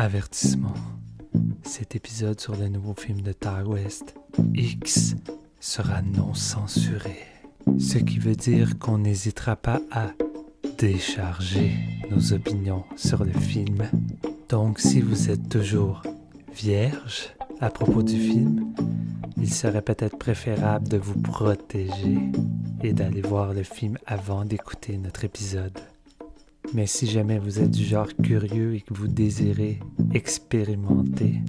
Avertissement. Cet épisode sur le nouveau film de Ty West, X, sera non censuré. Ce qui veut dire qu'on n'hésitera pas à décharger nos opinions sur le film. Donc si vous êtes toujours vierge à propos du film, il serait peut-être préférable de vous protéger et d'aller voir le film avant d'écouter notre épisode. Mais si jamais vous êtes du genre curieux et que vous désirez expérimenter,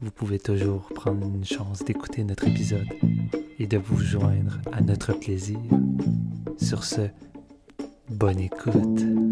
vous pouvez toujours prendre une chance d'écouter notre épisode et de vous joindre à notre plaisir. Sur ce, bonne écoute.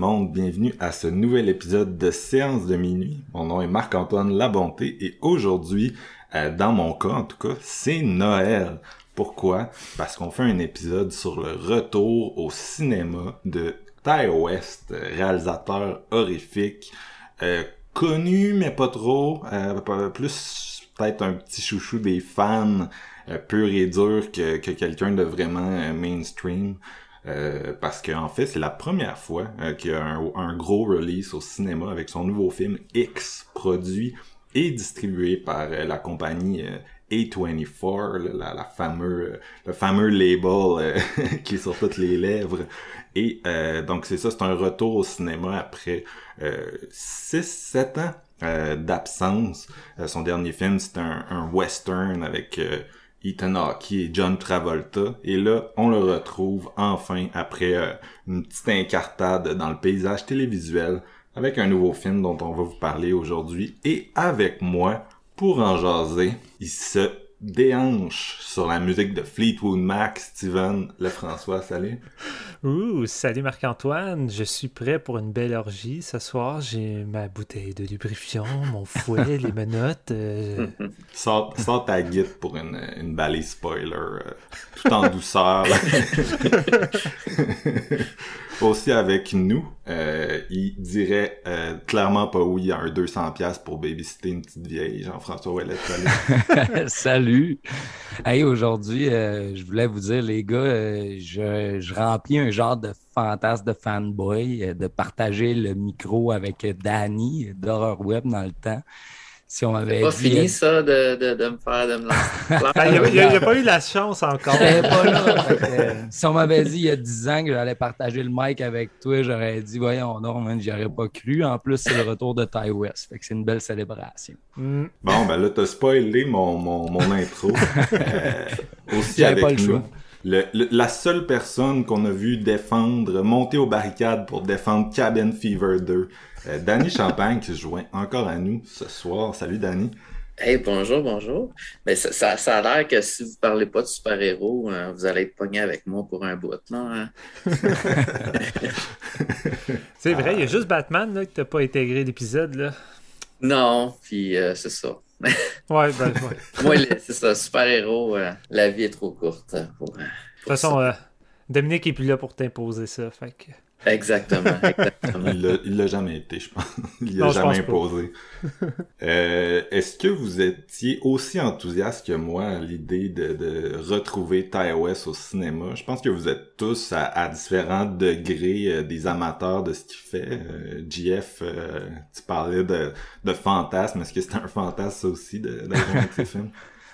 Monde, bienvenue à ce nouvel épisode de Séance de minuit. Mon nom est Marc-Antoine Labonté et aujourd'hui, euh, dans mon cas en tout cas, c'est Noël. Pourquoi? Parce qu'on fait un épisode sur le retour au cinéma de Ty West, réalisateur horrifique, euh, connu mais pas trop, euh, plus peut-être un petit chouchou des fans pur et dur que, que quelqu'un de vraiment mainstream. Euh, parce qu'en en fait, c'est la première fois euh, qu'il y a un, gros release au cinéma avec son nouveau film X, produit et distribué par euh, la compagnie A24, la, la fameux, le fameux label qui est sur toutes les lèvres. Et donc c'est ça, c'est un retour au cinéma après 6-7 ans d'absence. son dernier film, c'était un, un, western avec Ethan Hawke et John Travolta. Et là, on le retrouve enfin après euh, une petite incartade dans le paysage télévisuel avec un nouveau film dont on va vous parler aujourd'hui. Et avec moi, pour en jaser, il se déhanche sur la musique de Fleetwood Mac, Steven Lefrançois, salut. Ouh, salut Marc-Antoine, je suis prêt pour une belle orgie. Ce soir, j'ai ma bouteille de lubrifiant, mon fouet, les menottes. Euh... Sors, sors, ta guide pour une, une balise spoiler, euh, tout en douceur. Aussi avec nous, euh, il dirait euh, clairement pas oui à un 200$ pour babysitter une petite vieille. Jean-François Ouellet, salut. Hey, aujourd'hui, euh, je voulais vous dire, les gars, euh, je, je, remplis un genre de fantasme de fanboy, euh, de partager le micro avec Danny d'Horror Web dans le temps. Si on avait pas fini ça de, de, de, me faire de me lancer. il n'y a, a, pas eu la chance encore. pas là, que, si on m'avait dit il y a 10 ans que j'allais partager le mic avec toi, j'aurais dit voyons non, man, j'y aurais pas cru. En plus, c'est le retour de Ty West. Fait que c'est une belle célébration. Mm. Bon, ben là, t'as spoilé mon, mon, mon intro. euh, aussi avec pas le nous. choix. Le, le, la seule personne qu'on a vu défendre, monter aux barricades pour défendre Cabin Fever 2. Euh, Danny Champagne qui se joint encore à nous ce soir. Salut Danny. Hey, bonjour, bonjour. Ben, ça, ça, ça a l'air que si vous parlez pas de super-héros, euh, vous allez être pogné avec moi pour un bout, non? Hein? c'est vrai, il y a juste Batman là, que t'as pas intégré l'épisode, là. Non, puis euh, c'est ça. Ouais, ben, ouais. Moi, c'est ça, super-héros, euh, la vie est trop courte. Pour, pour de toute façon, Dominique est plus là pour t'imposer ça, fait que... Exactement, exactement. il l'a jamais été, je pense. Il l'a jamais imposé. euh, Est-ce que vous étiez aussi enthousiaste que moi à l'idée de, de, retrouver Ty West au cinéma? Je pense que vous êtes tous à, à différents degrés euh, des amateurs de ce qu'il fait. Euh, GF, euh, tu parlais de, de fantasme. Est-ce que c'est un fantasme aussi de, de ces films?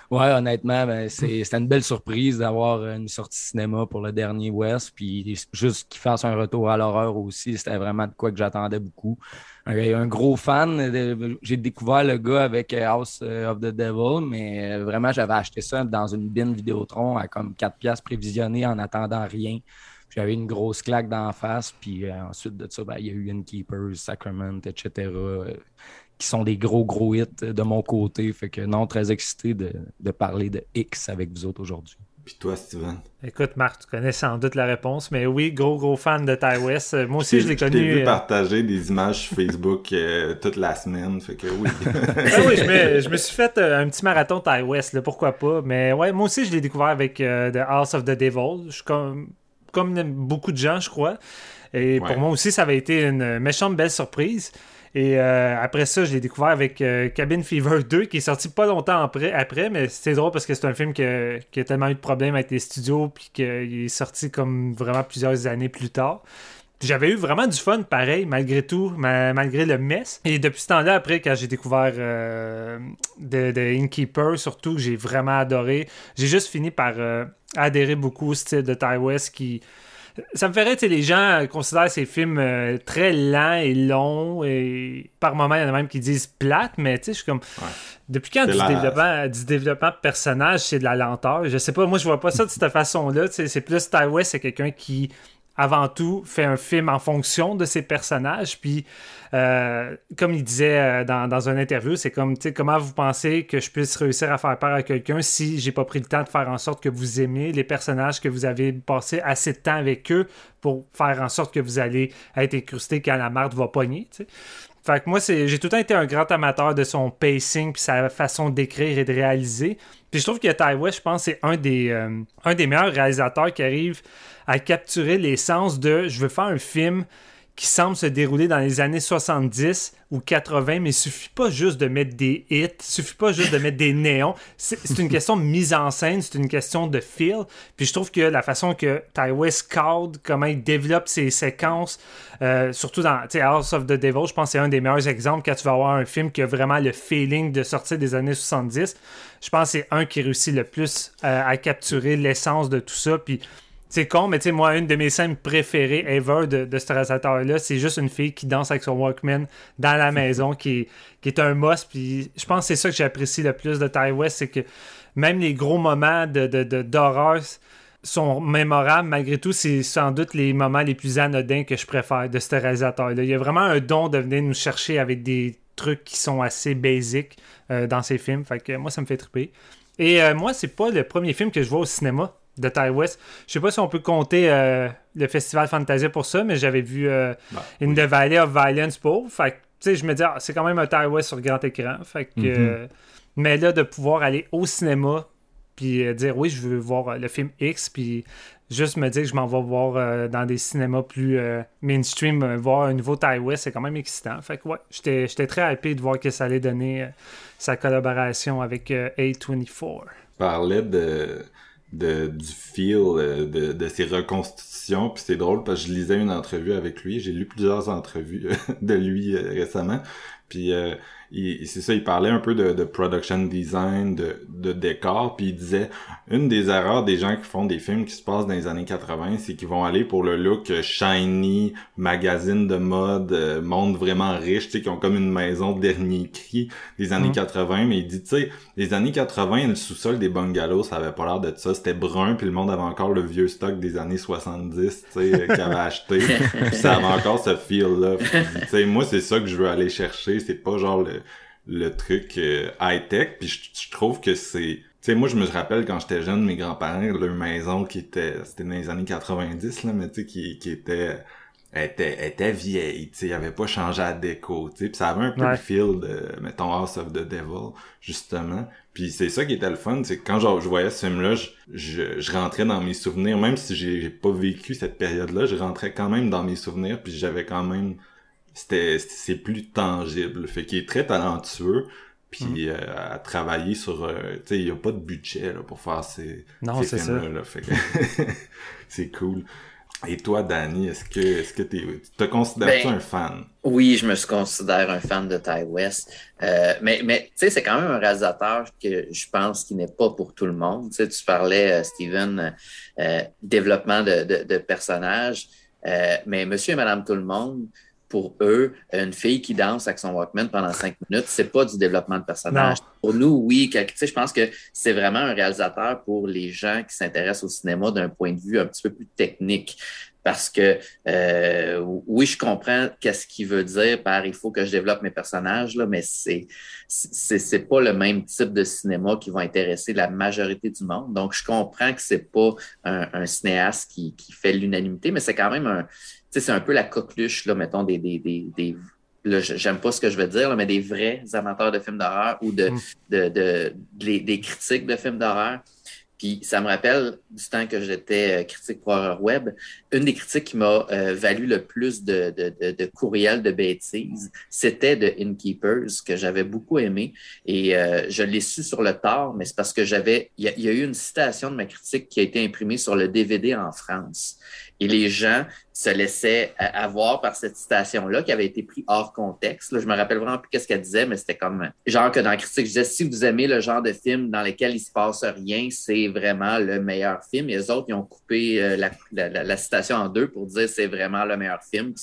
Ouais, honnêtement, ben, c'est une belle surprise d'avoir une sortie cinéma pour le dernier West. Puis juste qu'il fasse un retour à l'horreur aussi, c'était vraiment de quoi que j'attendais beaucoup. Un, gros fan. J'ai découvert le gars avec House of the Devil, mais vraiment, j'avais acheté ça dans une bin Vidéotron à comme 4 piastres prévisionnées en attendant rien. J'avais une grosse claque d'en face, puis ensuite de ça, ben, il y a eu Innkeepers, Sacrament, etc qui sont des gros, gros hits de mon côté. Fait que non, très excité de, de parler de X avec vous autres aujourd'hui. Puis toi, Steven? Écoute, Marc, tu connais sans doute la réponse, mais oui, gros, gros fan de Ty West. Euh, moi aussi, je l'ai connu. J'ai vu euh, partager des images sur Facebook euh, toute la semaine, fait que oui. ah oui, je me, je me, suis fait un petit marathon Ty West, là, pourquoi pas. Mais ouais, moi aussi, je l'ai découvert avec The House of the Devil. Je suis comme, comme beaucoup de gens, je crois. Et pour moi aussi, ça avait été une méchante belle surprise. Et euh, après ça, je l'ai découvert avec euh, Cabin Fever 2, qui est sorti pas longtemps après, mais c'est drôle parce que c'est un film qui a, tellement eu de problèmes avec les studios, puis qu'il est sorti comme vraiment plusieurs années plus tard. J'avais eu vraiment du fun, pareil, malgré tout, malgré le mess. Et depuis ce temps-là, après, quand j'ai découvert euh, The, Innkeeper, surtout, j'ai vraiment adoré. J'ai juste fini par adhérer beaucoup au style de Ty West qui ça me ferait, tu sais, les gens considèrent ces films euh, très lents et longs et par moments, il y en a même qui disent plates, mais tu sais, je suis comme. Depuis quand du, développement, du développement de personnage, c'est de la lenteur? Je sais pas, moi, je vois pas ça de cette façon-là. C'est plus Ty West, c'est quelqu'un qui avant tout, fait un film en fonction de ses personnages. Puis, comme il disait euh, dans, dans une interview, c'est comme, comment vous pensez que je puisse réussir à faire peur à quelqu'un si j'ai pas pris le temps de faire en sorte que vous aimez les personnages, que vous avez passé assez de temps avec eux pour faire en sorte que vous allez être incrusté quand la marde va pogner, tu sais. Fait que moi, j'ai tout le temps été un grand amateur de son pacing puis sa façon d'écrire et de réaliser. Puis je trouve que Ty West, je pense, c'est un des, euh, un des meilleurs réalisateurs qui arrive à capturer l'essence de je veux faire un film qui semble se dérouler dans les années 70 ou 80, mais il suffit pas juste de mettre des hits, il suffit pas juste de mettre des néons. C'est une question de mise en scène, c'est une question de feel. Puis je trouve que la façon que Ty West code, comment il développe ses séquences, euh, surtout dans House of the Devil, je pense que c'est un des meilleurs exemples quand tu vas avoir un film qui a vraiment le feeling de sortir des années 70. Je pense que c'est un qui réussit le plus euh, à capturer l'essence de tout ça. Puis c'est con, mais tu sais, moi, une de mes scènes préférées ever de, de ce réalisateur-là, c'est juste une fille qui danse avec son Walkman dans la maison, qui, qui est un must. Puis je pense que c'est ça que j'apprécie le plus de Ty West, c'est que même les gros moments de, d'horreur sont mémorables. Malgré tout, c'est sans doute les moments les plus anodins que je préfère de ce réalisateur-là. Il y a vraiment un don de venir nous chercher avec des trucs qui sont assez basiques euh, dans ses films. Fait que moi, ça me fait triper. Et euh, moi, c'est pas le premier film que je vois au cinéma de Ty West. Je sais pas si on peut compter euh, le Festival Fantasia pour ça, mais j'avais vu euh, bah, In the Valley of Violence pour. Fait tu sais, je me dis, ah, c'est quand même un Ty West sur grand écran. Fait que, mm-hmm. euh, mais là, de pouvoir aller au cinéma, puis dire, oui, je veux voir le film X, puis juste me dire que je m'en vais voir dans des cinémas plus mainstream, voir un nouveau Ty West, c'est quand même excitant. Fait que, ouais, j'étais très happy de voir que ça allait donner sa collaboration avec A24. Parlait de de, du feel euh, de, de ses reconstitutions. Puis c'est drôle parce que je lisais une entrevue avec lui. J'ai lu plusieurs entrevues de lui euh, récemment. Puis euh, c'est ça, il parlait un peu de, de production design, de, de décor, puis il disait une des erreurs des gens qui font des films qui se passent dans les années 80, c'est qu'ils vont aller pour le look shiny, magazine de mode, euh, monde vraiment riche, tu sais, qui ont comme une maison dernier cri des années 80, mhm. mais il dit, tu sais, les années 80, le sous-sol des bungalows, ça avait pas l'air de ça, c'était brun, puis le monde avait encore le vieux stock des années 70, tu sais, euh, qu'il avait acheté, puis ça avait encore ce feel-là. Tu sais, moi, c'est ça que je veux aller chercher, c'est pas genre le le truc euh, high-tech. Puis je, trouve que c'est... Tu sais, moi, je me rappelle quand j'étais jeune, mes grands-parents, leur maison qui était... C'était dans les années 90, là, mais tu sais, qui, qui était était, était vieille, tu sais, il avait pas changé à déco, tu sais, ça avait un peu le feel de, mettons, House of the Devil, justement. Puis c'est ça qui était le fun, c'est que quand genre, je voyais ce film-là, je, je, rentrais dans mes souvenirs, même si j'ai pas vécu cette période-là, je rentrais quand même dans mes souvenirs, puis j'avais quand même, c'était, c'est plus tangible, fait qu'il est très talentueux, puis mm. euh, à travailler sur euh, tu sais il y a pas de budget là, pour faire ces, non, ces films là, là fait que c'est cool et toi, Danny, est-ce que est-ce que tu te considères-tu ben, un fan? Oui, je me considère un fan de Ty West. Euh, mais mais tu sais, c'est quand même un réalisateur que je pense qui n'est pas pour tout le monde. Tu sais, tu parlais, euh, Steven, euh, développement de, de, de personnages. mais Monsieur et Madame Tout le monde, pour eux, une fille qui danse avec son Walkman pendant cinq minutes, c'est pas du développement de personnage. Pour nous, oui, je pense que c'est vraiment un réalisateur pour les gens qui s'intéressent au cinéma d'un point de vue un petit peu plus technique. Parce que euh, oui, je comprends qu'est-ce qu'il veut dire par il faut que je développe mes personnages, là, mais c'est c'est pas le même type de cinéma qui va intéresser la majorité du monde. Donc, je comprends que c'est pas un, un, cinéaste qui, qui fait l'unanimité, mais c'est quand même un, c'est un peu la coqueluche, là, mettons, des, des, des, des j'aime pas ce que je veux dire, mais des vrais amateurs de films d'horreur ou de, mm. de, de, des critiques de films d'horreur puis ça me rappelle du temps que j'étais euh, critique pour Horror Web, une des critiques qui m'a euh, valu le plus de, de, de, courriels de bêtises, c'était de Innkeepers, que j'avais beaucoup aimé. Et euh, je l'ai su sur le tard, mais c'est parce que j'avais. Il y, a eu une citation de ma critique qui a été imprimée sur le DVD en France. Et les gens se laissaient avoir par cette citation-là qui avait été prise hors contexte. Je me rappelle vraiment plus qu'est-ce qu'elle disait, mais c'était comme genre que dans la critique, je disais si vous aimez le genre de film dans lequel il se passe rien, c'est vraiment le meilleur film. Et les autres, ils ont coupé euh, la, citation en deux pour dire c'est vraiment le meilleur film.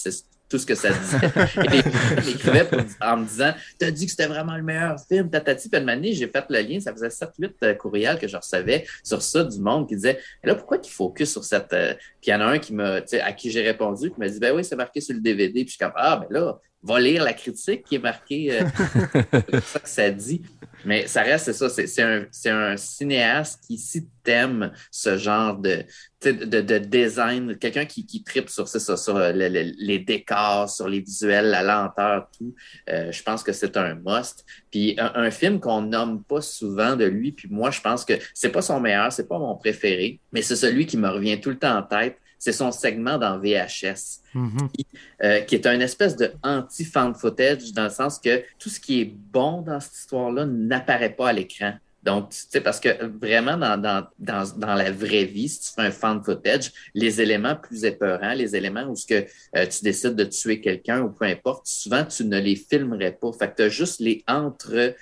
Tout ce que ça disait. et écrivait en me disant T'as dit que c'était vraiment le meilleur film, tatati. Puis une j'ai fait le lien, ça faisait 7-8 euh, courriels que je recevais sur ça du monde qui disait là, pourquoi tu focus sur cette. Euh, puis il y en a un qui m'a, à qui j'ai répondu, qui m'a dit Ben oui, c'est marqué sur le DVD. Puis je suis comme Ah, ben là, va lire la critique qui est marquée, euh, c'est ça que ça dit. Mais ça reste, c'est ça, c'est un, un, cinéaste qui, si t'aimes ce genre de, de, de design, quelqu'un qui, qui tripe sur, ça, sur les décors, sur les visuels, la lenteur, tout, euh, je pense que c'est un must. Puis un, film qu'on nomme pas souvent de lui, puis moi, je pense que c'est pas son meilleur, c'est pas mon préféré, mais c'est celui qui me revient tout le temps en tête, c'est son segment dans VHS, mm-hmm. euh, qui, est un espèce de anti-fan footage dans le sens que tout ce qui est bon dans cette histoire-là n'apparaît pas à l'écran. Donc, tu sais, parce que vraiment, dans, dans, dans, dans, la vraie vie, si tu fais un fan footage, les éléments plus épeurants, les éléments où ce que euh, tu décides de tuer quelqu'un ou peu importe, souvent, tu ne les filmerais pas. Fait que tu as juste les entre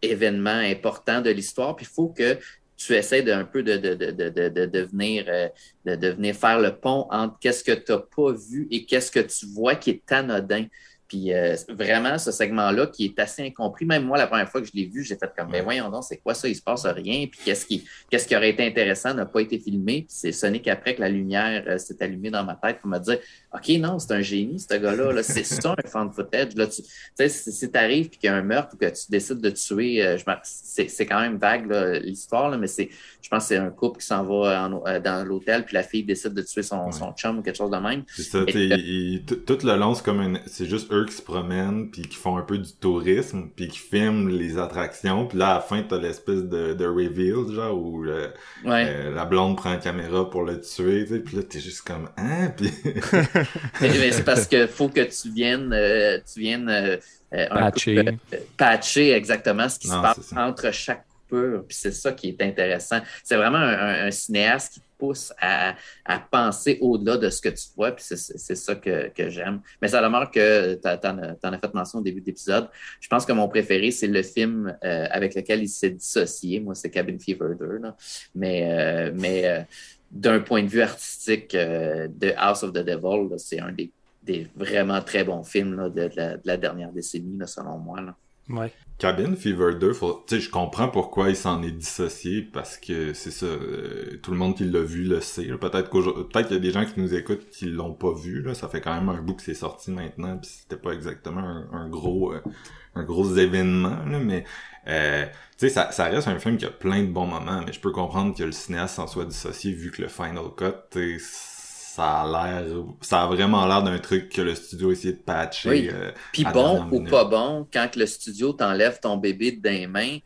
événements importants de l'histoire, puis il faut que tu essaies d'un peu de, de, de, de, devenir, euh, de, de faire le pont entre qu'est-ce que tu n'as pas vu et qu'est-ce que tu vois qui est anodin. Puis euh, vraiment, ce segment-là qui est assez incompris. Même moi, la première fois que je l'ai vu, j'ai fait comme, ben voyons donc, c'est quoi ça? Il se passe rien. Puis qu'est-ce qui, qu'est-ce qui aurait été intéressant n'a pas été filmé. Puis c'est sonné qu'après que la lumière euh, s'est allumée dans ma tête pour me dire, OK, non, c'est un génie, ce gars-là. -là, c'est ça un fan footage. Là, tu sais, si, si t'arrives puis qu'il y a un meurtre ou que tu décides de tuer, euh, c'est quand même vague l'histoire, mais c'est, je pense que c'est un couple qui s'en va dans l'hôtel puis la fille décide de tuer son, son chum ou quelque chose de même. C'est ça, tout le long, c'est comme c'est juste eux qui se promènent puis qui font un peu du tourisme puis qui filment les attractions puis là à la fin t'as l'espèce de, de reveal genre où euh, euh, la blonde prend la caméra pour le tuer tu sais puis là t'es juste comme hein puis mais, c'est parce que faut que tu viennes euh, tu viennes patcher. patcher exactement ce qui se passe entre chaque coupure puis c'est ça qui est intéressant c'est vraiment un, un cinéaste qui pousse à, penser au-delà de ce que tu vois, puis c'est ça que, j'aime. Mais ça demeure que tu en, as fait mention au début de l'épisode. Je pense que mon préféré, c'est le film euh, avec lequel il s'est dissocié. Moi, c'est Cabin Fever 2. Mais, euh, mais euh, d'un point de vue artistique, The House of the Devil, c'est un des, vraiment très bons films de, la, dernière décennie, selon moi. Cabin Fever 2, faut, je comprends pourquoi il s'en est dissocié parce que c'est ça, euh, tout le monde qui l'a vu le sait. Peut-être peut-être qu'il y a des gens qui nous écoutent qui l'ont pas vu. Là. Ça fait quand même un bout que c'est sorti maintenant, puis c'était pas exactement un, gros euh, un gros événement, là, mais euh, tu sais, ça, ça reste un film qui a plein de bons moments, mais je peux comprendre que le cinéaste s'en soit dissocié vu que le Final Cut, ça a l'air, ça a vraiment l'air d'un truc que le studio a essayé de patcher. Oui. euh, Puis bon ou minute. pas bon, quand le studio t'enlève ton bébé les mains,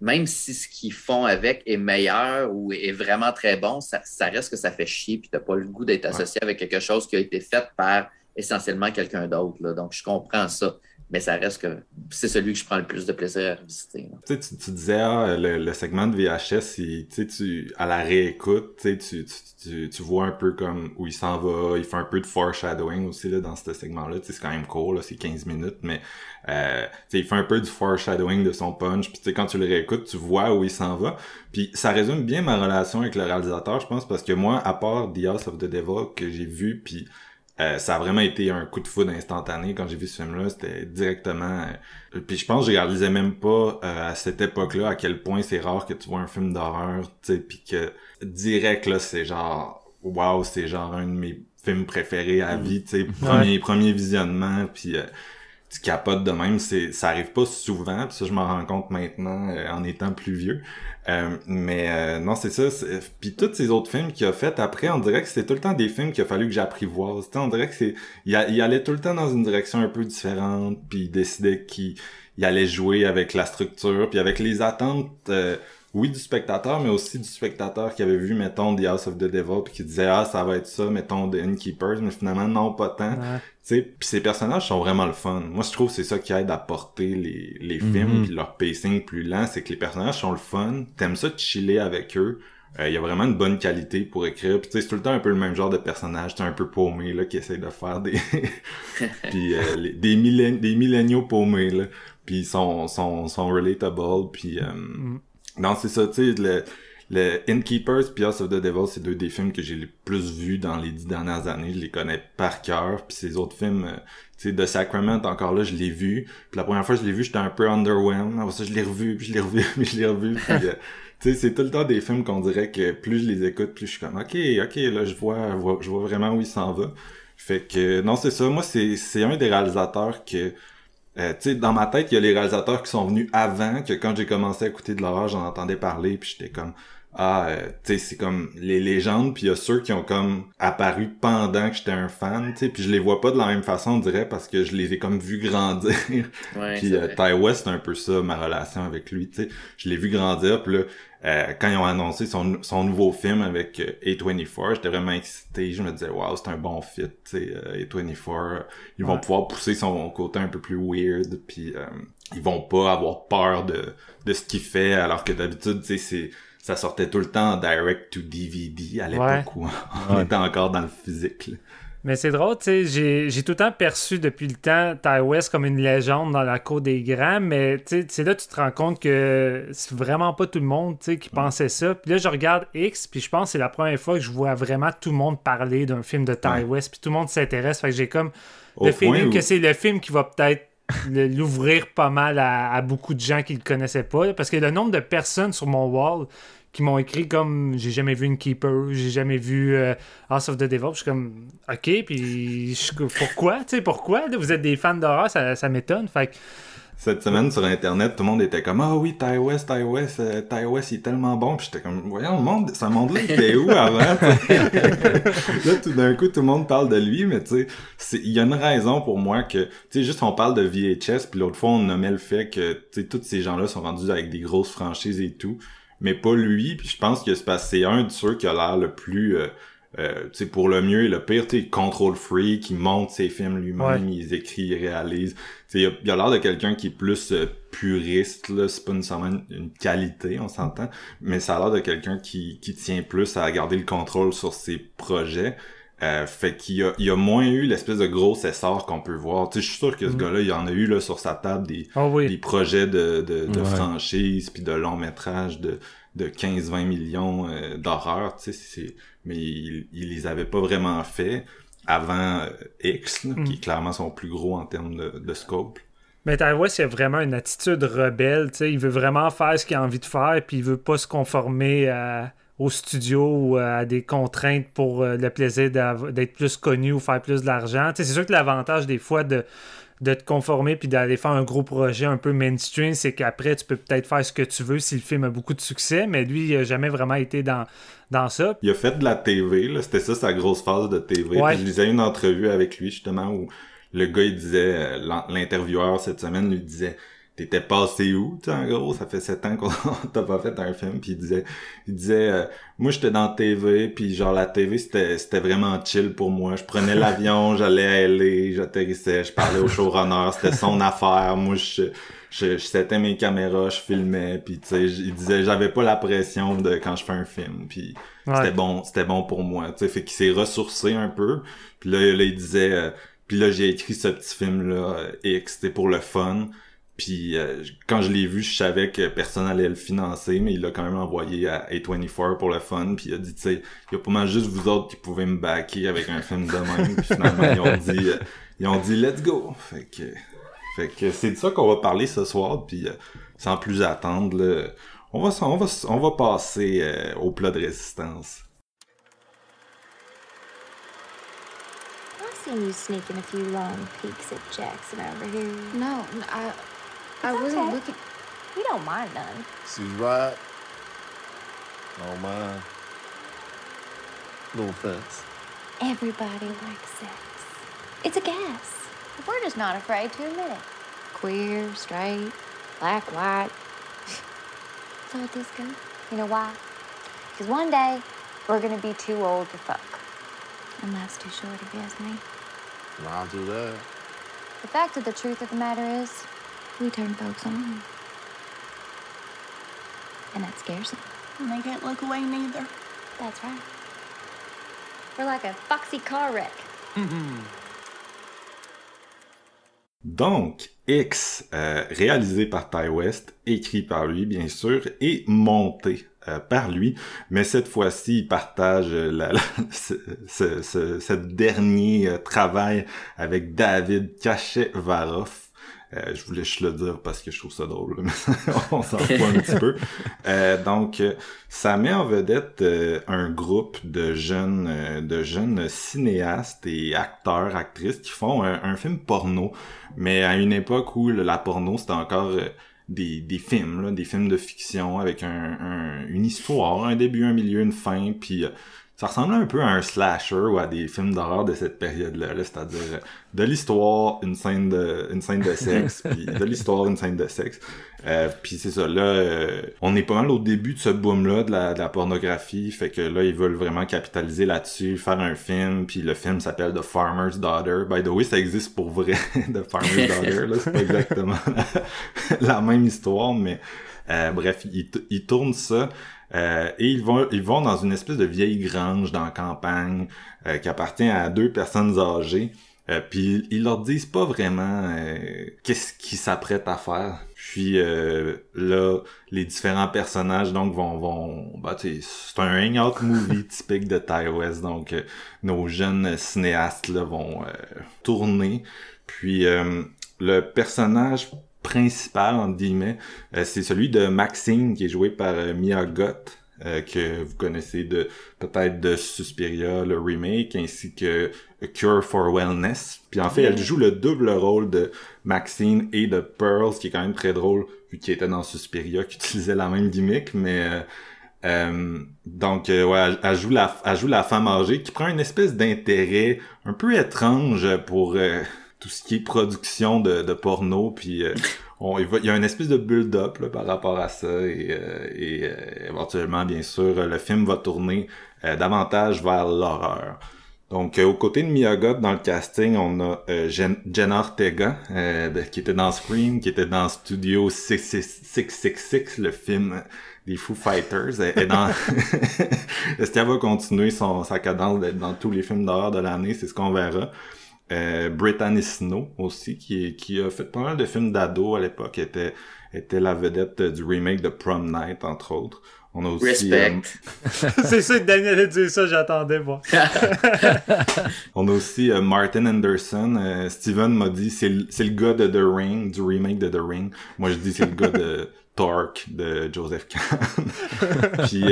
même si ce qu'ils font avec est meilleur ou est vraiment très bon, ça, ça reste que ça fait chier puis t'as pas le goût d'être associé avec quelque chose qui a été fait par essentiellement quelqu'un d'autre. Donc, je comprends ça. Mais ça reste que c'est celui que je prends le plus de plaisir à visiter. Tu, tu, disais, ah, le, le segment de VHS, il- tu à la réécoute, tu, tu, tu, vois un peu comme où il s'en va, il fait un peu de foreshadowing aussi là, dans ce segment-là. C'est quand même court, là, c'est 15 minutes, mais euh, il fait un peu du foreshadowing de son punch. Puis quand tu le réécoutes, tu vois où il s'en va. Puis ça résume bien ma relation avec le réalisateur, je pense, parce que moi, à part The House of the Devil que j'ai vu, puis euh, ça a vraiment été un coup de foudre instantané quand j'ai vu ce film-là. C'était directement. euh, Puis je pense que je réalisais même pas euh, à cette époque-là à quel point c'est rare que tu vois un film d'horreur, tu sais, puis que direct là, c'est genre, waouh, c'est genre un de mes films préférés à vie, tu sais, premier premier visionnement, puis euh, tu capotes de même. C'est, ça arrive pas souvent, puis ça je m'en rends compte maintenant euh, en étant plus vieux. Euh, mais euh, non, c'est ça. Puis tous ces autres films qu'il a fait après, on dirait que c'était tout le temps des films qu'il a fallu que j'apprivoise. On dirait que c'est, il, il allait tout le temps dans une direction un peu différente, puis il décidait qu'il il allait jouer avec la structure, puis avec les attentes, euh, oui, du spectateur, mais aussi du spectateur qui avait vu, mettons, The House of the Devil, puis qui disait, ah, ça va être ça, mettons, The Innkeepers, mais finalement, non, pas tant. Puis ces personnages sont vraiment le fun. Moi, je trouve que c'est ça qui aide à porter les, les Mhm. films puis leur pacing plus lent, c'est que les personnages sont le fun. T'aimes ça de chiller avec eux. Euh, Il y a vraiment une bonne qualité pour écrire. Puis tu sais, c'est tout le temps un peu le même genre de personnage. C'est un peu paumé là qui essaye de faire des puis euh, les- des millén des milléniaux paumés là. Puis ils sont sont sont relatable. Puis euh, non, c'est ça. Tu sais, le le Innkeepers puis of the Devil, c'est deux des films que j'ai le plus vus dans les dix dernières années. Je les connais par cœur. Puis ces autres films, euh, tu sais, The Sacrament, encore là, je l'ai vu. Puis la première fois que je l'ai vu, j'étais un peu underwhelmed. Après ça, je l'ai revu, puis je l'ai revu, puis je l'ai revu. Puis, euh, tu sais, c'est tout le temps des films qu'on dirait que plus je les écoute, plus je suis comme, ok, ok, là, je vois, je vois, vraiment où il s'en va. Fait que, non, c'est ça. Moi, c'est, c'est un des réalisateurs que, euh, tu sais, dans ma tête, il y a les réalisateurs qui sont venus avant, que quand j'ai commencé à écouter de l'horreur, j'en entendais parler, puis j'étais comme, ah, euh, tu sais, c'est comme les légendes, puis il y a ceux qui ont comme apparu pendant que j'étais un fan, tu sais, puis je les vois pas de la même façon, on dirait, parce que je les ai comme vus grandir. Ouais, Puis euh. Ty West, c'est un peu ça, ma relation avec lui, tu sais. Je l'ai vu grandir, puis là, euh, quand ils ont annoncé son, son nouveau film avec euh, A24, j'étais vraiment excité. Je me disais, wow, c'est un bon fit, tu sais, euh, A24. Ils vont pouvoir pousser son côté un peu plus weird, puis euh, ils vont pas avoir peur de, de ce qu'il fait, alors que d'habitude, tu sais, c'est ça sortait tout le temps en direct to DVD à l'époque où on Ouais. était encore dans le physique. là. Mais c'est drôle, tu sais, j'ai j'ai tout le temps perçu depuis le temps Ty West comme une légende dans la cour des grands, mais tu sais, c'est là que tu te rends compte que c'est vraiment pas tout le monde, tu sais, qui pensait ça. Puis là, je regarde X, puis je pense que c'est la première fois que je vois vraiment tout le monde parler d'un film de Ty Ouais. West, puis tout le monde s'intéresse, fait que j'ai comme Au le feeling où- que c'est le film qui va peut-être l'ouvrir pas mal à, beaucoup de gens qui le connaissaient pas, parce que le nombre de personnes sur mon wall qui m'ont écrit comme j'ai jamais vu une keeper, j'ai jamais vu euh, House of the Devil. Je suis comme ok, puis pourquoi, tu sais pourquoi vous êtes des fans d'horreur, ça, ça m'étonne. Fait Cette semaine sur internet, tout le monde était comme ah oui Ty West, Ty West, euh, Ty West il est tellement bon. Puis j'étais comme voyons le monde, ce monde-là il était où avant? Là tout d'un coup tout le monde parle de lui, mais tu sais il y a une raison pour moi que tu sais juste on parle de VHS puis l'autre fois on nommait le fait que tu sais tous ces gens-là sont rendus avec des grosses franchises et tout, mais pas lui. Puis je pense que c'est un de ceux qui a l'air le plus euh, euh, tu sais, pour le mieux et le pire, tu sais, control free, qui monte ses films lui-même, Ouais. il écrit, il réalise. Tu sais, il a, il a l'air de quelqu'un qui est plus euh, puriste, là, c'est pas nécessairement une, une qualité, on s'entend, mais ça a l'air de quelqu'un qui, qui tient plus à garder le contrôle sur ses projets. Euh, fait qu'il a, il a moins eu l'espèce de gros essor qu'on peut voir. Tu sais, je suis sûr que ce Mm. gars-là, il en a eu là sur sa table des, oh des projets de, de, de Ouais. franchise puis de long métrage de, de 15-20 millions euh, d'horreur, tu sais, c'est, mais il, il les avait pas vraiment fait avant euh, X, là, Mm. qui est clairement son plus gros en termes de, de scope. mais Ty West il a vraiment une attitude rebelle, tu sais, il veut vraiment faire ce qu'il a envie de faire, puis il veut pas se conformer à- au studio ou à des contraintes pour euh, le plaisir d'être plus connu ou faire plus d'argent. Tu sais, c'est sûr que l'avantage des fois de de te conformer puis d'aller faire un gros projet un peu mainstream, c'est qu'après, tu peux peut-être faire ce que tu veux si le film a beaucoup de succès, mais lui, il n'a jamais vraiment été dans, dans ça. Il a fait de la TV, c'était ça sa grosse phase de TV. je lisais une entrevue avec lui, justement, où le gars, il disait, euh, l'intervieweur cette semaine lui disait t'étais passé où, tu en gros, ça fait sept ans qu'on t'a pas fait un film, puis il disait, il disait, euh, moi j'étais dans TV, puis genre la TV c'était c'était vraiment chill pour moi, je prenais l'avion, j'allais à LA, j'atterrissais, je parlais au showrunner, c'était son affaire, moi je je, je mes caméras, je filmais, puis tu sais, il disait j'avais pas la pression de quand je fais un film, puis c'était bon, c'était bon pour moi, tu sais, fait qu'il s'est ressourcé un peu, puis là, il disait, euh, puis là j'ai écrit ce petit film là euh, X, c'était pour le fun. Puis euh, quand je l'ai vu, je savais que personne allait le financer, mais il l'a quand même envoyé à A24 pour le fun. Puis il a dit, tu sais, il y a pas mal juste vous autres qui pouvez me backer avec un film de même. puis finalement, ils ont dit, euh, ils ont dit, let's go. Fait que, fait que c'est de ça qu'on va parler ce soir. Puis euh, sans plus attendre, on va, on va, on va passer au plat de résistance. you sneaking a few long peeks at Jackson over here. No, I I wasn't okay. looking. We don't mind none. She's right. Oh, don't mind. No offense. Everybody likes sex. It's a gas. We're just not afraid to admit it. Queer, straight, black, white. so it is good. You know why? Because one day we're gonna be too old to fuck. And that's too short if you ask me. Well, I'll do that. The fact of the truth of the matter is, we turn folks on. And that scares them. And they can't look away neither. That's right. We're like a foxy car wreck. Donc, X, euh, réalisé par Ty West, écrit par lui, bien sûr, et monté euh, par lui, mais cette fois-ci, il partage la, ce, ce, ce, dernier euh, travail avec David Cachet-Varoff, euh, je voulais juste le dire parce que je trouve ça drôle, mais on s'en fout un petit peu. Euh, donc, ça met en vedette euh, un groupe de jeunes, de jeunes cinéastes et acteurs, actrices qui font un, film porno, mais à une époque où la porno c'était encore des, des films, là, des films de fiction avec un, une histoire, un début, un milieu, une fin, puis ça ressemblait un peu à un slasher ou à des films d'horreur de cette période-là, -là, cest à dire de l'histoire, une scène de une scène de sexe, puis de l'histoire, une scène de sexe. Euh, puis c'est ça, là, euh, on est pas mal au début de ce boom-là de la, de la pornographie, fait que là, ils veulent vraiment capitaliser là-dessus, faire un film, puis le film s'appelle The Farmer's Daughter. By the way, ça existe pour vrai, The Farmer's Daughter, là, c'est pas exactement la, même histoire, mais euh, bref, ils, ils tournent ça. Euh, et ils vont, ils vont dans une espèce de vieille grange dans la campagne euh, qui appartient à deux personnes âgées. Euh, puis ils leur disent pas vraiment qu'est-ce qu'ils s'apprêtent à faire. Puis là, les différents personnages donc vont vont bah c'est un hangout movie typique de Ty West donc nos jeunes cinéastes là vont tourner. Puis le personnage principal, entre guillemets, euh, c'est celui de Maxine, qui est joué par euh, Mia Gott, euh, que vous connaissez de peut-être de Suspiria, le remake, ainsi que Cure for Wellness. Puis en fait, elle joue le double rôle de Maxine et de Pearl, ce qui est quand même très drôle, vu qu'il était dans Suspiria, qui utilisait la même gimmick, mais... donc ouais, elle, joue la, elle joue la femme âgée qui prend une espèce d'intérêt un peu étrange pour tout ce qui est production de, de porno, puis euh, on, il, y a une espèce de build-up par rapport à ça, et, euh, et euh, éventuellement, bien sûr, le film va tourner davantage vers l'horreur. Donc, aux côtés de Miyagot dans le casting, on a Jenna Ortega, qui était dans Scream, qui était dans Studio 666, le film des Foo Fighters. Dans... Est-ce qu'elle va continuer son, sa cadence d'être dans tous les films d'horreur de l'année? C'est ce qu'on verra. Euh, Brittany Snow aussi, qui, qui a fait pas mal de films d'ado à l'époque, était, était la vedette du remake de Prom Night, entre autres. On a aussi... Respect. Euh, c'est ça que Daniel a dit ça, j'attendais, moi. On a aussi euh, Martin Anderson. Euh, Steven m'a dit c'est le, le gars de The Ring, du remake de The Ring. Moi, je dis c'est le gars de Torque de Joseph Kahn. Puis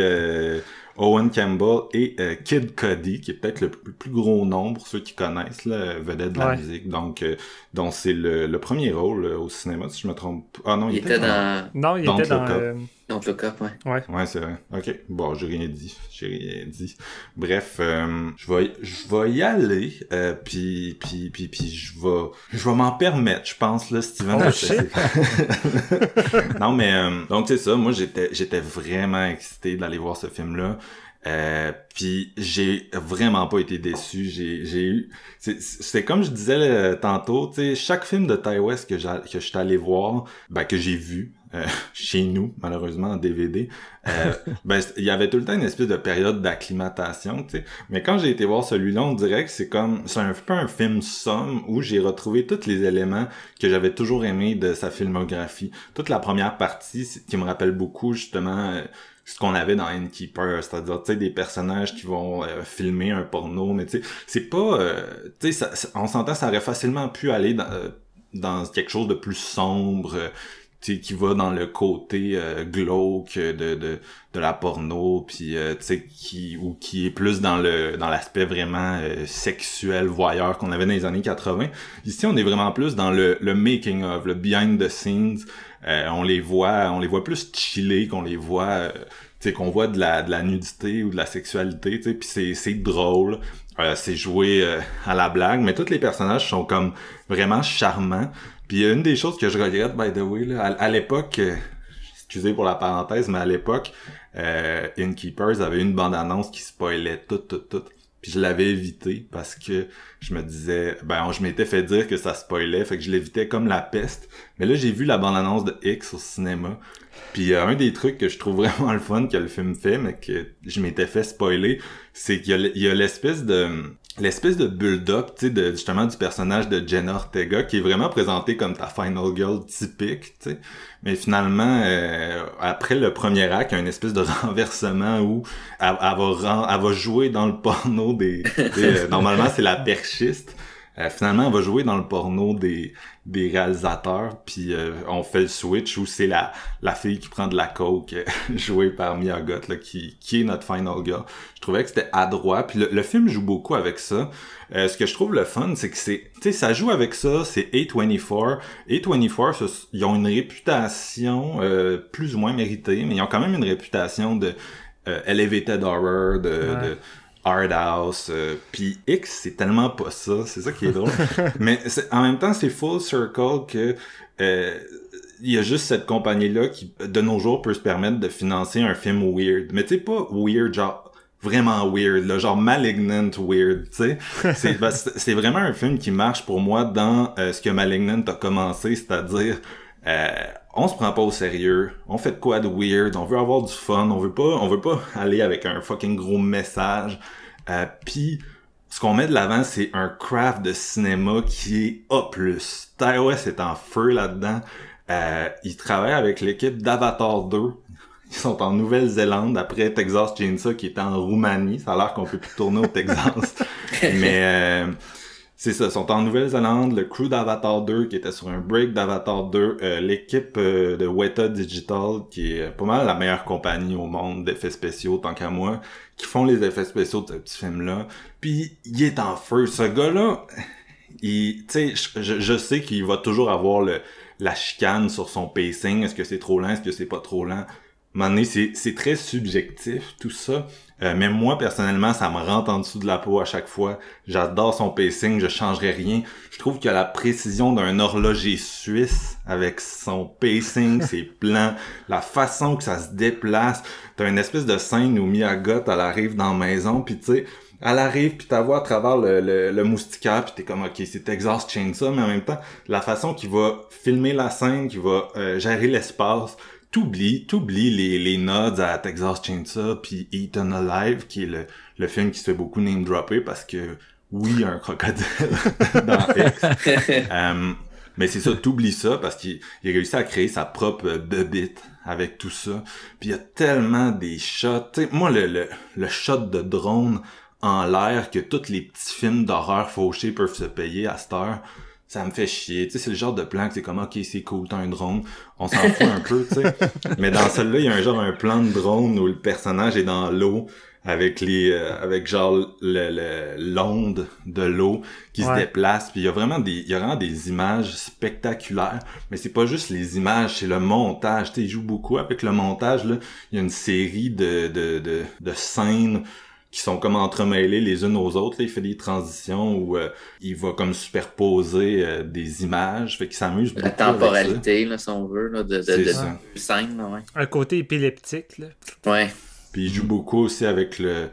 Owen Campbell et euh, Kid Cudi, qui est peut-être le plus, gros nom pour ceux qui connaissent, là, vedette de la musique. Donc, euh, donc c'est le, le, premier rôle au cinéma, si je me trompe. Ah non, il, était, dans... Non, il était dans... Donc le cap, ouais. Ouais, ouais c'est vrai. Ok. Bon, j'ai rien dit. J'ai rien dit. Bref, euh, je vais je vais y aller. Euh, puis puis puis puis je vais je vais m'en permettre, je pense là, Steven. Oh, non mais euh, donc c'est ça. Moi j'étais j'étais vraiment excité d'aller voir ce film là. Euh, puis j'ai vraiment pas été déçu. J'ai j'ai eu c'est comme je disais tantôt, tu sais chaque film de Ty West que j'ai que je suis allé voir, ben que j'ai vu, euh, chez nous, malheureusement, en DVD, euh, ben, il y avait tout le temps une espèce de période d'acclimatation, tu sais. Mais quand j'ai été voir celui-là, on dirait que c'est comme, c'est un peu un film somme où j'ai retrouvé tous les éléments que j'avais toujours aimé de sa filmographie. Toute la première partie, qui me rappelle beaucoup, justement, euh, ce qu'on avait dans Innkeeper, c'est-à-dire tu sais des personnages qui vont filmer un porno, mais tu sais c'est pas tu sais on s'entend ça aurait facilement pu aller dans, dans quelque chose de plus sombre, qui va dans le côté euh, glauque de, de, de la porno puis euh, tu qui ou qui est plus dans le dans l'aspect vraiment euh, sexuel voyeur qu'on avait dans les années 80 ici on est vraiment plus dans le, le making of le behind the scenes. On les voit on les voit plus chiller qu'on les voit tu sais qu'on voit de la de la nudité ou de la sexualité tu puis c'est c'est drôle c'est joué à la blague. Mais tous les personnages sont comme vraiment charmants puis une des choses que je regrette, by the way, là, à, l'époque, euh, excusez pour la parenthèse, mais à l'époque, euh, Innkeepers avait une bande-annonce qui spoilait tout, tout, tout. Puis je l'avais évité parce que je me disais, ben je m'étais fait dire que ça spoilait, fait que je l'évitais comme la peste. Mais là, j'ai vu la bande-annonce de X au cinéma. Puis euh, un des trucs que je trouve vraiment le fun que le film fait, mais que je m'étais fait spoiler, c'est qu'il y a l'espèce de l'espèce de build-up, tu sais, justement du personnage de Jenna Ortega, qui est vraiment présenté comme ta final girl typique, tu sais. Mais finalement, euh, après le premier acte, il y a une espèce de renversement où elle, va, elle va jouer dans le porno des... Euh, normalement, c'est la perchiste. Euh, finalement, on va jouer dans le porno des, des réalisateurs, puis euh, on fait le switch où c'est la, la fille qui prend de la coke, jouée par Mia là, qui, qui est notre final girl. Je trouvais que c'était adroit, puis le, film joue beaucoup avec ça. Euh, ce que je trouve le fun, c'est que c'est, tu sais, ça joue avec ça, c'est A24. A24, ils ont une réputation plus ou moins méritée, mais ils ont quand même une réputation de elevated horror, de, de Hard House. Euh, puis X, c'est tellement pas ça. C'est ça qui est drôle. Mais en même temps, c'est full circle que euh, il y a juste cette compagnie-là qui, de nos jours, peut se permettre de financer un film weird. Mais tu sais, pas weird, genre vraiment weird, là, genre malignant weird, tu sais. Ben, c'est vraiment un film qui marche pour moi dans euh, ce que Malignant a commencé, c'est-à-dire euh, on se prend pas au sérieux, on fait de quoi de weird, on veut avoir du fun, on veut pas, on veut pas aller avec un fucking gros message. Euh, Puis ce qu'on met de l'avant, c'est un craft de cinéma qui est A+. TiOS est en feu là-dedans. Euh, il travaille avec l'équipe d'Avatar 2. Ils sont en Nouvelle-Zélande après Texas Chainsaw qui est en Roumanie. Ça a l'air qu'on peut plus tourner au Texas. Mais euh, c'est ça, sont en Nouvelle-Zélande, le crew d'Avatar 2 qui était sur un break d'Avatar 2, euh, l'équipe euh, de Weta Digital qui est pas mal la meilleure compagnie au monde d'effets spéciaux tant qu'à moi, qui font les effets spéciaux de ce petit film-là. Puis il est en feu, ce gars-là. Je, sais qu'il va toujours avoir la chicane sur son pacing. Est-ce que c'est trop lent, est-ce que c'est pas trop lent? À c'est, très subjectif tout ça. Euh, mais moi, personnellement, ça me rentre en dessous de la peau à chaque fois. J'adore son pacing, je changerai rien. Je trouve qu'il a la précision d'un horloger suisse avec son pacing, ses plans, la façon que ça se déplace. T'as une espèce de scène où Miyagot, elle arrive dans la maison, puis tu sais, elle arrive puis t'as à travers le, le, le moustiquaire puis t'es comme ok c'est Texas Chainsaw mais en même temps la façon qu'il va filmer la scène qu'il va euh, gérer l'espace t'oublies, t'oublies les, les nods à Texas Chainsaw puis Eaten Alive, qui est le, le film qui se fait beaucoup name dropper parce que oui, il y a un crocodile dans X. Euh, mais c'est ça, t'oublies ça parce qu'il a réussi à créer sa propre bebite avec tout ça. Puis il y a tellement des shots. moi, le, le, le shot de drone en l'air que tous les petits films d'horreur fauchés peuvent se payer à cette heure, ça me fait chier. Tu sais, c'est le genre de plan que c'est comme, ok, c'est cool, t'as un drone. On s'en fout un peu, tu sais. Mais dans celle-là, il y a un genre un plan de drone où le personnage est dans l'eau avec les euh, avec genre le l'onde de l'eau qui se déplace puis il y a vraiment des il y a vraiment des images spectaculaires mais c'est pas juste les images c'est le montage tu sais il joue beaucoup avec le montage là il y a une série de de de, de scènes qui sont comme entremêlées les unes aux autres. Là, il fait des transitions où euh, il va comme superposer euh, des images, fait qu'il s'amuse La temporalité, là, si on veut, là, de, de, de, scène, ouais. Un côté épileptique, là. Ouais. Puis il joue beaucoup aussi avec le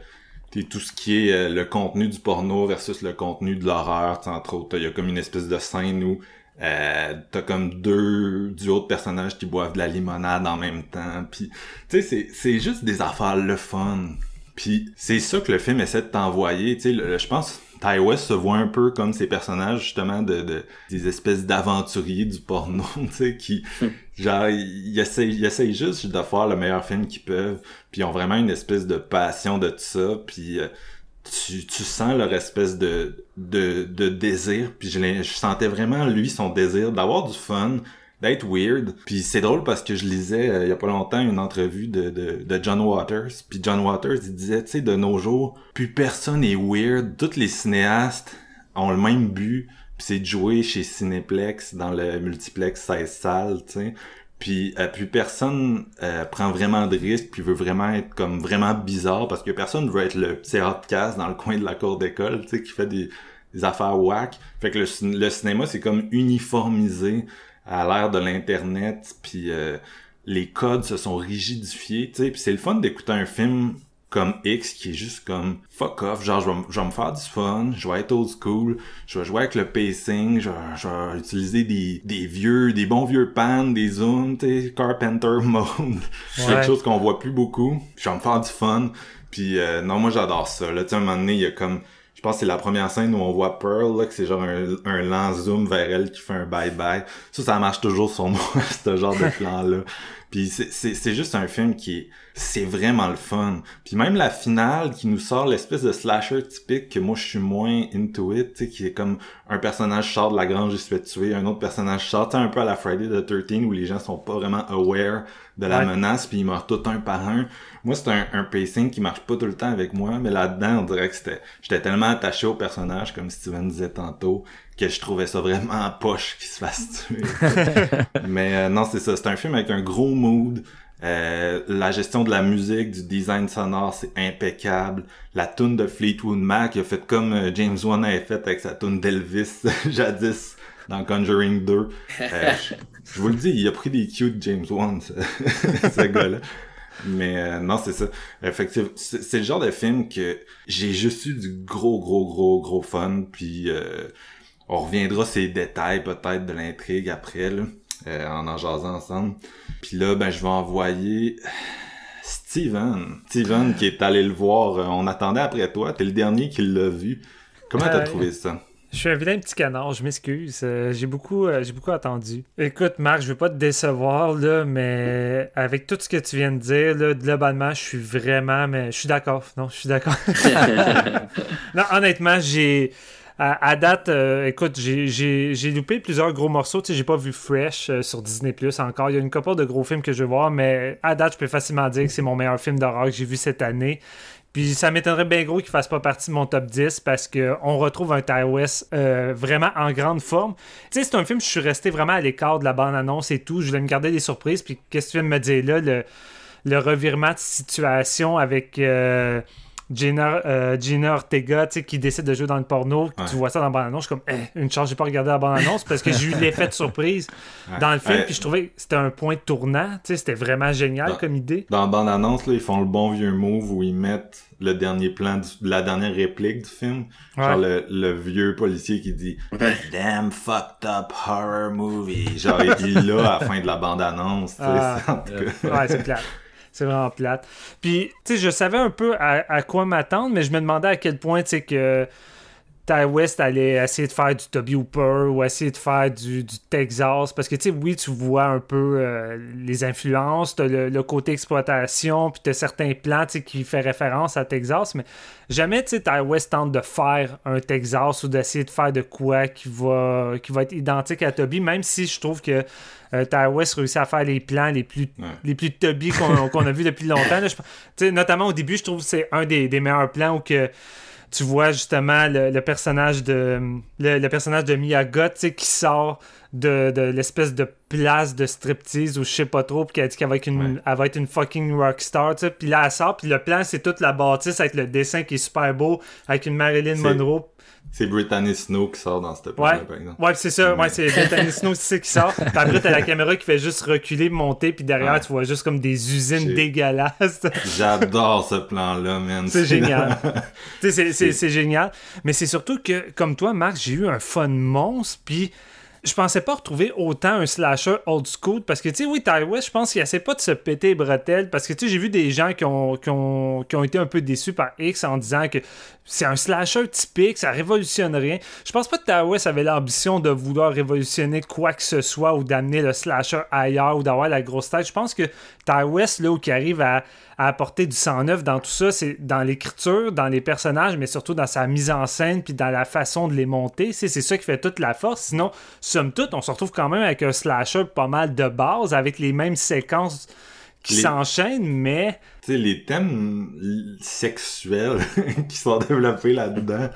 tout ce qui est euh, le contenu du porno versus le contenu de l'horreur, entre autres. Il y a comme une espèce de scène où euh, t'as comme deux duos de personnages qui boivent de la limonade en même temps. Puis, tu sais, c'est juste des affaires le fun. Puis c'est ça que le film essaie de t'envoyer. Tu sais, je pense Ty West se voit un peu comme ces personnages justement de, de des espèces d'aventuriers du porno, tu sais, qui hmm. genre ils essayent, ils essayent juste de faire le meilleur film qu'ils peuvent, puis ils ont vraiment une espèce de passion de tout ça, puis euh, tu, tu sens leur espèce de de, de désir, puis je, je sentais vraiment lui son désir d'avoir du fun, d'être weird. Puis c'est drôle parce que je lisais euh, il y a pas longtemps une entrevue de, de, de John Waters. Puis John Waters, il disait, tu sais, de nos jours, plus personne est weird. Tous les cinéastes ont le même but. Puis c'est de jouer chez Cineplex dans le multiplex 16 salles, tu sais. Puis euh, plus personne euh, prend vraiment de risques puis veut vraiment être comme vraiment bizarre parce que personne veut être le petit outcast dans le coin de la cour d'école, tu sais, qui fait des, des affaires whack. Fait que le, le cinéma, c'est comme uniformisé à l'ère de l'internet, puis euh, les codes se sont rigidifiés, tu sais, puis c'est le fun d'écouter un film comme X qui est juste comme fuck off, genre je vais, je vais, me faire du fun, je vais être old school, je vais jouer avec le pacing, je, je vais utiliser des, des vieux, des bons vieux pans, des zooms, tu Carpenter mode, c'est quelque chose qu'on voit plus beaucoup, je vais me faire du fun, puis euh, non moi j'adore ça, là tu sais un moment donné il y a comme je pense que c'est la première scène où on voit Pearl, là, que c'est genre un, un lent zoom vers elle qui fait un bye-bye. Ça, ça marche toujours sur moi, ce genre de plan-là. Puis c'est juste un film qui est... C'est vraiment le fun. Puis même la finale qui nous sort l'espèce de slasher typique que moi je suis moins into it, tu sais, qui est comme un personnage sort de la grange et se fait tuer, un autre personnage sort, un peu à la Friday the 13 où les gens sont pas vraiment aware de la menace puis ils meurent tout un par un. Moi c'est un, un, pacing qui marche pas tout le temps avec moi, mais là-dedans on dirait que c'était... J'étais tellement attaché au personnage comme Steven disait tantôt que je trouvais ça vraiment poche qu'il se fasse tuer. Mais euh, non, c'est ça. C'est un film avec un gros mood. Euh, la gestion de la musique, du design sonore, c'est impeccable. La tune de Fleetwood Mac, il a fait comme euh, James Wan avait fait avec sa tune d'Elvis jadis dans Conjuring 2. je, vous le dis, il a pris des cues de James Wan, ce, ce gars-là. Mais non, c'est ça. Effectivement, c'est le genre de film que j'ai juste eu du gros, gros, gros, gros fun. Puis on reviendra ces détails peut-être de l'intrigue après, là, euh, en en jasant ensemble. Puis là, ben je vais envoyer Steven. Steven qui est allé le voir. Euh, on attendait après toi. T'es le dernier qui l'a vu. Comment t'as euh, trouvé ça? Je suis un vilain petit canard, je m'excuse. j'ai beaucoup, j'ai beaucoup attendu. Écoute, Marc, je veux pas te décevoir, là, mais avec tout ce que tu viens de dire, là, globalement, je suis vraiment, mais je suis d'accord. Non, je suis d'accord. non, honnêtement, j'ai, à, date, euh, écoute, j'ai loupé plusieurs gros morceaux. Tu sais, j'ai pas vu Fresh euh, sur Disney Plus encore. Il y a une couple de gros films que je veux voir, mais à date, je peux facilement dire que c'est mon meilleur film d'horreur que j'ai vu cette année. Puis ça m'étonnerait bien gros qu'il fasse pas partie de mon top 10 parce qu'on retrouve un Ty West euh, vraiment en grande forme. Tu sais, c'est un film, je suis resté vraiment à l'écart de la bande-annonce et tout. Je voulais me garder des surprises. Puis qu'est-ce que tu viens de me dire là? Le, le revirement de situation avec. Gina, euh, Gina Ortega qui décide de jouer dans le porno, tu vois ça dans la bande-annonce, je suis comme, eh, une chance, j'ai pas regardé la bande-annonce parce que j'ai eu l'effet de surprise dans le film, puis je trouvais que c'était un point tournant, c'était vraiment génial comme idée. Dans la bande-annonce, ils font le bon vieux move où ils mettent le dernier plan, de la dernière réplique du film. Genre le, vieux policier qui dit Damn fucked up horror movie. Genre il l'a à la fin de la bande-annonce. Ah. ouais, c'est clair. C'est vraiment plate. Puis, tu sais, je savais un peu à, quoi m'attendre, mais je me demandais à quel point, tu sais, que Ty West allait essayer de faire du Toby Hooper ou essayer de faire du, du Texas. Parce que, tu sais, oui, tu vois un peu euh, les influences, tu le, le, côté exploitation, puis tu certains plans qui fait référence à Texas, mais jamais, tu sais, Ty West tente de faire un Texas ou d'essayer de faire de quoi qui va, qui va être identique à Toby, même si je trouve que euh, Ty West réussit à faire les plans les plus, les plus Toby qu'on a vu depuis longtemps. Là, notamment au début, je trouve que c'est un des, des meilleurs plans où que tu vois justement le, personnage de le, personnage de Goth qui sort de, l'espèce de place de striptease ou je sais pas trop puis qu'elle dit qu'elle va être une va être une fucking rockstar puis là elle sort puis le plan c'est toute la bâtisse avec le dessin qui est super beau avec une Marilyn Monroe c'est Brittany Snow qui sort dans cette plan ouais. par exemple. Ouais, c'est ça. Ouais, c'est Brittany Snow qui sort. Puis après, t'as la caméra qui fait juste reculer, monter, puis derrière, tu vois juste comme des usines dégueulasses. J'adore ce plan-là, man. C'est génial. c'est génial. Mais c'est surtout que, comme toi, Marc, j'ai eu un fun monstre, puis je pensais pas retrouver autant un slasher old school parce que tu sais oui Ty West je pense qu'il essaie pas de se péter les bretelles parce que tu sais j'ai vu des gens qui, ont, été un peu déçus par X en disant que c'est un slasher typique ça révolutionne rien. Je pense pas que Ty West avait l'ambition de vouloir révolutionner quoi que ce soit ou d'amener le slasher ailleurs ou d'avoir la grosse tête. Je pense que Ty West là où qui arrive à à apporter du sang neuf dans tout ça, c'est dans l'écriture, dans les personnages, mais surtout dans sa mise en scène, puis dans la façon de les monter. C'est ça qui fait toute la force. Sinon, somme toute, on se retrouve quand même avec un slasher pas mal de base, avec les mêmes séquences qui s'enchaînent, mais... Tu sais, les thèmes sexuels qui sont développés là-dedans,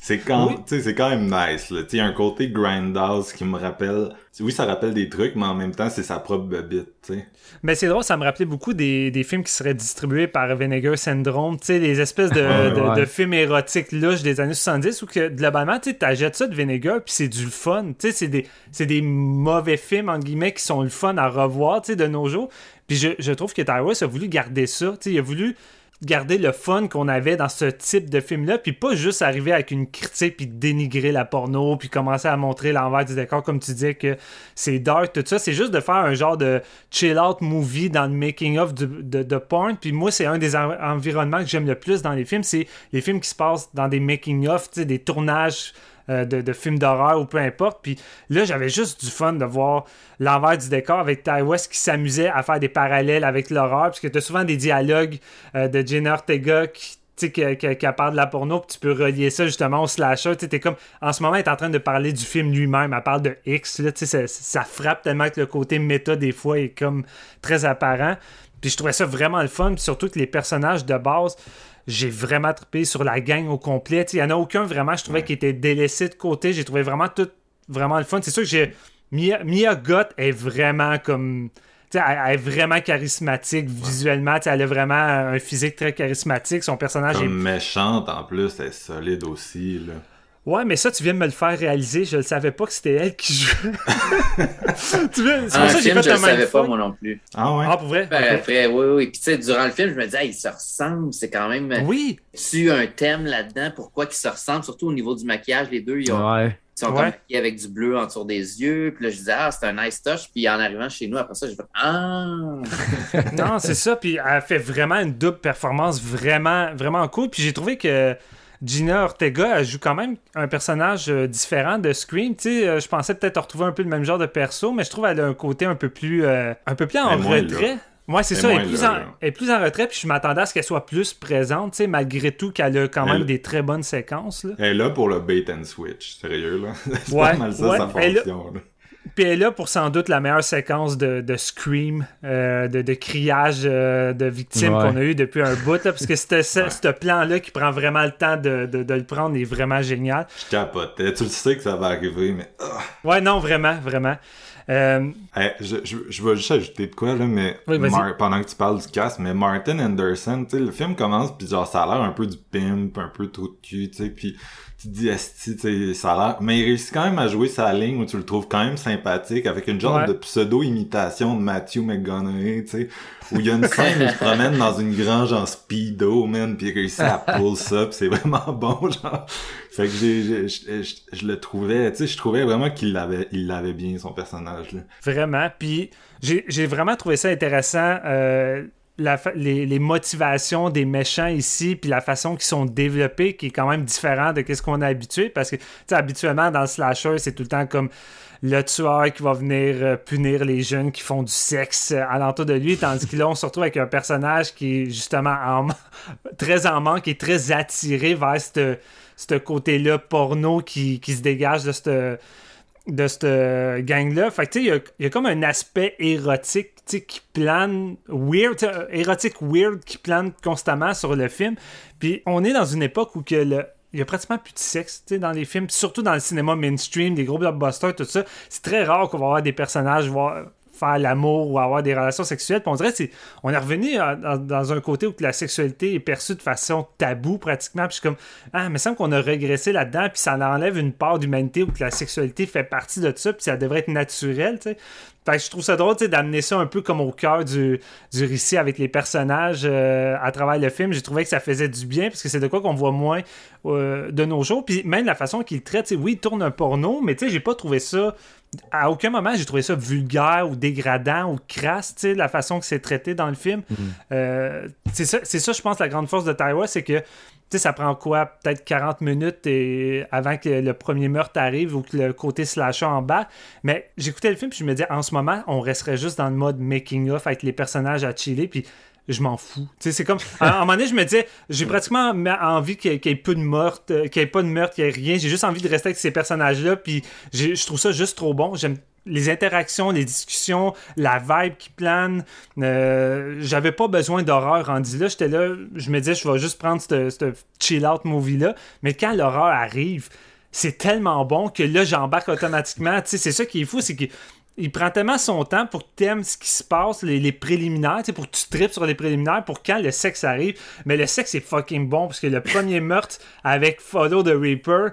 c'est quand, c'est quand même nice. Il y a un côté grindhouse qui me rappelle... Oui, ça rappelle des trucs, mais en même temps, c'est sa propre bebite. sais. Mais c'est drôle, ça me rappelait beaucoup des, des, films qui seraient distribués par Vinegar Syndrome, tu sais, des espèces de, de, films érotiques louches des années 70 où que globalement, tu t'achètes ça de Vinegar puis c'est du fun. Tu sais, c'est des, des mauvais films, en guillemets, qui sont le fun à revoir, tu sais, de nos jours. Puis je, je trouve que Tyrus a voulu garder ça. Tu sais, il a voulu garder le fun qu'on avait dans ce type de film-là, puis pas juste arriver avec une critique puis dénigrer la porno, puis commencer à montrer l'envers du décor comme tu disais que c'est dark, tout ça. C'est juste de faire un genre de chill-out movie dans le making-of de, de, porn. Puis moi, c'est un des environnements que j'aime le plus dans les films, c'est les films qui se passent dans des making-of, des tournages euh, de, films d'horreur ou peu importe. Puis là, j'avais juste du fun de voir l'envers du décor avec Ty West qui s'amusait à faire des parallèles avec l'horreur, puisque tu as souvent des dialogues euh, de Jenna Ortega qui qui, qui, parle de la porno, puis tu peux relier ça justement au slasher. Tu es comme, en ce moment, elle est en train de parler du film lui-même. Elle parle de X. Là, ça, ça frappe tellement que le côté méta, des fois, est comme très apparent. Puis je trouvais ça vraiment le fun. surtout que les personnages de base, j'ai vraiment trippé sur la gang au complet. Il n'y en a aucun vraiment, je trouvais, qui était délaissé de côté. J'ai trouvé vraiment tout vraiment le fun. C'est sûr que j'ai. Mia, Mia Gott est vraiment comme. Elle, elle, est vraiment charismatique visuellement. Elle a vraiment un physique très charismatique. Son personnage comme est. méchante en plus, elle est solide aussi. Là. Ouais, mais ça, tu viens de me le faire réaliser. Je ne savais pas que c'était elle qui jouait. tu viens... C'est pour ah, ça que j'ai fait Je ne savais pas, moi non plus. Ah ouais? Ah, pour vrai? Ben, après, oui, oui. Puis, tu sais, durant le film, je me disais, ils se ressemblent. C'est quand même. Oui. Tu un thème là-dedans. Pourquoi ils se ressemblent? Surtout au niveau du maquillage, les deux, ils, ont... ils sont ouais. maquillés avec du bleu autour des yeux. Puis là, je disais, ah, c'est un nice touch. Puis en arrivant chez nous, après ça, je fais, ah! non, c'est ça. Puis elle fait vraiment une double performance vraiment, vraiment cool. Puis j'ai trouvé que Gina Ortega, elle joue quand même un personnage euh, différent de Scream. Tu sais, euh, je pensais peut-être retrouver un peu le même genre de perso, mais je trouve qu'elle a un côté un peu plus, euh, un peu plus en retrait. Ouais, c'est ça. Elle est, plus en, est plus en retrait, puis je m'attendais à ce qu'elle soit plus présente, tu sais, malgré tout qu'elle a quand même des très bonnes séquences. Là. Elle est là pour le bait and switch, sérieux, là? c'est pas mal ça, sa fonction. Puis elle est là pour sans doute la meilleure séquence de, de scream, euh, de, de, criage euh, de victimes qu'on a eu depuis un bout, là, parce que ce, ce plan-là qui prend vraiment le temps de, de, le prendre est vraiment génial. Je capotais. Tu le sais que ça va arriver, mais. Ah. Ouais, non, vraiment, vraiment. Euh... je, je, je, vais juste ajouter de quoi, là, mais pendant que tu parles du cast, mais Martin Anderson, tu sais, le film commence, puis genre, ça a l'air un peu du pimp, un peu trop de cul, tu sais, puis tu te dis, esti, ça a l'air... Mais il réussit quand même à jouer sa ligne où tu le trouves quand même sympathique, avec une genre de pseudo-imitation de Matthew McGonaghy, tu sais, où il y a une scène où il se promène dans une grange en speedo, man, puis il réussit à pull ça, pis c'est vraiment bon, genre. Fait que j'ai, je le trouvais, tu sais, je trouvais vraiment qu'il l'avait, il l'avait bien, son personnage, là. Vraiment, puis j'ai vraiment trouvé ça intéressant, euh les, motivations des méchants ici, puis la façon qu'ils sont développés, qui est quand même différent de ce qu'on a habitué. Parce que, tu sais, habituellement, dans le slasher, c'est tout le temps comme le tueur qui va venir euh, punir les jeunes qui font du sexe à alentour de lui, tandis que là, on se retrouve avec un personnage qui est justement très en manque et très attiré vers ce côté-là porno qui, qui, se dégage de cette de cette gang-là. Fait tu sais, il y, a comme un aspect érotique, qui plane weird, érotique weird qui plane constamment sur le film. Puis on est dans une époque où que le, il y a pratiquement plus de sexe dans les films, surtout dans le cinéma mainstream, des gros blockbusters, tout ça. C'est très rare qu'on va avoir des personnages voir faire l'amour ou avoir des relations sexuelles. Puis on dirait on est revenu dans, un côté où la sexualité est perçue de façon taboue pratiquement. Puis je suis comme, ah, il me semble qu'on a régressé là-dedans, puis ça enlève une part d'humanité où la sexualité fait partie de ça, puis ça devrait être naturel, tu sais. Fait que je trouve ça drôle d'amener ça un peu comme au cœur du, du récit avec les personnages euh, à travers le film. J'ai trouvé que ça faisait du bien parce que c'est de quoi qu'on voit moins euh, de nos jours. Puis même la façon qu'il traite, oui, il tourne un porno, mais tu sais, j'ai pas trouvé ça à aucun moment j'ai trouvé ça vulgaire ou dégradant ou crasse, la façon que c'est traité dans le film. Mhm. Euh, c'est ça, ça, je pense, la grande force de Taiwan, c'est que ça prend quoi, peut-être 40 minutes avant que le premier meurtre arrive ou que le côté slasher en bas. Mais j'écoutais le film puis je me disais, en ce moment, on resterait juste dans le mode making-of avec les personnages à chiller. Puis je m'en fous. C'est comme. À, un moment donné, je me disais, j'ai pratiquement envie qu'il y, ait peu de meurtre, euh, qu'il n'y ait pas de meurtre, qu'il n'y ait rien. J'ai juste envie de rester avec ces personnages-là. Puis je trouve ça juste trop bon. J'aime les interactions, les discussions, la vibe qui plane. Euh, j'avais pas besoin d'horreur rendu là. J'étais là, je me disais, je vais juste prendre ce chill-out movie-là. Mais quand l'horreur arrive, c'est tellement bon que là, j'embarque automatiquement. c'est ça qui est fou, c'est que il prend tellement son temps pour que tu aimes ce qui se passe, les, préliminaires, pour que tu tripes sur les préliminaires, pour quand le sexe arrive. Mais le sexe est fucking bon, parce que le premier meurtre avec Follow the Reaper,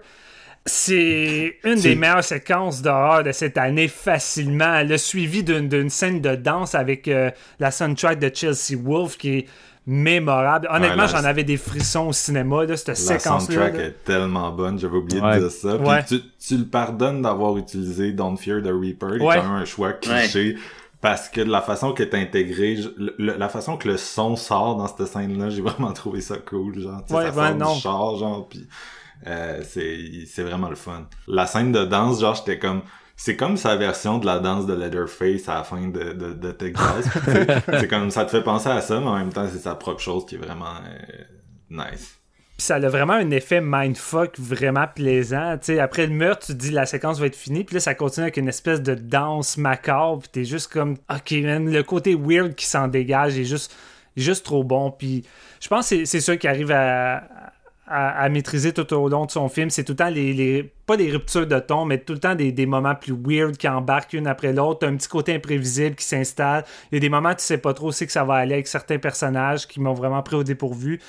c'est une des meilleures séquences d'horreur de cette année facilement. Le suivi d'une scène de danse avec euh, la soundtrack de Chelsea Wolf qui est mémorable. Honnêtement, j'en avais des frissons au cinéma, là, cette séquence-là. La soundtrack est tellement bonne, j'avais oublié de dire ça. Puis tu, le pardonnes d'avoir utilisé Don't Fear the Reaper, c'est quand même un choix cliché. Parce que de la façon qu'elle est intégrée, la façon que le son sort dans cette scène-là, j'ai vraiment trouvé ça cool. Genre, ouais, ça sort non. du char, genre, pis, euh, c'est vraiment le fun. La scène de danse, genre, j'étais comme c'est comme sa version de la danse de Leatherface à la fin de, de, de Texas. c'est comme ça te fait penser à ça, mais en même temps, c'est sa propre chose qui est vraiment euh, nice. Puis ça a vraiment un effet mindfuck vraiment plaisant. sais après le meurtre, tu te dis la séquence va être finie, puis là ça continue avec une espèce de danse macabre, puis t'es juste comme OK man, le côté weird qui s'en dégage est juste, juste trop bon. Puis je pense que c'est ça qui arrive à, à, maîtriser tout au long de son film. C'est tout le temps les, pas des ruptures de ton, mais tout le temps des, moments plus weird qui embarquent une après l'autre. Un petit côté imprévisible qui s'installe. Il y a des moments où tu sais pas trop où que ça va aller avec certains personnages qui m'ont vraiment pris au dépourvu.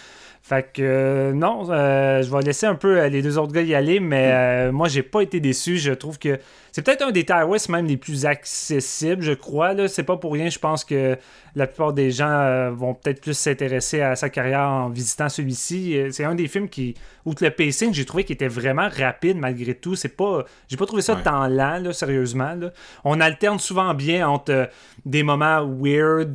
Fait que euh, non, euh, je vais laisser un peu euh, les deux autres gars y aller, mais moi j'ai pas été déçu. Je trouve que c'est peut-être un des Tire même les plus accessibles, je crois. Là. C'est pas pour rien, je pense que la plupart des gens vont peut-être plus s'intéresser à sa carrière en visitant celui-ci. C'est un des films qui, outre le pacing, j'ai trouvé qu'il était vraiment rapide malgré tout. C'est pas, j'ai pas trouvé ça tant lent, là, sérieusement. Là. On alterne souvent bien entre des moments weird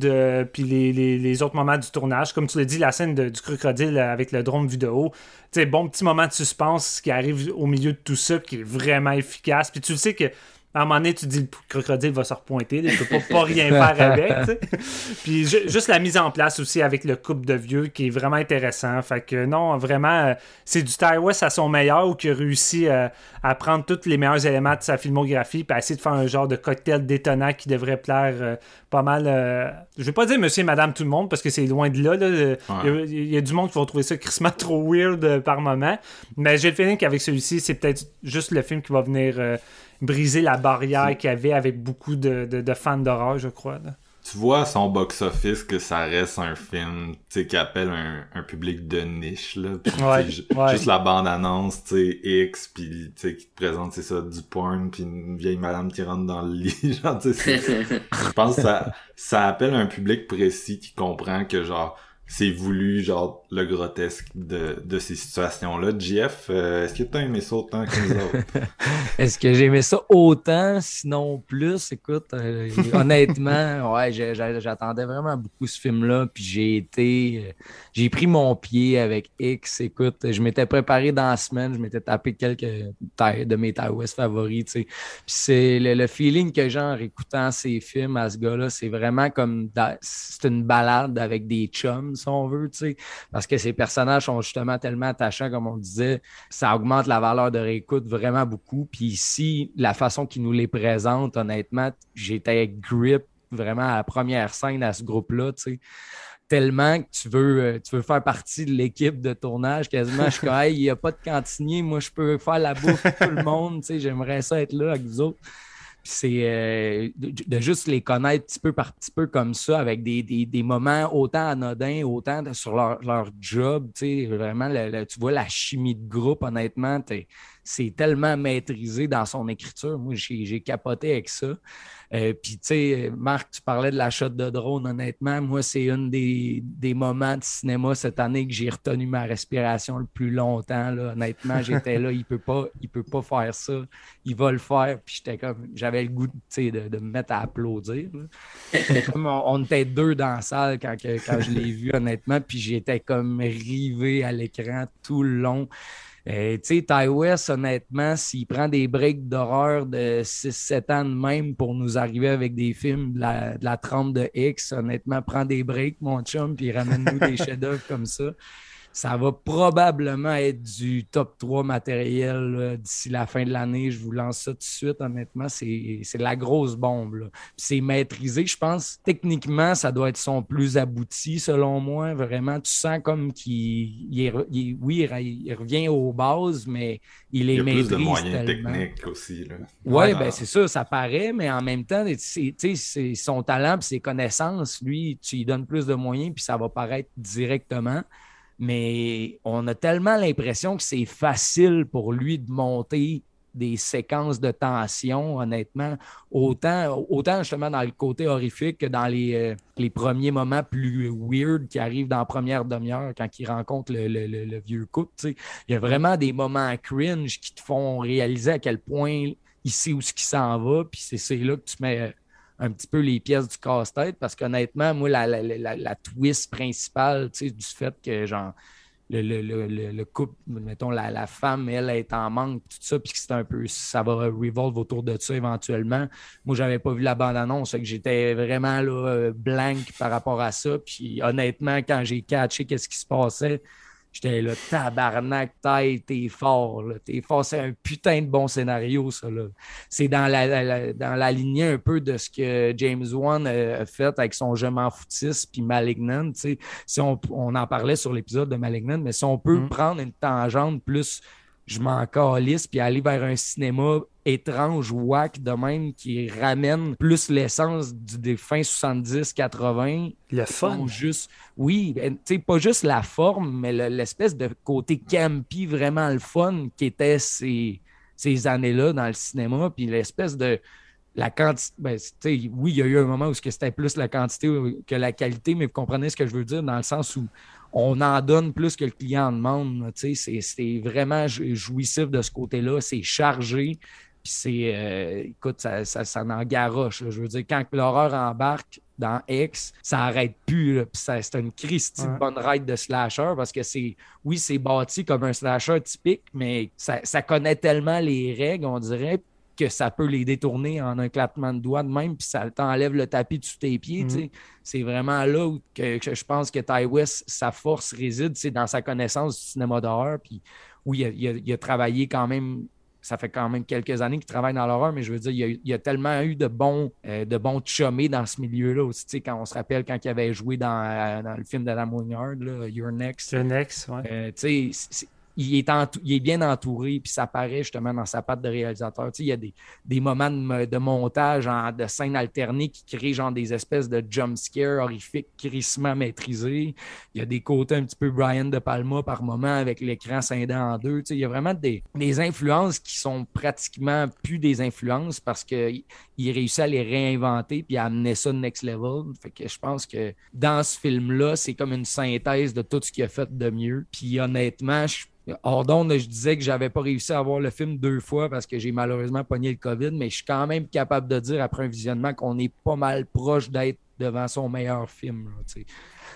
puis les, les, autres moments du tournage. Comme tu l'as dit, la scène du crocodile avec le drone de haut. sais, bon petit moment de suspense qui arrive au milieu de tout ça, qui est vraiment efficace. Puis tu sais que à un moment donné, tu dis le crocodile va se repointer, il peut pas, pas rien faire avec. Puis juste la mise en place aussi avec le couple de vieux qui est vraiment intéressant. Fait que non, vraiment, euh, c'est du Ty West à son meilleur ou qui a réussi euh, à prendre tous les meilleurs éléments de sa filmographie puis à essayer de faire un genre de cocktail détonnant qui devrait plaire euh, pas mal. Je vais pas dire monsieur et madame tout le monde parce que c'est loin de là. Il, y a, du monde qui va trouver ça crissement trop weird par moment. Mais j'ai le feeling qu'avec celui-ci, c'est peut-être juste le film qui va venir briser la barrière qu'il y avait avec beaucoup de, de, fans d'horreur, je crois. Tu vois son box-office que ça reste un film qui appelle un, un, public de niche. Là, Juste la bande-annonce X, puis qui te présente ça, du porn, puis une vieille madame qui rentre dans le lit. genre, je pense que ça, ça appelle un public précis qui comprend que genre c'est voulu, genre, le grotesque de, de ces situations-là. Jeff, euh, est-ce que t'as aimé ça autant que nous autres? est-ce que j'ai aimé ça autant, sinon plus? Écoute, euh, honnêtement, ouais, j'attendais vraiment beaucoup ce film-là, puis j'ai été... J'ai pris mon pied avec X. Écoute, je m'étais préparé dans la semaine, je m'étais tapé quelques de mes West favoris, tu sais. Puis c'est le, feeling que j'ai en écoutant ces films à ce gars-là, c'est vraiment comme... C'est une balade avec des chums, si on veut, tu sais, parce que ces personnages sont justement tellement attachants, comme on disait, ça augmente la valeur de réécoute vraiment beaucoup. Puis ici, la façon qu'ils nous les présentent, honnêtement, j'étais grip vraiment à la première scène à ce groupe-là, tu sais tellement que tu veux, euh, tu veux faire partie de l'équipe de tournage. Quasiment, je suis comme, il n'y a pas de cantinier, moi, je peux faire la bouffe pour tout le monde. Tu sais, j'aimerais ça être là avec vous autres c'est euh, de, juste les connaître petit peu par petit peu comme ça, avec des, des, moments autant anodins, autant sur leur, leur job. Tu sais, vraiment, tu vois la chimie de groupe, honnêtement, c'est tellement maîtrisé dans son écriture. Moi, j'ai capoté avec ça. Euh, puis, tu sais, Marc, tu parlais de la shot de drone, honnêtement. Moi, c'est un des, des, moments de cinéma cette année que j'ai retenu ma respiration le plus longtemps. Là. Honnêtement, j'étais là, il peut pas, il peut pas faire ça. Il va le faire. Puis, j'étais comme, j'avais le goût de, de, me mettre à applaudir. comme on, était deux dans la salle quand, quand je l'ai vu, honnêtement. Puis, j'étais comme rivé à l'écran tout le long. Euh, tu sais, Ty West, honnêtement, s'il prend des breaks d'horreur de 6-7 ans de même pour nous arriver avec des films de la, de la trempe de X, honnêtement, prend des breaks, mon chum, puis ramène-nous des chefs-d'œuvre comme ça ça va probablement être du top 3 matériel d'ici la fin de l'année. Je vous lance ça tout de suite, honnêtement. C'est la grosse bombe. C'est maîtrisé. Je pense, techniquement, ça doit être son plus abouti, selon moi. Vraiment, tu sens comme qu'il, oui, il revient aux bases, mais il est maîtrisé. Il y a plus de moyens techniques aussi. Oui, ben, c'est ça, ça paraît, mais en même temps, c'est son talent et ses connaissances, lui, tu lui donnes plus de moyens, puis ça va paraître directement mais on a tellement l'impression que c'est facile pour lui de monter des séquences de tension, honnêtement, autant, autant justement dans le côté horrifique que dans les, euh, les premiers moments plus weird qui arrivent dans la première demi-heure quand il rencontre le, vieux couple. Il y a vraiment des moments cringe qui te font réaliser à quel point il sait où ce qui s'en va, puis c'est là que tu mets un petit peu les pièces du casse-tête parce qu'honnêtement, moi, la, la, twist principale du fait que genre le, le, couple, mettons, la, femme, elle, est en manque, tout ça, puis que c'est un peu, ça va revolve autour de ça éventuellement. Moi, j'avais pas vu la bande-annonce, que j'étais vraiment là, blank par rapport à ça. Puis honnêtement, quand j'ai catché qu'est-ce qui se passait, J'étais là, tabarnak, t'es fort, T'es fort. C'est un putain de bon scénario, ça, là. C'est dans la, dans la lignée un peu de ce que James Wan a fait avec son Je m'en foutiste puis Malignant, tu Si on, on, en parlait sur l'épisode de Malignant, mais si on peut mm. prendre une tangente plus je m'en calisse puis aller vers un cinéma étrange, wack de même, qui ramène plus l'essence des fins 70-80. Le fun. Juste, oui, ben, tu pas juste la forme, mais l'espèce de côté campy, vraiment le fun qui était ces, ces années-là dans le cinéma, puis l'espèce de la quantité. Ben, oui, il y a eu un moment où c'était plus la quantité que la qualité, mais vous comprenez ce que je veux dire, dans le sens où on en donne plus que le client en demande. C'est vraiment jouissif de ce côté-là. C'est chargé. Puis c'est, euh, écoute, ça, ça, ça en garoche. Je veux dire, quand l'horreur embarque dans X, ça n'arrête plus. Puis c'est une crise de bonne ride de slasher parce que c'est, oui, c'est bâti comme un slasher typique, mais ça, ça connaît tellement les règles, on dirait que ça peut les détourner en un claquement de doigts de même, puis ça t'enlève le tapis de sous tes pieds. Mm-hmm. C'est vraiment là où que, je pense que Ty West, sa force réside, c'est dans sa connaissance du cinéma d'horreur. Puis oui, il a, travaillé quand même ça fait quand même quelques années qu'il travaille dans l'horreur, mais je veux dire, il y a, tellement eu de bons, euh, de bons dans ce milieu-là aussi. Tu sais, quand on se rappelle quand il avait joué dans, euh, le film d'Adam Wingard, Your Next. Your Next, ouais. Euh, tu sais, il est, il bien entouré, puis ça paraît justement dans sa patte de réalisateur. Tu il y a des, moments de, montage, de scènes alternées qui créent genre des espèces de jump scare horrifiques, crissement maîtrisés. Il y a des côtés un petit peu Brian De Palma par moment avec l'écran scindé en deux. Tu il y a vraiment des, influences qui sont pratiquement plus des influences parce qu'il réussit à les réinventer puis à amener ça next level. Fait que je pense que dans ce film-là, c'est comme une synthèse de tout ce qu'il a fait de mieux. Puis honnêtement, je Hors d'onde, je disais que j'avais pas réussi à voir le film deux fois parce que j'ai malheureusement pogné le COVID, mais je suis quand même capable de dire après un visionnement qu'on est pas mal proche d'être devant son meilleur film.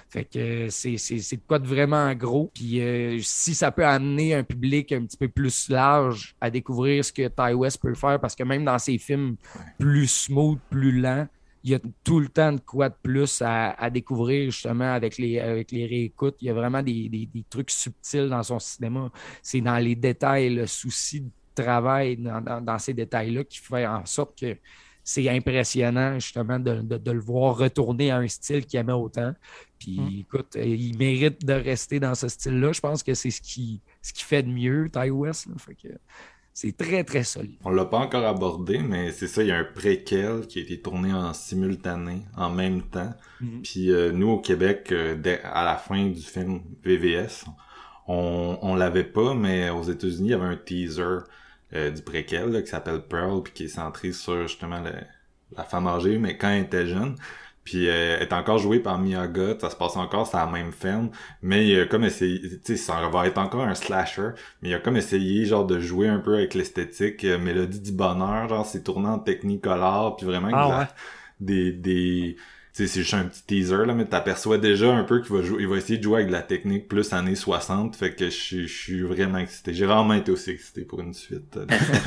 fait que c'est de quoi de vraiment gros. Puis euh, si ça peut amener un public un petit peu plus large à découvrir ce que Ty West peut faire, parce que même dans ses films plus smooth, plus lents, il y a tout le temps de quoi de plus à, découvrir justement avec les, avec les réécoutes. Il y a vraiment des, trucs subtils dans son cinéma. C'est dans les détails, le souci de travail dans, ces détails-là qui fait en sorte que c'est impressionnant justement de, le voir retourner à un style qu'il aimait autant. Puis mm. écoute, il mérite de rester dans ce style-là. Je pense que c'est ce qui, ce qui fait de mieux, Ty West. que c'est très, très solide. On l'a pas encore abordé, mais c'est ça, il y a un préquel qui a été tourné en simultané, en même temps. Mhm. Puis euh, nous, au Québec, euh, à la fin du film VVS, on, on l'avait pas, mais aux États-Unis, il y avait un teaser euh, du préquel qui s'appelle Pearl, puis qui est centré sur justement la femme âgée, mais quand elle était jeune. Puis euh, est encore joué par Miyaga, ça se passe encore sur la même ferme, mais il a comme essayé, tu sais, ça va être encore un slasher, mais il a comme essayé genre de jouer un peu avec l'esthétique, euh, mélodie du bonheur, genre c'est tourné en technicolor, puis vraiment ah, des des c'est juste un petit teaser là mais t'aperçois déjà un peu qu'il va jouer il va essayer de jouer avec de la technique plus années 60 fait que je, suis vraiment excité. J'ai vraiment été aussi excité pour une suite euh,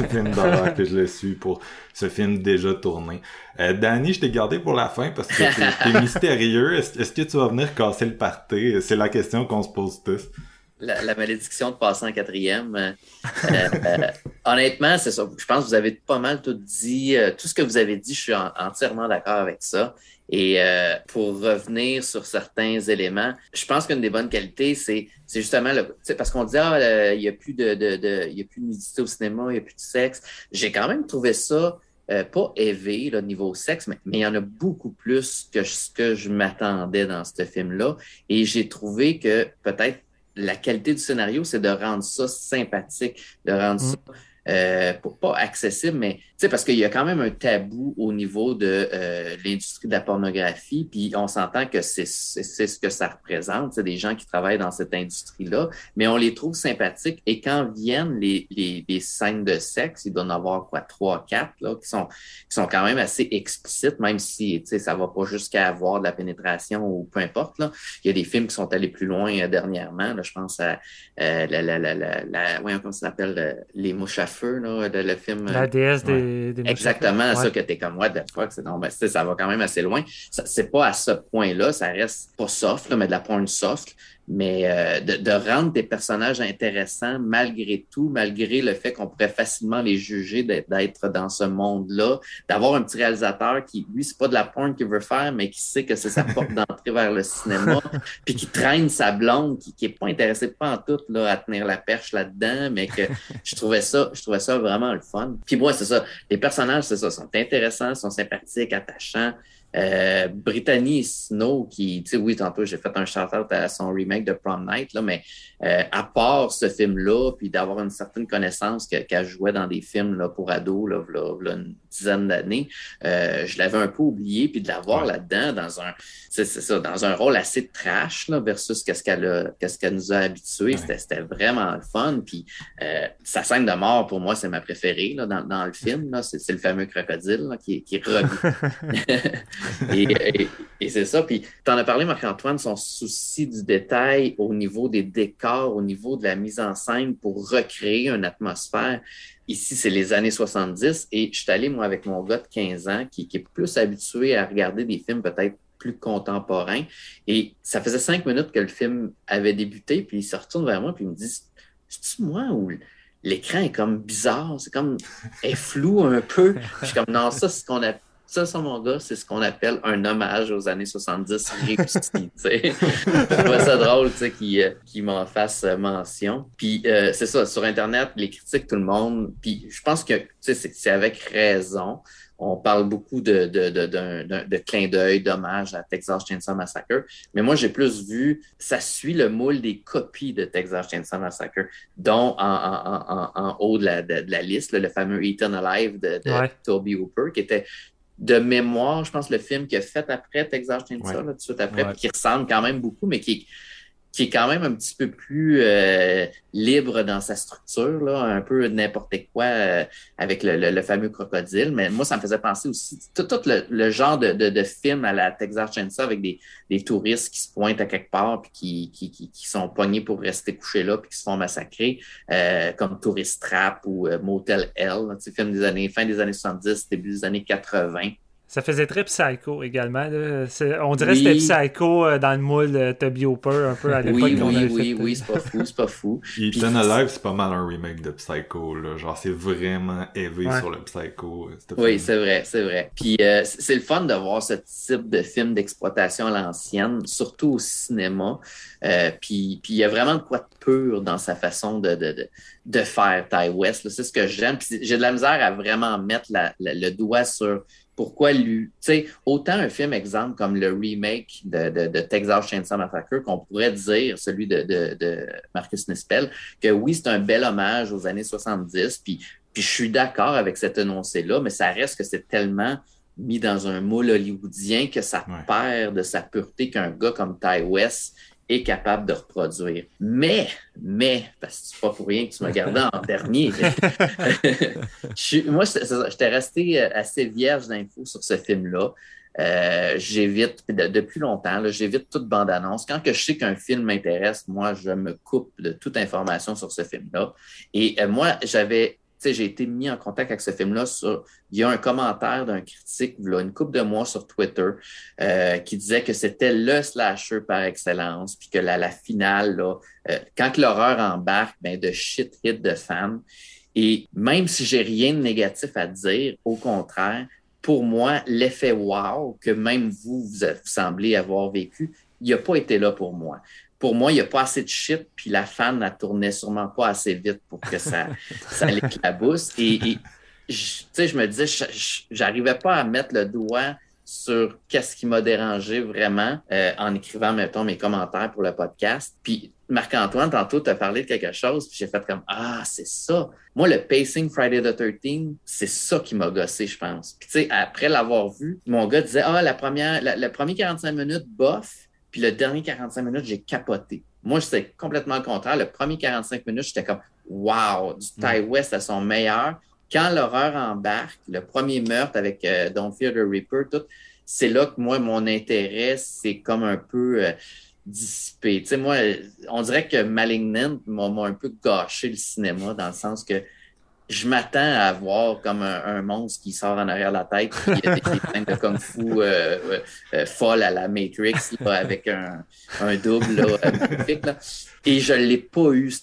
film d'horreur que je le suis pour ce film déjà tourné. Euh, Danny je t'ai gardé pour la fin parce que t'es mystérieux. Est-ce que tu vas venir casser le party? C'est la question qu'on se pose tous la, malédiction de passer en quatrième. Euh, euh, honnêtement, c'est ça. Je pense que vous avez pas mal tout dit. tout ce que vous avez dit, je suis entièrement d'accord avec ça. Et euh, pour revenir sur certains éléments, je pense qu'une des bonnes qualités, c'est justement parce qu'on dit ah il y a plus de, il y a plus de nudité au cinéma, il y a plus de sexe. J'ai quand même trouvé ça euh, pas élevé le niveau sexe, mais, mais il y en a beaucoup plus que ce que je m'attendais dans ce film-là. Et j'ai trouvé que peut-être la qualité du scénario, c'est de rendre ça sympathique, de rendre mm. ça euh, pas accessible, mais parce qu'il y a quand même un tabou au niveau de euh, l'industrie de la pornographie, puis on s'entend que c'est ce que ça représente, c'est des gens qui travaillent dans cette industrie-là, mais on les trouve sympathiques et quand viennent les, les, les scènes de sexe, il doit en avoir quoi, trois, quatre, là, qui sont, qui sont quand même assez explicites, même si ça va pas jusqu'à avoir de la pénétration ou peu importe. Là. Il y a des films qui sont allés plus loin euh, dernièrement, là, je pense à la, la, la, la, la, comment ça s'appelle, Les mouches à feu, là, le film. La déesse des Exactement, ça que tu es comme moi, de fuck, c'est ben, ça va quand même assez loin. C'est pas à ce point-là, ça reste pas soft, mais de la porn soft mais euh, de, de, rendre des personnages intéressants malgré tout, malgré le fait qu'on pourrait facilement les juger d'être dans ce monde-là, d'avoir un petit réalisateur qui, lui, c'est pas de la porn qu'il veut faire, mais qui sait que c'est sa porte d'entrée vers le cinéma, puis qui traîne sa blonde, qui, qui est pas intéressée pas en tout là, à tenir la perche là-dedans, mais que je trouvais ça, je trouvais ça vraiment le fun. Puis moi, c'est ça, les personnages, c'est ça, sont intéressants, sont sympathiques, attachants. Euh, Brittany Snow, qui, tu sais, oui, tantôt, j'ai fait un shout-out à son remake de Prom Night, là, mais euh, à part ce film-là, puis d'avoir une certaine connaissance qu'elle jouait dans des films là, pour ados, là, là, une dizaine d'années, euh, je l'avais un peu oublié, puis de la voir là-dedans dans un, c'est ça, dans un rôle assez trash là, versus qu'est-ce qu'elle qu'est-ce qu'elle nous a habitués, c'était vraiment le fun. Puis euh, sa scène de mort pour moi c'est ma préférée là, dans, dans le film, là, c'est, le fameux crocodile là, qui, qui et, c'est ça. Puis tu en as parlé Marc-Antoine, son souci du détail au niveau des décors, au niveau de la mise en scène pour recréer une atmosphère. Ici, c'est les années 70 et je suis allé, moi, avec mon gars de 15 ans qui, est plus habitué à regarder des films peut-être plus contemporains. Et ça faisait cinq minutes que le film avait débuté, puis il se retourne vers moi, puis il me dit C'est-tu moi ou l'écran est comme bizarre, c'est comme est flou un peu. je suis comme non, ça, c'est ce qu'on a Ça, ça, mon gars, c'est ce qu'on appelle un hommage aux années 70 réussi. je vois ça drôle qu'il euh, qu m'en fasse mention. Puis euh, c'est ça, sur Internet, les critiques, tout le monde. Puis je pense que c'est avec raison on parle beaucoup de, de, de, de clin d'œil, d'hommage à Texas Chainsaw Massacre. Mais moi, j'ai plus vu, ça suit le moule des copies de Texas Chainsaw Massacre, dont en, en, en, en haut de la, de, la liste, le fameux Eaten Alive de, Toby Hooper, qui était de mémoire, je pense, le film qu'il a fait après Texas Chainsaw, tout de suite après, qui ressemble quand même beaucoup, mais qui, qui est quand même un petit peu plus euh, libre dans sa structure, là, un peu n'importe quoi euh, avec le, fameux crocodile. Mais moi, ça me faisait penser aussi tout, le, genre de, de, film à la Texas Chainsaw avec des, des, touristes qui se pointent à quelque part puis qui, qui, qui, qui, sont pognés pour rester couchés là puis qui se font massacrer, euh, comme Tourist Trap ou Motel L, film des années fin des années 70, début des années 80. Ça faisait très psycho également. On dirait que c'était psycho euh, dans le moule de Toby Hooper un peu à l'époque. Oui, oui, oui, oui, c'est pas fou, c'est pas fou. Ethan Alive, c'est pas mal un remake de Psycho. Là. Genre, c'est vraiment élevé sur le Psycho. Euh, oui, c'est vrai, c'est vrai. Puis euh, c'est le fun de voir ce type de film d'exploitation à l'ancienne, surtout au cinéma. puis il y a vraiment de quoi de pur dans sa façon de, de, de, de faire Ty West. C'est ce que j'aime. J'ai de la misère à vraiment mettre le doigt sur pourquoi lui, tu sais, autant un film exemple comme le remake de, Texas Chainsaw Massacre qu'on pourrait dire, celui de, Marcus Nispel, que oui, c'est un bel hommage aux années 70, puis, puis je suis d'accord avec cet énoncé-là, mais ça reste que c'est tellement mis dans un moule hollywoodien que ça perd de sa pureté qu'un gars comme Ty West est capable de reproduire. Mais, mais, parce que c'est pas pour rien que tu m'as gardé en dernier. je, moi, j'étais resté euh, assez vierge d'infos sur ce film-là. Euh, j'évite, depuis longtemps, j'évite toute bande-annonce. Quand que je sais qu'un film m'intéresse, moi, je me coupe de toute information sur ce film-là. Et euh, moi, j'avais j'ai été mis en contact avec ce film-là. Il y a un commentaire d'un critique, là, une couple de mois sur Twitter, euh, qui disait que c'était le slasher par excellence, puis que la, la finale, là, euh, quand l'horreur embarque, ben, de shit hit de fans. Et même si j'ai rien de négatif à dire, au contraire, pour moi, l'effet wow que même vous, vous semblez avoir vécu, il n'a pas été là pour moi pour moi, il n'y a pas assez de shit, puis la fan ne tournait sûrement pas assez vite pour que ça, ça l'éclabousse. Et, et je, je me disais, j'arrivais pas à mettre le doigt sur qu'est-ce qui m'a dérangé vraiment euh, en écrivant, mettons, mes commentaires pour le podcast. Puis Marc-Antoine, tantôt, tu as parlé de quelque chose, puis j'ai fait comme Ah, c'est ça. Moi, le pacing Friday the 13 c'est ça qui m'a gossé, je pense. Puis, tu sais, après l'avoir vu, mon gars disait Ah, la première, la, le premier 45 minutes, bof. Puis le dernier 45 minutes, j'ai capoté. Moi, c'était complètement le contraire. Le premier 45 minutes, j'étais comme Wow, du Ty West à son meilleur. Quand l'horreur embarque, le premier meurtre avec euh, Don't Fear the Reaper, tout, c'est là que moi, mon intérêt, c'est comme un peu euh, dissipé. Tu sais, moi, on dirait que Malignant m'a un peu gâché le cinéma dans le sens que je m'attends à voir comme un, monstre qui sort en arrière de la tête, puis il a des de kung fu euh, euh, euh, folles à la Matrix avec un, un double là, magnifique. Là. Et je ne l'ai pas eu.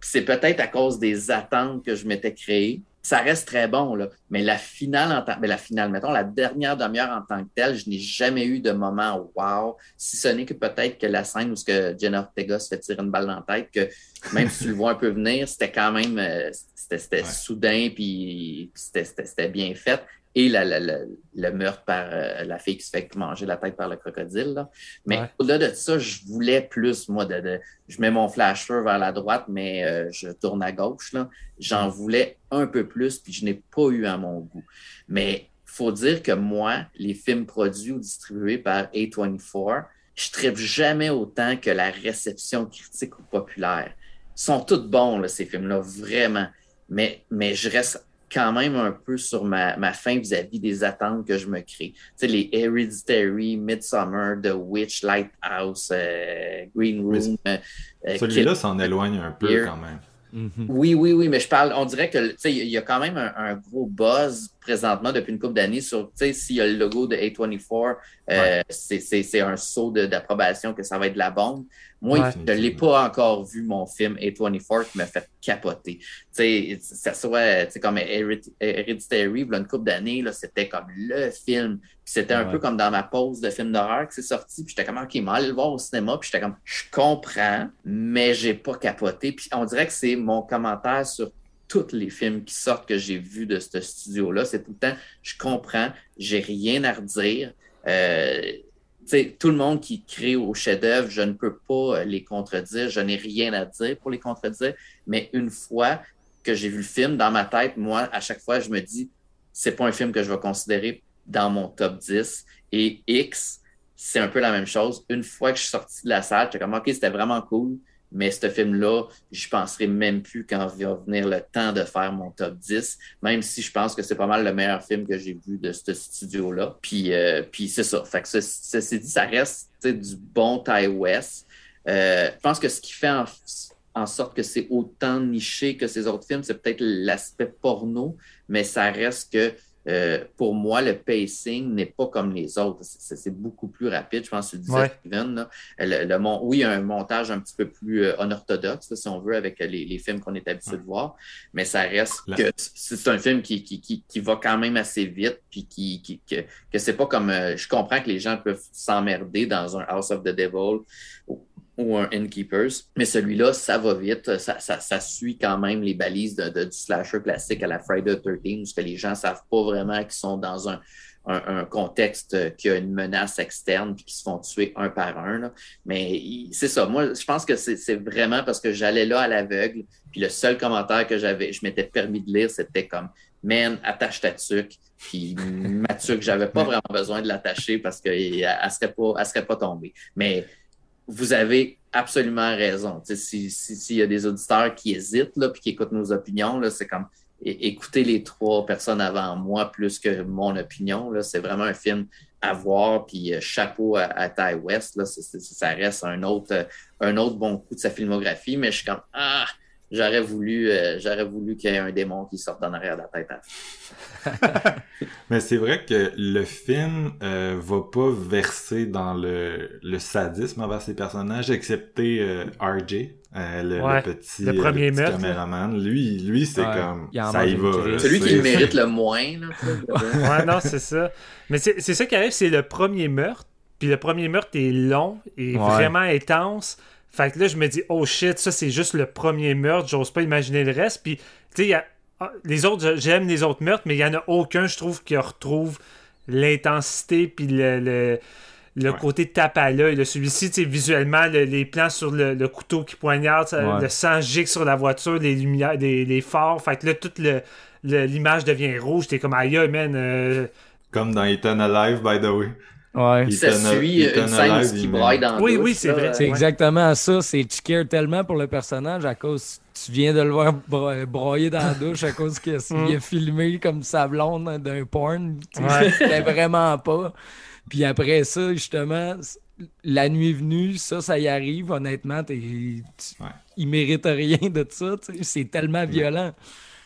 C'est peut-être à cause des attentes que je m'étais créées ça reste très bon, là. Mais la finale, en tant... mais la finale, mettons, la dernière demi-heure en tant que telle, je n'ai jamais eu de moment wow, si ce n'est que peut-être que la scène où ce que Jenna Ortega se fait tirer une balle dans la tête, que même si tu le vois un peu venir, c'était quand même, euh, c'était soudain, puis c'était bien fait et le meurtre par euh, la fille qui se fait manger la tête par le crocodile. Mais au-delà de ça, je voulais plus, moi, de, je mets mon flasher vers la droite, mais euh, je tourne à gauche. J'en voulais un peu plus, puis je n'ai pas eu à mon goût. Mais faut dire que moi, les films produits ou distribués par A24, je tripe jamais autant que la réception critique ou populaire. Ils sont tous bons, là, ces films-là, vraiment. Mais, mais je reste quand même un peu sur ma, ma fin vis-à-vis des attentes que je me crée. Tu sais, les Hereditary, Midsummer, The Witch, Lighthouse, euh, Green Room. Euh, euh, celui-là s'en éloigne un peu quand même. Mhm. Oui, oui, oui, mais je parle, on dirait que il y a quand même un, gros buzz présentement depuis une couple d'années sur, tu sais, s'il y a le logo de A24, euh, c'est un saut d'approbation que ça va être de la bombe. Moi, je ne l'ai pas encore vu, mon film A24, qui m'a fait capoter. Tu sais, ça soit, tu comme Hereditary, a une couple d'années, c'était comme le film. C'était un peu comme dans ma pause de film d'horreur que c'est sorti. Puis j'étais comme, OK, mal aller le voir au cinéma. Puis j'étais comme, je comprends, mais j'ai pas capoté. Puis on dirait que c'est mon commentaire sur tous les films qui sortent que j'ai vus de ce studio-là. C'est tout le temps, je comprends, j'ai rien à redire. Euh, tout le monde qui crée au chef-d'œuvre, je ne peux pas les contredire, je n'ai rien à dire pour les contredire, mais une fois que j'ai vu le film, dans ma tête, moi, à chaque fois, je me dis, c'est pas un film que je vais considérer dans mon top 10. Et X, c'est un peu la même chose. Une fois que je suis sorti de la salle, j'étais comme, OK, c'était vraiment cool. Mais ce film-là, je penserai même plus quand va venir le temps de faire mon top 10, même si je pense que c'est pas mal le meilleur film que j'ai vu de ce studio-là. Puis, euh, puis c'est ça. Fait que dit, ça reste du bon Ty West. Euh, je pense que ce qui fait en, sorte que c'est autant niché que ces autres films, c'est peut-être l'aspect porno, mais ça reste que euh, pour moi, le pacing n'est pas comme les autres. C'est beaucoup plus rapide. Je pense que tu disais, Steven. Le, oui, il y a un montage un petit peu plus euh, unorthodoxe, si on veut, avec les, films qu'on est habitué de voir, mais ça reste que c'est un film qui, qui, va quand même assez vite, puis qui, que, que c'est pas comme. Euh, je comprends que les gens peuvent s'emmerder dans un House of the Devil ou un Innkeepers. Mais celui-là, ça va vite. Ça, ça, ça, suit quand même les balises de, de, du slasher classique à la Friday the 13 parce que les gens savent pas vraiment qu'ils sont dans un, un, un, contexte qui a une menace externe puis qui se font tuer un par un. Là. Mais c'est ça. Moi, je pense que c'est vraiment parce que j'allais là à l'aveugle. Puis le seul commentaire que j'avais, je m'étais permis de lire, c'était comme Man, attache ta tuque. Puis ma tuque, j'avais pas vraiment besoin de l'attacher parce qu'elle ne serait, pas, elle serait pas tombée. Mais vous avez absolument raison. S'il si, y a des auditeurs qui hésitent là, puis qui écoutent nos opinions, c'est comme écouter les trois personnes avant moi plus que mon opinion. C'est vraiment un film à voir. Puis euh, chapeau à, à Ty West. Là, ça reste un autre, un autre bon coup de sa filmographie. Mais je suis comme Ah, j'aurais voulu, euh, j'aurais voulu qu'il y ait un démon qui sorte en arrière de la tête. Mais c'est vrai que le film euh, va pas verser dans le, le sadisme envers ses personnages, excepté euh, RJ, euh, le, petit, le premier caméraman. Lui, lui c'est comme ça y va. Celui qui le mérite le moins. Là, ouais, non, c'est ça. Mais c'est ça qui arrive, c'est le premier meurtre. Puis le premier meurtre est long et vraiment intense. Fait que là, je me dis, oh shit, ça c'est juste le premier meurtre, j'ose pas imaginer le reste. Puis, tu sais, ah, les autres, j'aime les autres meurtres, mais il y en a aucun, je trouve, qui retrouve l'intensité puis le, le, côté tape à l'œil. Celui-ci, tu sais, visuellement, les plans sur le, couteau qui poignarde, le sang gicle sur la voiture, les lumières, les, phares. Fait que là, toute l'image devient rouge. T'es comme, aïe, man. Euh, comme dans Ethan Alive, by the way. Ouais. Ça suit une scène qui braille dans Oui, oui, c'est vrai. C'est exactement ça. C'est tu cares tellement pour le personnage à cause tu viens de le voir broyer dans la douche à cause qu'il a filmé comme sa blonde d'un porn. Tu ouais. vraiment pas. Puis après ça, justement, la nuit venue, ça, ça y arrive. Honnêtement, il mérite rien de ça. C'est tellement violent.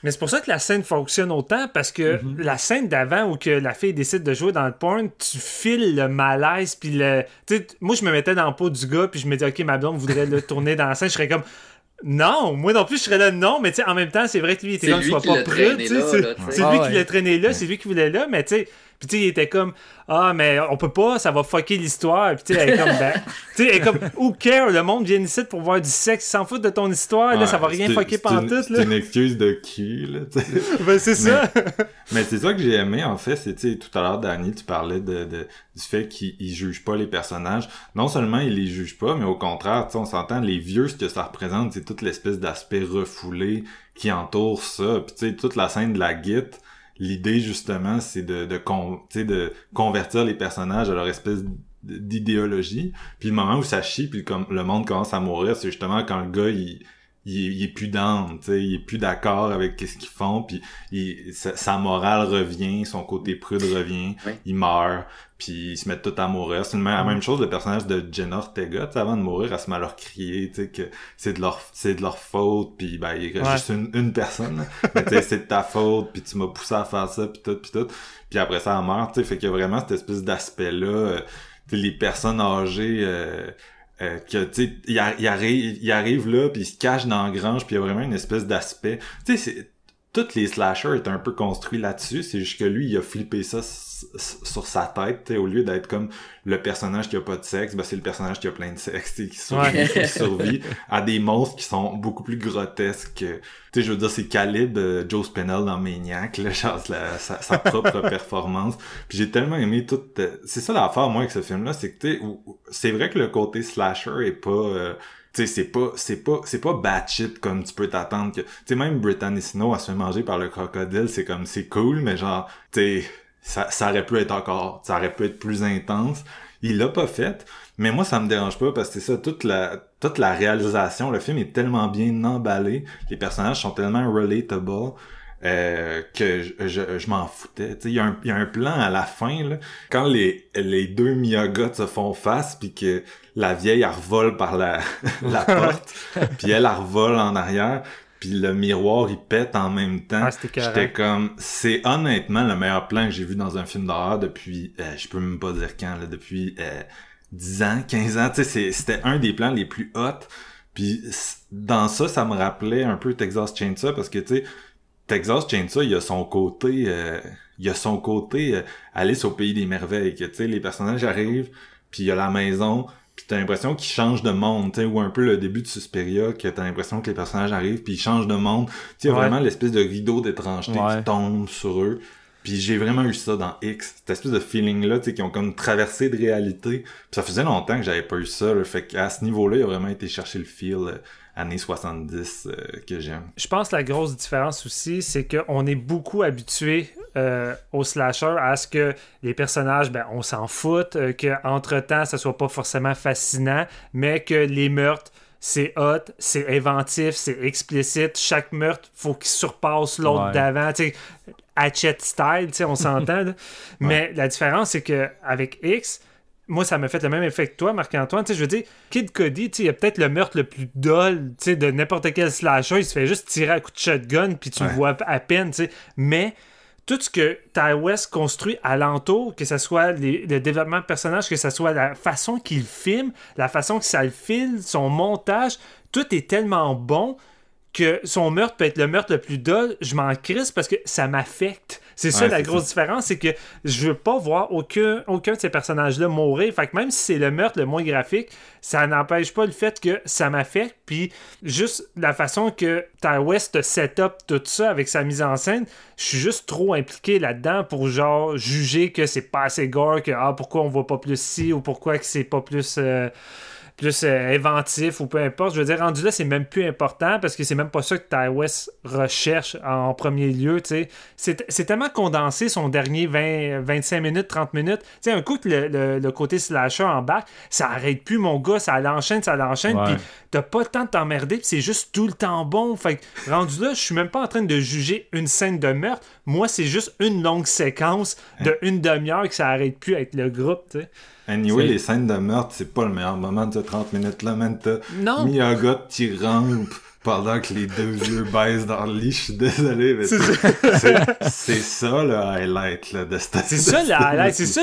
Mais c'est pour ça que la scène fonctionne autant parce que mhm. la scène d'avant où que la fille décide de jouer dans le porn, tu files le malaise puis le moi je me mettais dans le pot du gars puis je me dis OK ma blonde voudrait le tourner dans la scène, je serais comme non, moi non plus je serais là non, mais tu sais en même temps, c'est vrai que lui il était comme soit pas prêt, c'est lui qui l'a traîné là, c'est lui qui voulait là, mais tu sais puis tu sais, il était comme Ah, mais on peut pas, ça va fucker l'histoire. Puis tu sais, elle est comme ben, Tu sais, elle est comme Who care? Le monde vient ici pour voir du sexe, s'en fout de ton histoire, là, ça va rien fucker pantoute. C'est une excuse de cul, là. ben c'est ça. mais c'est ça que j'ai aimé, en fait, c'est tu sais, tout à l'heure, Danny, tu parlais de, de du fait qu'il juge pas les personnages. Non seulement il les juge pas, mais au contraire, tu sais, on s'entend, les vieux, ce que ça représente, c'est toute l'espèce d'aspect refoulé qui entoure ça. Puis tu sais, toute la scène de la guite l'idée justement c'est de de, de convertir les personnages à leur espèce d'idéologie. Puis le moment où ça chie puis le monde commence à mourir c'est justement quand le gars il, est plus down, tu sais, il est plus d'accord avec ce qu'ils font, puis il, sa, morale revient, son côté prude revient, il meurt, puis ils se mettent tout à mourir. C'est la même chose le personnage de Jenna Ortega, avant de mourir, elle se met à leur crier, tu sais, que c'est de leur c'est de leur faute, puis ben il reste juste une, une personne, mais tu sais c'est de ta faute, puis tu m'as poussé à faire ça, puis tout, puis tout, puis après ça elle meurt, tu sais, fait qu'il y a vraiment cette espèce d'aspect là, euh, les personnes âgées. Euh, euh, que tu sais il, arrive il arrive là puis il se cache dans la grange puis il y a vraiment une espèce d'aspect. Tu sais toutes les slashers étaient un peu construits là-dessus. C'est juste que lui il a flippé ça sur sa tête, au lieu d'être comme le personnage qui a pas de sexe, ben c'est le personnage qui a plein de sexe, qui survit, qui survit à des monstres qui sont beaucoup plus grotesques. Tu sais, je veux dire, c'est calibre euh, Joe Spinell dans Maniac, là, genre sa, propre performance. Puis j'ai tellement aimé tout. Euh, c'est ça l'affaire moi avec ce film-là, c'est que tu c'est vrai que le côté slasher est pas. Euh, tu sais c'est pas c'est pas c'est pas batshit comme tu peux t'attendre que tu sais même Brittany Snow à se manger par le crocodile c'est comme c'est cool mais genre tu sais ça, ça aurait pu être encore, ça aurait pu être plus intense. Il l'a pas fait, mais moi ça me dérange pas parce que c'est ça, toute la, toute la réalisation, le film est tellement bien emballé, les personnages sont tellement relatable. Euh, que je, je, m'en foutais. Il y, a un, y a un plan à la fin, là, quand les, les deux Miyagas se font face, puis que la vieille, elle revole par la, la porte, puis elle, elle revole en arrière puis le miroir il pète en même temps. Ah, J'étais comme c'est honnêtement le meilleur plan que j'ai vu dans un film d'horreur depuis euh, je peux même pas dire quand là depuis euh, 10 ans, 15 ans, tu sais c'était un des plans les plus hot. Puis dans ça ça me rappelait un peu Texas Chainsaw parce que tu sais Texas Chainsaw, il a son côté euh, il a son côté euh, Alice au pays des merveilles que tu sais les personnages arrivent puis il y a la maison puis t'as l'impression qu'ils changent de monde, tu sais, ou un peu le début de Suspiria, que t'as l'impression que les personnages arrivent puis ils changent de monde. Tu sais, y a vraiment l'espèce de rideau d'étrangeté qui tombe sur eux. Puis j'ai vraiment eu ça dans X, cette espèce de feeling-là, tu sais, qui ont comme traversé de réalité. Puis ça faisait longtemps que j'avais pas eu ça, là. Fait qu'à ce niveau-là, il a vraiment été chercher le feel euh, années 70 euh, que j'aime. Je pense que la grosse différence aussi, c'est qu'on est beaucoup habitué euh, au slasher à ce que les personnages, ben, on s'en fout, euh, qu'entre-temps, ça soit pas forcément fascinant, mais que les meurtres, c'est hot, c'est inventif, c'est explicite. Chaque meurtre, faut qu'il surpasse l'autre d'avant. Hatchet style, on s'entend. Mais la différence, c'est que avec X, moi, ça m'a fait le même effet que toi, Marc-Antoine. Je veux dire, Kid Cody, il y a peut-être le meurtre le plus dol de n'importe quel slasher. Il se fait juste tirer à coup de shotgun, puis tu le vois à peine. Mais tout ce que Ty West construit alentour, que ce soit le développement de personnage, que ce soit la façon qu'il filme, la façon que ça le file, son montage, tout est tellement bon que son meurtre peut être le meurtre le plus dol. Je m'en crisse parce que ça m'affecte. C'est ça la grosse différence, c'est que je veux pas voir aucun, aucun de ces personnages-là mourir. Fait que même si c'est le meurtre le moins graphique, ça n'empêche pas le fait que ça m'affecte. Puis juste la façon que Ty West set up tout ça avec sa mise en scène, je suis juste trop impliqué là-dedans pour genre juger que c'est pas assez gore, que ah pourquoi on voit pas plus ci ou pourquoi que c'est pas plus. Euh, plus euh, inventif ou peu importe. Je veux dire, rendu là, c'est même plus important parce que c'est même pas ça que Ty West recherche en premier lieu. C'est tellement condensé son dernier 20, 25 minutes, 30 minutes. sais un coup que le, côté slasher en bac, ça arrête plus, mon gars, ça l'enchaîne, ça l'enchaîne, puis t'as pas le temps de t'emmerder, puis c'est juste tout le temps bon. Fait que, rendu là, je suis même pas en train de juger une scène de meurtre. Moi, c'est juste une longue séquence de une demi-heure que ça arrête plus avec le groupe, tu sais. Anyway, les scènes de meurtre, c'est pas le meilleur moment de 30 minutes là, man. T'as Miyaga qui rampe pendant que les deux vieux baissent dans le lit. Je suis désolé, mais c'est ça le highlight là, de cette C'est ça le highlight, c'est ça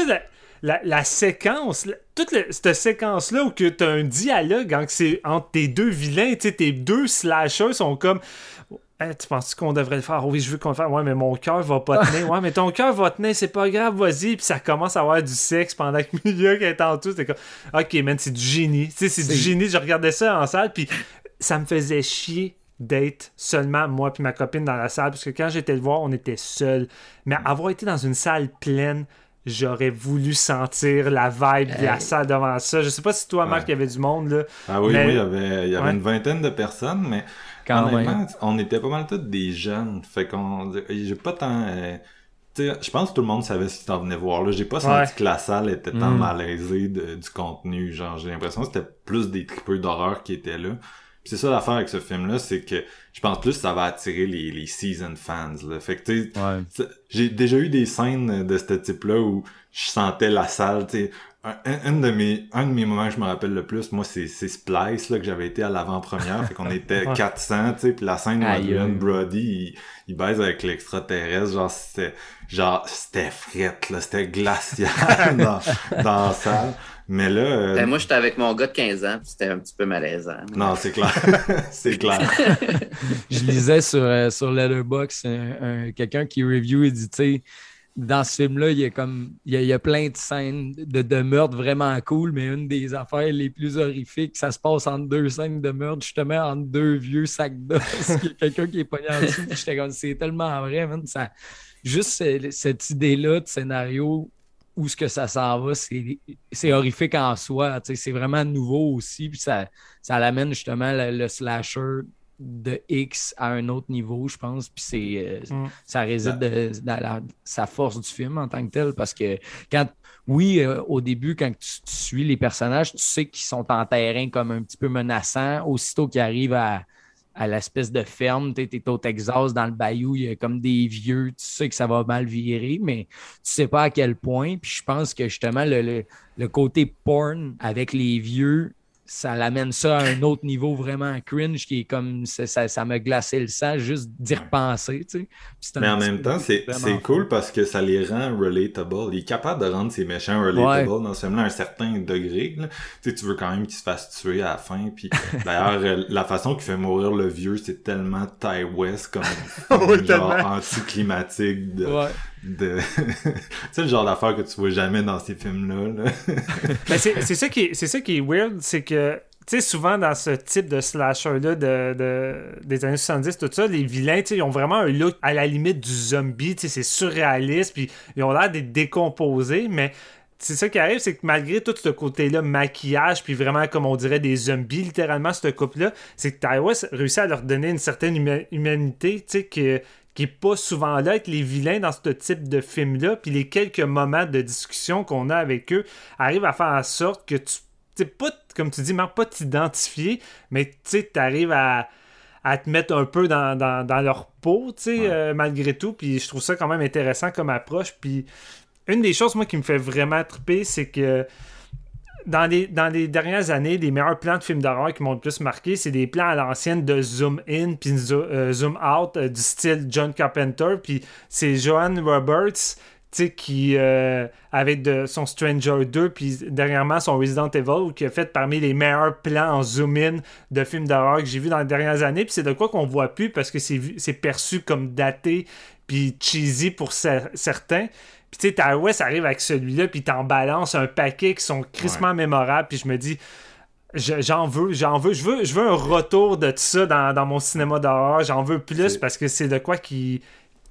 la, la, séquence, toute cette séquence-là où tu as un dialogue entre tes deux vilains, tes deux slashers sont comme tu penses qu'on devrait le faire? Oui, je veux qu'on le fasse. Ouais, mais mon cœur va pas tenir. Ouais, mais ton cœur va tenir, c'est pas grave, vas-y. Puis ça commence à avoir du sexe pendant que Milieu est en tout. C'est comme, ok, man, c'est du génie. Tu sais, c'est du génie. Je regardais ça en salle, puis ça me faisait chier d'être seulement moi puis ma copine dans la salle parce que quand j'étais le voir on était seuls mais avoir été dans une salle pleine j'aurais voulu sentir la vibe de la salle devant ça je sais pas si toi Marc il y avait du monde là ah oui oui il y avait, il y avait une vingtaine de personnes mais on était pas mal tous des jeunes. Fait qu'on. J'ai pas tant. Euh, je pense que tout le monde savait ce qu'il s'en venait voir. Là, j'ai pas senti que la salle était tant mm. malaisée du contenu. Genre, j'ai l'impression que c'était plus des tripeux d'horreur qui étaient là. Puis c'est ça l'affaire avec ce film-là, c'est que je pense plus que ça va attirer les, les season fans. Là. Fait que tu sais, Ouais. j'ai déjà eu des scènes de ce type-là où je sentais la salle, tu sais. Un, de mes un de mes moments que je me rappelle le plus moi c'est c'est Splice là que j'avais été à l'avant-première fait qu'on était Ouais. 400 tu sais puis la scène où Adrian. Brody il, il baise avec l'extraterrestre genre c'était genre c'était frette là c'était glacial dans dans la salle mais là euh, Ben, moi, j'étais avec mon gars de 15 ans, puis c'était un petit peu malaisant. non c'est clair c'est clair Je lisais sur, euh, sur Letterboxd un- un- quelqu'un qui review et dit, tu sais, dans ce film-là, il y a comme il y a, il y a plein de scènes de, meurtre vraiment cool, mais une des affaires les plus horrifiques, ça se passe entre deux scènes de meurtre, justement entre deux vieux sacs d'os. Y a quelqu'un qui est pogné en dessous. J'étais comme c'est tellement vrai, man. Juste ce- cette idée-là de scénario où ce que ça s'en va, c'est horrifique en soi. C'est vraiment nouveau aussi. Puis ça, ça l'amène justement le slasher de X à un autre niveau, je pense. Puis c'est euh, Mm. ça réside de- dans sa force du film en tant que tel. Parce que quand oui, euh, au début, quand tu, tu suis les personnages, tu sais qu'ils sont en terrain comme un petit peu menaçants. Aussitôt qu'ils arrivent à, à l'espèce de ferme, tu es au Texas, dans le bayou, il y a comme des vieux, tu sais que ça va mal virer, mais tu sais pas à quel point. Puis je pense que justement, le, le, le côté porn avec les vieux, ça l'amène ça à un autre niveau vraiment cringe qui est comme ça, ça, m'a glacé le sang juste d'y repenser. Tu sais. Mais en même temps, c'est cool parce que ça les rend relatable. Il est capable de rendre ces méchants relatable dans ce film-là à un certain degré. Là. Tu sais, tu veux quand même qu'ils se fassent tuer à la fin. Puis d'ailleurs, euh, la façon qu'il fait mourir le vieux, c'est tellement Ty West comme, Oui, genre anticlimatique de... Ouais. De... c'est le genre d'affaire que tu vois jamais dans ces films-là. là. Mais c'est c'est ça qui est, c'est ça qui est weird, c'est que tu sais, souvent dans ce type de slasher-là de, de- des années 70, tout ça, les vilains, tu ils ont vraiment un look à la limite du zombie, tu c'est surréaliste, puis ils ont l'air d'être décomposés, mais c'est ça qui arrive, c'est que malgré tout ce côté-là, maquillage, puis vraiment, comme on dirait, des zombies, littéralement, ce couple-là, c'est que Ty réussit à leur donner une certaine huma- humanité, tu sais, que qui est pas souvent là avec les vilains dans ce type de film-là, puis les quelques moments de discussion qu'on a avec eux arrivent à faire en sorte que tu, pas, comme tu dis, Marc, pas t'identifier, mais tu sais, t'arrives à, à te mettre un peu dans, dans, dans leur peau, tu sais, Ouais. euh, malgré tout, puis je trouve ça quand même intéressant comme approche, puis une des choses, moi, qui me fait vraiment triper, c'est que dans les, dans les dernières années, les meilleurs plans de films d'horreur qui m'ont le plus marqué, c'est des plans à l'ancienne de zoom in puis euh, zoom out euh, du style John Carpenter. Puis c'est Johan Roberts qui, euh, avec son Stranger 2, puis dernièrement son Resident Evil, qui a fait parmi les meilleurs plans en zoom-in de films d'horreur que j'ai vu dans les dernières années. Puis c'est de quoi qu'on voit plus parce que c'est perçu comme daté puis cheesy pour cer- certains. Puis tu sais, Ty West arrive avec celui-là, puis t'en balances un paquet qui sont crissement mémorables, puis je me dis, je- j'en veux, j'en veux, je veux, je veux un retour de tout ça dans, dans mon cinéma d'horreur, j'en veux plus parce que c'est de quoi qui,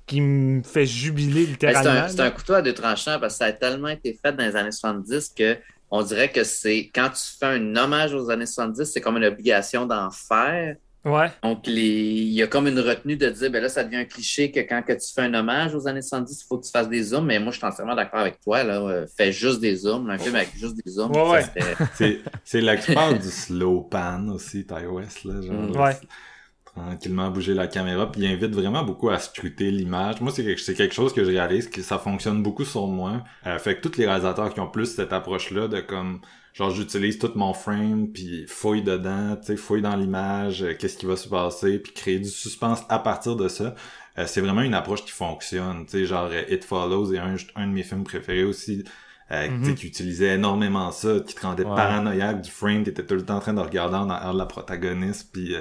qui me fait jubiler Ben, littéralement. C'est un couteau à deux tranchants parce que ça a tellement été fait dans les années 70 que on dirait que c'est quand tu fais un hommage aux années 70, c'est comme une obligation d'en faire. Ouais. Donc, les... il y a comme une retenue de dire, ben là, ça devient un cliché que quand que tu fais un hommage aux années 70, il faut que tu fasses des zooms. Mais moi, je suis entièrement d'accord avec toi. Là. Euh, Fais juste des zooms. Un film avec juste des zooms. Ouais, ouais. c'était- C'est c'est l'expert du slow pan aussi, Ty West. Là, genre, Mm. Ouais. tranquillement bouger la caméra, puis il invite vraiment beaucoup à scruter l'image. Moi, c'est quelque, c'est quelque chose que je réalise que ça fonctionne beaucoup sur moi. Euh, fait que tous les réalisateurs qui ont plus cette approche-là de comme, genre, j'utilise tout mon frame, puis fouille dedans, tu sais, fouille dans l'image, euh, qu'est-ce qui va se passer, puis créer du suspense à partir de ça. Euh, c'est vraiment une approche qui fonctionne, tu sais, genre euh, It Follows est un, un de mes films préférés aussi. Euh, Mhm. qui utilisait énormément ça, qui te rendait Ouais. paranoïaque du frame, t'étais tout le temps en train de regarder en arrière de la protagoniste, puis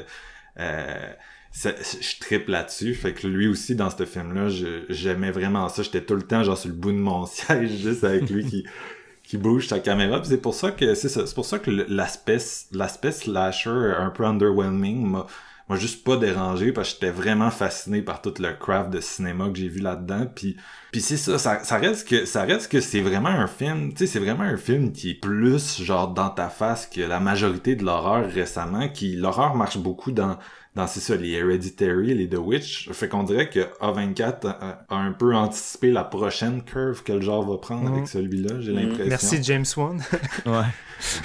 ça- je triple là-dessus. Fait que lui aussi, dans ce film-là, j'aimais vraiment ça. J'étais tout le temps genre sur le bout de mon siège, juste avec lui qui qui bouge sa caméra. C'est pour ça que c'est. C'est pour ça que l'aspect l'aspect slasher un peu underwhelming m'a m'a juste pas dérangé parce que j'étais vraiment fasciné par tout le craft de cinéma que j'ai vu là-dedans. Puis puis c'est ça, ça, ça reste que ça reste que c'est vraiment un film, tu sais, c'est vraiment un film qui est plus genre dans ta face que la majorité de l'horreur récemment. Qui l'horreur marche beaucoup dans dans c'est ça, les Hereditary, les The Witch. Fait qu'on dirait que A24 a, a un peu anticipé la prochaine curve que le genre va prendre Mhm. avec celui-là, j'ai Mhm. l'impression. Merci James Wan. Ouais.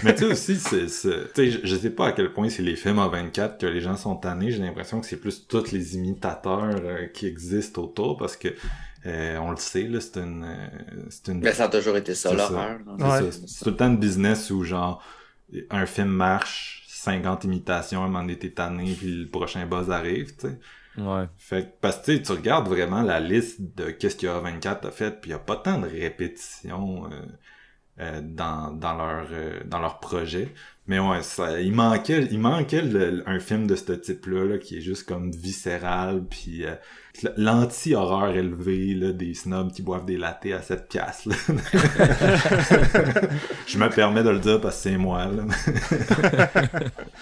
Mais tu sais aussi, c'est, c'est- tu sais, je- je sais pas à quel point c'est les films A24 que les gens sont tannés. J'ai l'impression que c'est plus tous les imitateurs euh, qui existent autour parce que euh, on le sait là, c'est une, euh, c'est une Mais ça a toujours été ça, C'est l'horreur. c'est là. Ouais. ça. C'est tout le temps une business où genre un film marche, 50 imitations, un moment donné t'es tanné, puis le prochain buzz arrive, tu sais. Ouais. Fait que, parce que tu regardes vraiment la liste de qu'est-ce que A24 a fait, puis il y a pas tant de répétitions euh, euh, dans, dans leur euh, dans leur projet. Mais ouais, ça, il manquait, il manquait le- un film de ce type-là, là, qui est juste comme viscéral, puis euh, l'anti-horreur élevé, là, des snobs qui boivent des lattés à 7 piastres. Je me permets de le dire parce que c'est moi, là.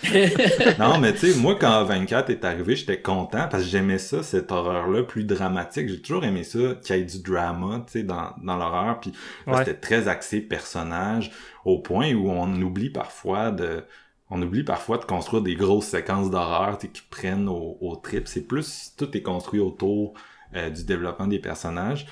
non, mais tu sais, moi, quand 24 est arrivé, j'étais content parce que j'aimais ça, cette horreur-là, plus dramatique. J'ai toujours aimé ça, qu'il y ait du drama, tu sais, dans, dans l'horreur. Puis Ouais. c'était très axé personnage, au point où on oublie parfois de... On oublie parfois de construire des grosses séquences d'horreur qui prennent au, au trip. C'est plus... Tout est construit autour euh, du développement des personnages.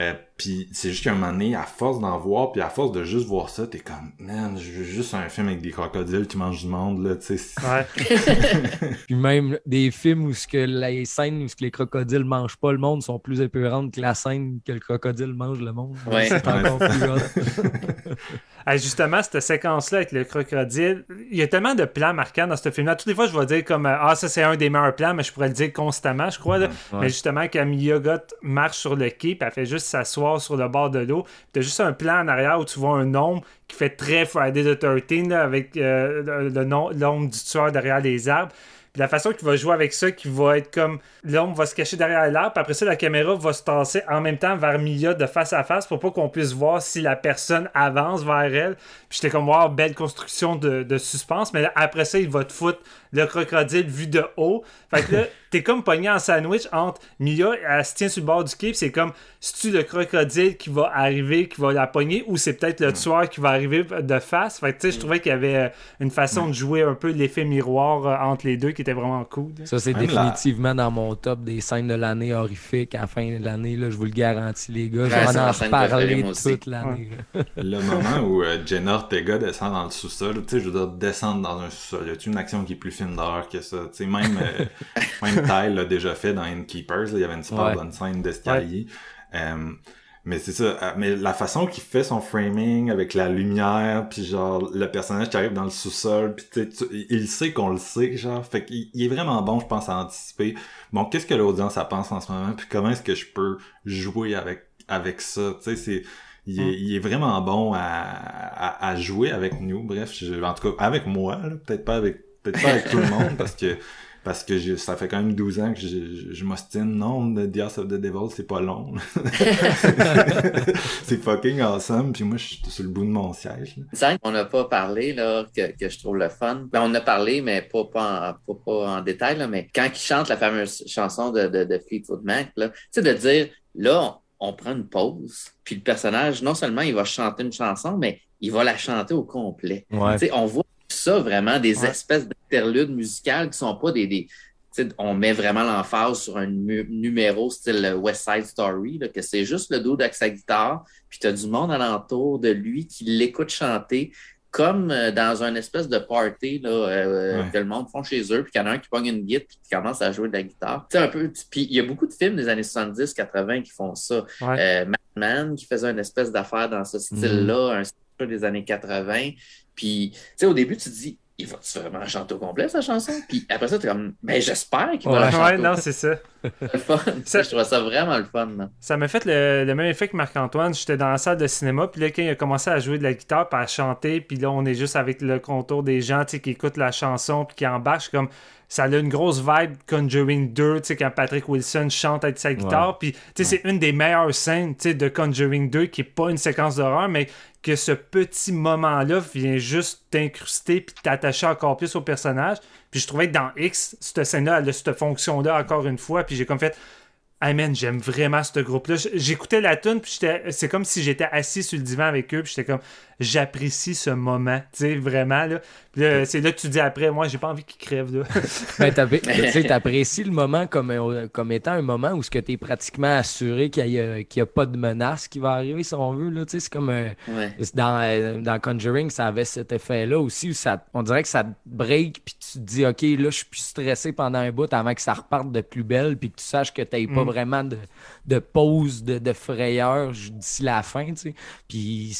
Euh, puis c'est juste qu'à un moment donné, à force d'en voir, puis à force de juste voir ça, t'es comme, man, je veux juste un film avec des crocodiles qui mangent du monde, là, tu sais. Ouais. Puis même des films où ce que les scènes où ce que les crocodiles mangent pas le monde sont plus épeurantes que la scène que le crocodile mange le monde. Ouais. C'est encore plus Hey, justement, cette séquence-là avec le crocodile, il y a tellement de plans marquants dans ce film-là. Toutes les fois, je vais dire comme euh, Ah, ça, c'est un des meilleurs plans, mais je pourrais le dire constamment, je crois. Là. Ouais. Mais justement, quand Mia Goth marche sur le quai, puis elle fait juste s'asseoir sur le bord de l'eau, t'as juste un plan en arrière où tu vois un homme qui fait très Friday the 13 là, avec euh, le, le nom- l'ombre du tueur derrière les arbres. La façon qu'il va jouer avec ça, qui va être comme l'ombre va se cacher derrière l'arbre, puis après ça, la caméra va se tasser en même temps vers Mia de face à face pour pas qu'on puisse voir si la personne avance vers elle. Puis j'étais comme, wow, belle construction de, de suspense. Mais là, après ça, il va te foutre le crocodile vu de haut. Fait que là, t'es comme pogné en sandwich entre Mia, elle se tient sur le bord du quai, c'est comme, c'est-tu le crocodile qui va arriver, qui va la pogner, ou c'est peut-être le tueur qui va arriver de face? Fait que tu sais, je trouvais qu'il y avait euh, une façon de jouer un peu l'effet miroir euh, entre les deux qui était vraiment cool. Ça, c'est définitivement dans mon top des scènes de l'année horrifiques à la fin de l'année. Là, je vous le garantis, les gars. Ouais, Je c'est vais ma en toute l'année. Le moment où euh, Jenna Ortega descend dans le sous-sol, tu sais, je veux dire, descendre dans un sous-sol, y a une action qui est plus film d'horreur que ça? Tu sais, même, euh, même Ty l'a déjà fait dans Innkeepers, il y avait une super Ouais. bonne scène d'escalier. Euh, mais c'est ça, euh, mais la façon qu'il fait son framing avec la lumière, puis genre le personnage qui arrive dans le sous-sol, puis tu il sait qu'on le sait, genre, fait qu'il il est vraiment bon, je pense, à anticiper. Bon, qu'est-ce que l'audience pense en ce moment, puis comment est-ce que je peux jouer avec avec ça, tu sais, c'est il est, il est vraiment bon à, à, à jouer avec nous. Bref, je- en tout cas avec moi, peut-être pas avec peut-être pas avec tout le monde parce que parce que j'ai- ça fait quand même 12 ans que je, je, je m'ostine. Non, The House of the Devil, c'est pas long. c'est fucking awesome. Puis moi, je suis sur le bout de mon siège. là. Qu'on n'a pas parlé, là, que, que je trouve le fun. Ben, on a parlé, mais pas, pas, en, pas, pas en détail, là, mais quand il chante la fameuse chanson de, de, de Fleetwood Mac, là, tu sais, de dire, là, on, on prend une pause, puis le personnage, non seulement il va chanter une chanson, mais il va la chanter au complet. Ouais. Tu sais, on voit ça vraiment, des Ouais. espèces d'interludes musicales qui sont pas des. des on met vraiment l'emphase sur un nu- numéro style West Side Story, là, que c'est juste le dos avec sa guitare, puis tu as du monde alentour de lui qui l'écoute chanter comme euh, dans un espèce de party là, euh, Ouais. que le monde font chez eux, puis qu'il y en a un qui pogne une guitare puis qui commence à jouer de la guitare. Tu sais, un peu, puis il y a beaucoup de films des années 70-80 qui font ça. Ouais. Euh, Mad Men qui faisait une espèce d'affaire dans ce style-là, un style des années 80. Puis, tu sais, au début, tu te dis, il va-tu vraiment chanter au complet, sa chanson? Puis après ça, tu es comme, ben j'espère qu'il va la Ouais, chanter. non, c'est ça. Le fun. Sais, Je trouve ça vraiment le fun. là. Ça m'a fait le, le même effet que Marc-Antoine. J'étais dans la salle de cinéma, puis là, quand il a commencé à jouer de la guitare, puis à chanter, puis là, on est juste avec le contour des gens tu sais, qui écoutent la chanson, puis qui embarquent. Comme, ça a une grosse vibe Conjuring 2, tu sais, quand Patrick Wilson chante avec sa guitare. Puis, tu sais, c'est une des meilleures scènes tu sais, de Conjuring 2, qui est pas une séquence d'horreur, mais que ce petit moment-là vient juste t'incruster puis t'attacher encore plus au personnage. Puis je trouvais que dans X, cette scène-là, cette fonction-là encore une fois. Puis j'ai comme fait, Hey man, j'aime vraiment ce groupe-là. J'écoutais la tune puis c'est comme si j'étais assis sur le divan avec eux, puis j'étais comme, j'apprécie ce moment, tu sais, vraiment là. C'est là que tu dis après, moi, j'ai pas envie qu'il crève. Là. ben, t'apprécies le moment comme, euh, comme étant un moment où tu es pratiquement assuré qu'il n'y a, a, pas de menace qui va arriver, si on veut. C'est comme dans, euh, dans Conjuring, ça avait cet effet-là aussi où ça, on dirait que ça te break, puis tu te dis, OK, là, je suis plus stressé pendant un bout avant que ça reparte de plus belle, puis que tu saches que tu n'as pas mm. vraiment de, de pause, de, de frayeur d'ici la fin. Puis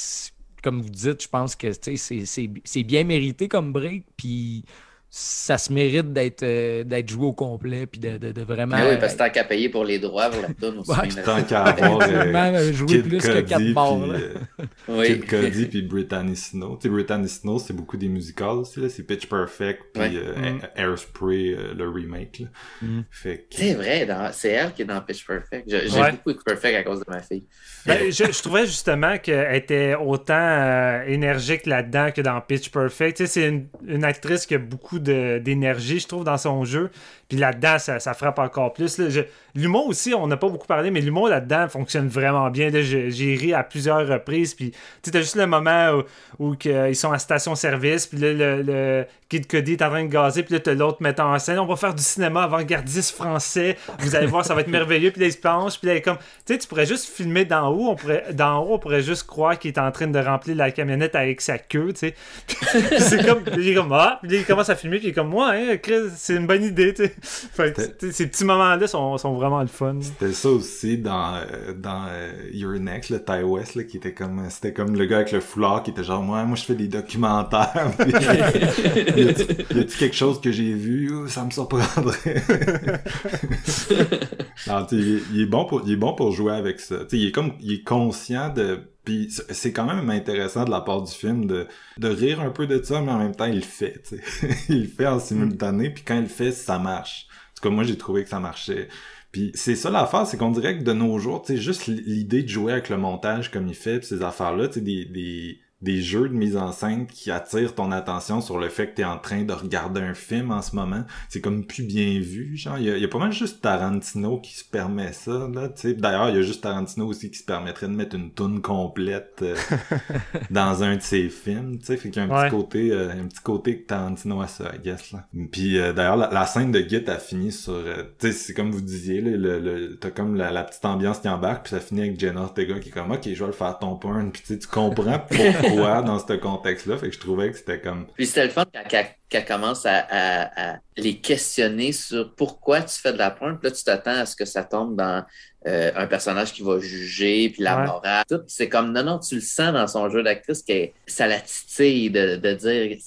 comme vous dites, je pense que c'est bien mérité comme break. Puis ça se mérite d'être euh, d'être joué au complet puis de, de, de vraiment. Ah oui, parce que tant qu'à payer pour les droits pour la tune aussi. Ouais, tant qu'à avoir euh, jouer plus que 4 morts. Euh, oui. Kid Cody puis Brittany Snow. Tu sais, Brittany Snow, c'est beaucoup des musicals aussi. C'est Pitch Perfect puis euh, mm. Airspray, le remake. Mm. C'est vrai, c'est elle qui est dans Pitch Perfect. J'ai beaucoup Pitch Perfect à cause de ma fille. Ben, je, je, trouvais justement qu'elle était autant énergique là-dedans que dans Pitch Perfect. Tu sais, c'est une, une actrice qui a beaucoup d'énergie, je trouve, dans son jeu. Puis là-dedans, ça, frappe encore plus. L'humour aussi, on n'a pas beaucoup parlé, mais l'humour là-dedans fonctionne vraiment bien. J'ai ri à plusieurs reprises. Puis tu as juste le moment où, ils sont à station-service. Puis là, le, Kid Cody est en train de gazer. Puis là, tu l'autre mettant en scène. On va faire du cinéma avant-gardiste français. Vous allez voir, ça va être merveilleux. Puis là, il se planche. Puis là, comme, tu sais, tu pourrais juste filmer d'en haut. On pourrait, d'en haut, on pourrait juste croire qu'il est en train de remplir la camionnette avec sa queue, tu sais. c'est comme, il est comme, ah, puis il commence à filmer. Puis il est comme, moi, hein, c'est une bonne idée, tu sais ces petits moments-là sont, sont, vraiment le fun. C'était ça aussi dans, euh, dans euh, Your Next, le Ty West, là, qui était comme, c'était comme le gars avec le foulard qui était genre, moi, moi, je fais des documentaires. y a-tu quelque chose que j'ai vu? Ça me surprendrait. Alors, il, il, est bon pour, il est bon pour jouer avec ça. il est comme, il est conscient de, puis c'est quand même intéressant de la part du film de, de rire un peu de ça, mais en même temps, il le fait. il le fait en simultané, puis quand il le fait, ça marche. En tout cas, moi, j'ai trouvé que ça marchait. Puis c'est ça l'affaire, c'est qu'on dirait que de nos jours, tu sais, juste l'idée de jouer avec le montage comme il fait, pis ces affaires-là, tu sais, des, des des jeux de mise en scène qui attirent ton attention sur le fait que tu es en train de regarder un film en ce moment. C'est comme plus bien vu. Genre, il y, a, pas mal juste Tarantino qui se permet ça. Là, D'ailleurs, il y a juste Tarantino aussi qui se permettrait de mettre une toune complète euh, dans un de ses films. T'sais. Fait qu'il y a un petit côté euh, un petit côté Tarantino à ça, I guess. Là. Puis euh, d'ailleurs, la, scène de Git a fini sur... tu sais, c'est comme vous disiez, là, le, le, t'as comme la, petite ambiance qui embarque, puis ça finit avec Jenna Ortega qui est comme « Ok, je vais le faire ton porn. » Puis tu comprends pourquoi dans ce contexte-là. Fait que je trouvais que c'était comme. Puis c'était le fun qu'elle commence à, les questionner sur pourquoi tu fais de la pointe. Puis là, tu t'attends à ce que ça tombe dans euh, un personnage qui va juger, puis la morale. Tout. C'est comme, non, non, tu le sens dans son jeu d'actrice que ça la titille de, de dire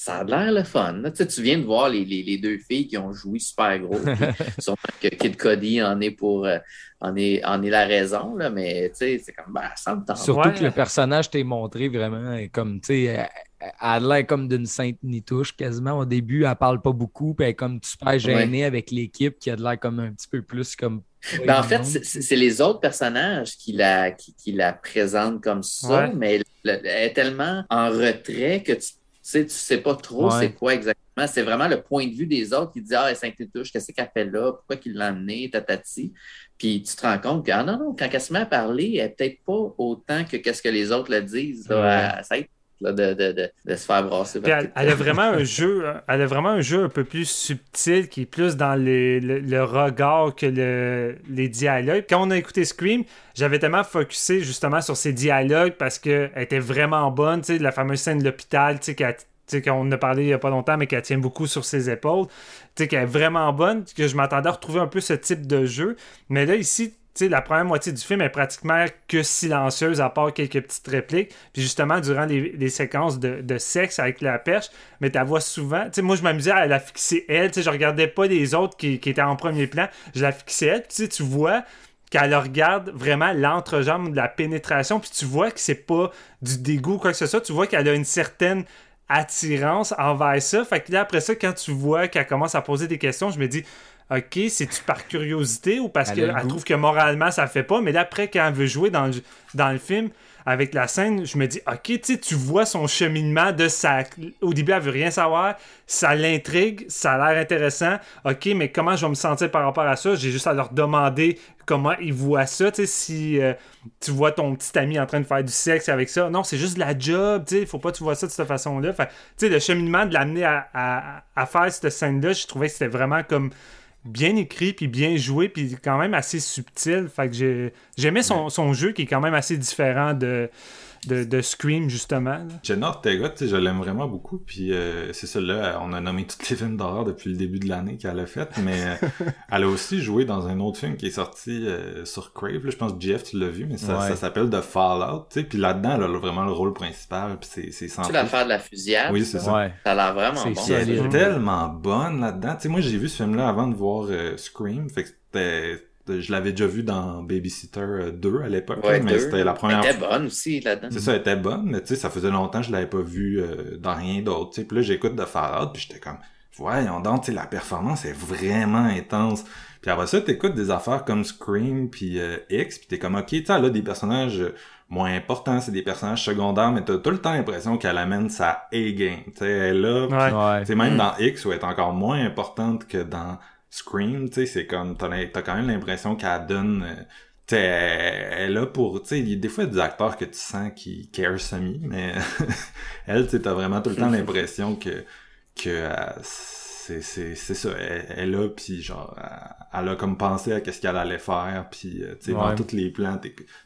ça a l'air le fun. Tu, sais, tu viens de voir les, les, les, deux filles qui ont joué super gros. sûrement que Kid Cody en est pour euh, en est, en est la raison, là, mais tu sais, c'est comme bah, ça me tente. Surtout que le personnage t'est montré vraiment comme tu sais. Elle a l'air comme d'une sainte nitouche quasiment. Au début, elle parle pas beaucoup, puis elle est comme super gênée avec l'équipe qui a de l'air comme un petit peu plus comme. Ben, en fait, c'est les autres personnages qui la, qui, qui la présentent comme ça, mais elle est tellement en retrait que tu sais, tu sais pas trop c'est quoi exactement. C'est vraiment le point de vue des autres qui disent Ah, saint touche, qu'est-ce qu'elle fait là? Pourquoi qu'il l'a amené? Tatati. Puis tu te rends compte que, ah non, non, quand elle se met à parler, elle n'est peut-être pas autant que qu'est-ce que les autres le disent. Là, de, de, de, se faire brasser. Elle, elle, a vraiment un jeu, elle a vraiment un jeu un peu plus subtil qui est plus dans le, le, regard que le, les dialogues. Quand on a écouté Scream, j'avais tellement focusé justement sur ces dialogues parce qu'elle était vraiment bonne, tu sais, la fameuse scène de l'hôpital, tu sais, qu'on a parlé il n'y a pas longtemps, mais qu'elle tient beaucoup sur ses épaules, qu'elle est vraiment bonne, que je m'attendais à retrouver un peu ce type de jeu. Mais là, ici, la première moitié du film est pratiquement que silencieuse, à part quelques petites répliques. Puis justement, durant les, séquences de, sexe avec la perche, mais ta voix souvent. Tu sais, moi, je m'amusais à la fixer elle. Tu sais, je regardais pas les autres qui, étaient en premier plan. Je la fixais elle. Tu sais, tu vois qu'elle regarde vraiment l'entrejambe de la pénétration. Puis tu vois que c'est pas du dégoût ou quoi que ce soit. Tu vois qu'elle a une certaine attirance envers ça. Fait que là, après ça, quand tu vois qu'elle commence à poser des questions, je me dis OK, c'est-tu par curiosité ou parce qu'elle trouve que moralement ça fait pas, mais là, après, quand elle veut jouer dans le, dans le film, avec la scène, je me dis, ok, tu vois son cheminement de sa. Au début, elle veut rien savoir, ça l'intrigue, ça a l'air intéressant. Ok, mais comment je vais me sentir par rapport à ça? J'ai juste à leur demander comment ils voient ça. Tu sais, si euh, tu vois ton petit ami en train de faire du sexe avec ça, non, c'est juste de la job. Tu sais, faut pas que tu vois ça de cette façon-là. Tu sais, le cheminement de l'amener à, à, à faire cette scène-là, je trouvais que c'était vraiment comme bien écrit puis bien joué puis quand même assez subtil. Fait que j'aimais son, son, jeu qui est quand même assez différent de de, de Scream, justement. Jenna Ortega, je l'aime vraiment beaucoup. Puis euh, c'est ça, là, on a nommé tous les films d'horreur depuis le début de l'année qu'elle a fait. Mais euh, elle a aussi joué dans un autre film qui est sorti euh, sur Crave. Là, je pense que Jeff, tu l'as vu, mais ça, ça s'appelle The Fallout. Puis là-dedans, elle a vraiment le rôle principal. Puis c'est Tu l'affaire de la fusillade? Oui, c'est ça. Ouais. Ça a l'air vraiment bon. Elle est tellement bonne là-dedans. Tu sais, moi, j'ai vu ce film-là avant de voir Scream. Fait que c'était je l'avais déjà vu dans Babysitter 2 euh, à l'époque, mais c'était la première Elle était bonne aussi là-dedans. C'est ça, elle était bonne, mais tu sais, ça faisait longtemps que je l'avais pas vu euh, dans rien d'autre. Puis là, j'écoute de Fallout, puis j'étais comme, voyons donc, la performance est vraiment intense. Puis après ça, t'écoutes des affaires comme Scream, puis euh, X, puis t'es comme, ok, tu là, des personnages moins importants, c'est des personnages secondaires, mais t'as tout le temps l'impression qu'elle amène sa A-game. Tu sais, elle est là, ouais. même mm. dans X, où elle est encore moins importante que dans Scream, tu sais, c'est comme, t'as, as quand même l'impression qu'elle donne, euh, tu sais, elle, là pour, tu sais, des fois, il y a des acteurs que tu sens qui care semi, mais elle, tu sais, t'as vraiment tout le temps l'impression que, que euh, c'est ça. Elle, là puis genre elle, a comme pensé à qu'est-ce qu'elle allait faire puis euh, tu sais dans toutes les plans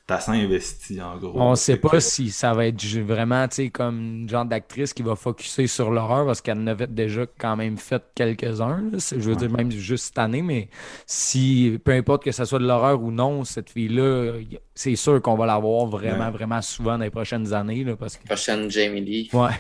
t'as ça investi en gros. On sait pas si ça va être vraiment tu sais comme une genre d'actrice qui va focuser sur l'horreur parce qu'elle en avait déjà quand même fait quelques-uns je veux dire même juste cette année mais si peu importe que ça soit de l'horreur ou non cette fille là c'est sûr qu'on va la voir vraiment vraiment souvent dans les prochaines années là, parce que prochaine Jamie Lee. Ouais.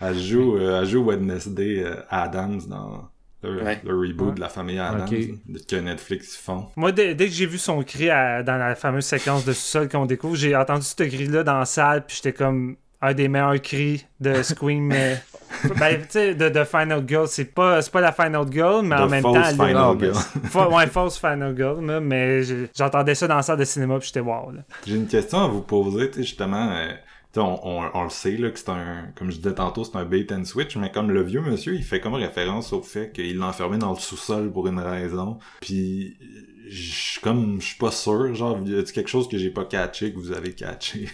Elle joue euh, elle joue Wednesday euh, Adams dans le, reboot de la famille Adams que Netflix font. Moi, dès, que j'ai vu son cri dans la fameuse séquence de sous-sol qu'on découvre, j'ai entendu ce cri-là dans la salle, puis j'étais comme un des meilleurs cris de Scream. ben, tu sais, de, de, Final Girl, c'est pas, pas la Final Girl, mais en même temps. Final Girl. ouais, false Final Girl, mais j'entendais ça dans la salle de cinéma, puis j'étais wow. J'ai une question à vous poser, justement. Euh, on, le sait là, que c'est un, comme je disais tantôt, c'est un bait and switch, mais comme le vieux monsieur, il fait comme référence au fait qu'il l'a enfermé dans le sous-sol pour une raison. Puis, je comme je suis pas sûr, genre, y a quelque chose que j'ai pas catché que vous avez catché?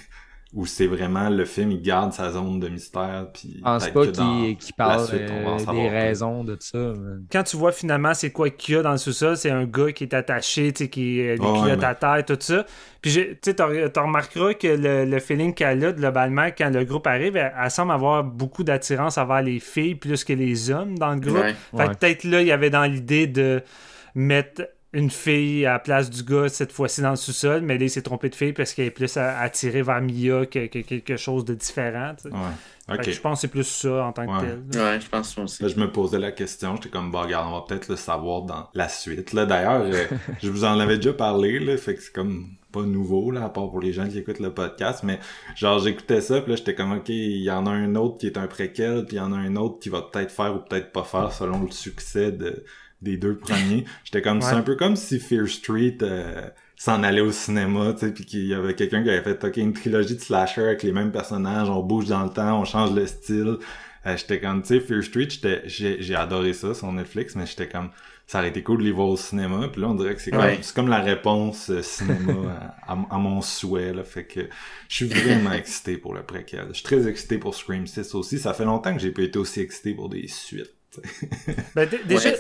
Ou c'est vraiment le film, il garde sa zone de mystère. Puis pense pas qu'il parle euh, des raisons de ça. Quand tu vois finalement c'est quoi qu'il y a dans le sous-sol, c'est un gars qui est attaché, tu sais, qui a des culottes à terre, tout ça. Puis tu sais, remarqueras que le, feeling qu'elle a globalement quand le groupe arrive, elle, semble avoir beaucoup d'attirance envers les filles plus que les hommes dans le groupe. Fait que peut-être là, il y avait dans l'idée de mettre une fille à la place du gars cette fois-ci dans le sous-sol, mais là, il s'est trompé de fille parce qu'elle est plus attirée vers Mia que, quelque chose de différent. Ouais. je pense que c'est plus ça en tant que tel. Ouais, je pense aussi. Là, je me posais la question, j'étais comme, bah, regarde, on va peut-être le savoir dans la suite. Là, d'ailleurs, euh, je vous en avais déjà parlé, là, fait que c'est comme pas nouveau, là, à part pour les gens qui écoutent le podcast, mais genre, j'écoutais ça, puis là, j'étais comme, ok, il y en a un autre qui est un préquel, puis il y en a un autre qui va peut-être faire ou peut-être pas faire selon le succès de des deux premiers. J'étais comme, c'est un peu comme si Fear Street euh, s'en allait au cinéma, tu sais, puis qu'il y avait quelqu'un qui avait fait, ok, une trilogie de slasher avec les mêmes personnages, on bouge dans le temps, on change le style. Euh, j'étais comme, tu sais, Fear Street, j'ai, adoré ça sur Netflix, mais j'étais comme, ça aurait été cool de les voir au cinéma. Puis là, on dirait que c'est comme, comme la réponse euh, cinéma à, à, mon souhait. Là. Fait que je suis vraiment excité pour le préquel. Je suis très excité pour Scream 6 aussi. Ça fait longtemps que j'ai pas été aussi excité pour des suites. Ben, déjà,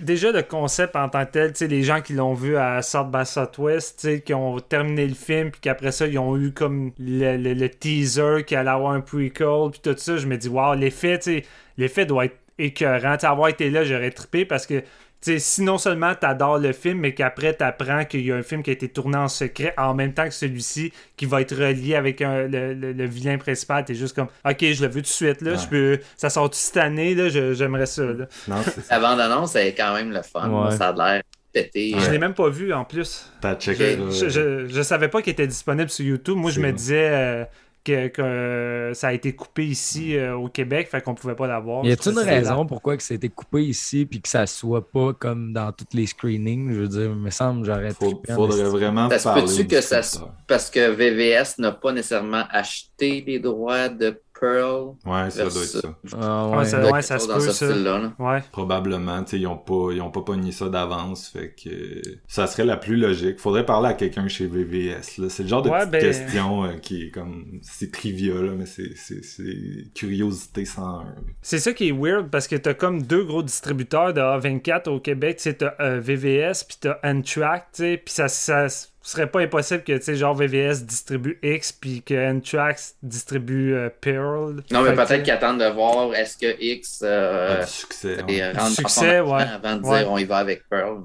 déjà, le concept en tant que tel, les gens qui l'ont vu à South by Southwest, qui ont terminé le film, puis qu'après ça, ils ont eu comme le, teaser qui allait avoir un prequel, puis tout ça, je me dis, wow, l'effet, l'effet doit être écœurant. avoir été là, j'aurais trippé parce que si non seulement tu adores le film, mais qu'après tu apprends qu'il y a un film qui a été tourné en secret en même temps que celui-ci, qui va être relié avec le, vilain principal, t'es juste comme Ok, je l'ai vu tout de suite, là, je peux. Ça sort cette année, là, j'aimerais ça. Là. La bande-annonce est quand même le fun. Ça a l'air pété. Je l'ai même pas vu en plus. T'as checké. Je, je, savais pas qu'il était disponible sur YouTube. Moi, je me disais. Euh, que, que, euh, ça a été coupé ici euh, au Québec, fait qu'on pouvait pas l'avoir. Y a-t-il une raison pourquoi que ça a été coupé ici puis que ça soit pas comme dans tous les screenings? Je veux dire, il me semble que j'aurais Faut- trippé en faudrait esti. vraiment Ça se parler peut-tu au que ça. Parce que VVS n'a pas nécessairement acheté les droits de Pearl. Ouais, ça doit être ça. Ah, Ouais, ouais. ça- doit être ouais, ça se peut, ça. là. Ouais. Probablement, tu sais, ils ont pas, ils ont pas pogné ça d'avance, fait que ça serait la plus logique. Faudrait parler à quelqu'un chez VVS, là. C'est le genre de Ouais, petite ben- question euh, qui est comme, c'est trivia, là, mais c'est, c'est, c'est curiosité sans. C'est ça qui est weird parce que t'as comme deux gros distributeurs de A24 au Québec. Tu sais, t'as euh, VVS puis t'as N-Track, tu sais. Puis ça, ça serait pas impossible que, tu sais, genre VVS distribue X puis que N-Track distribue euh, Pearl. Non, mais peut-être qu'ils attendent de voir est-ce que X euh, a du succès. et ouais. rentre dans son succès, ouais. avant de Ouais. dire on y va avec Pearl.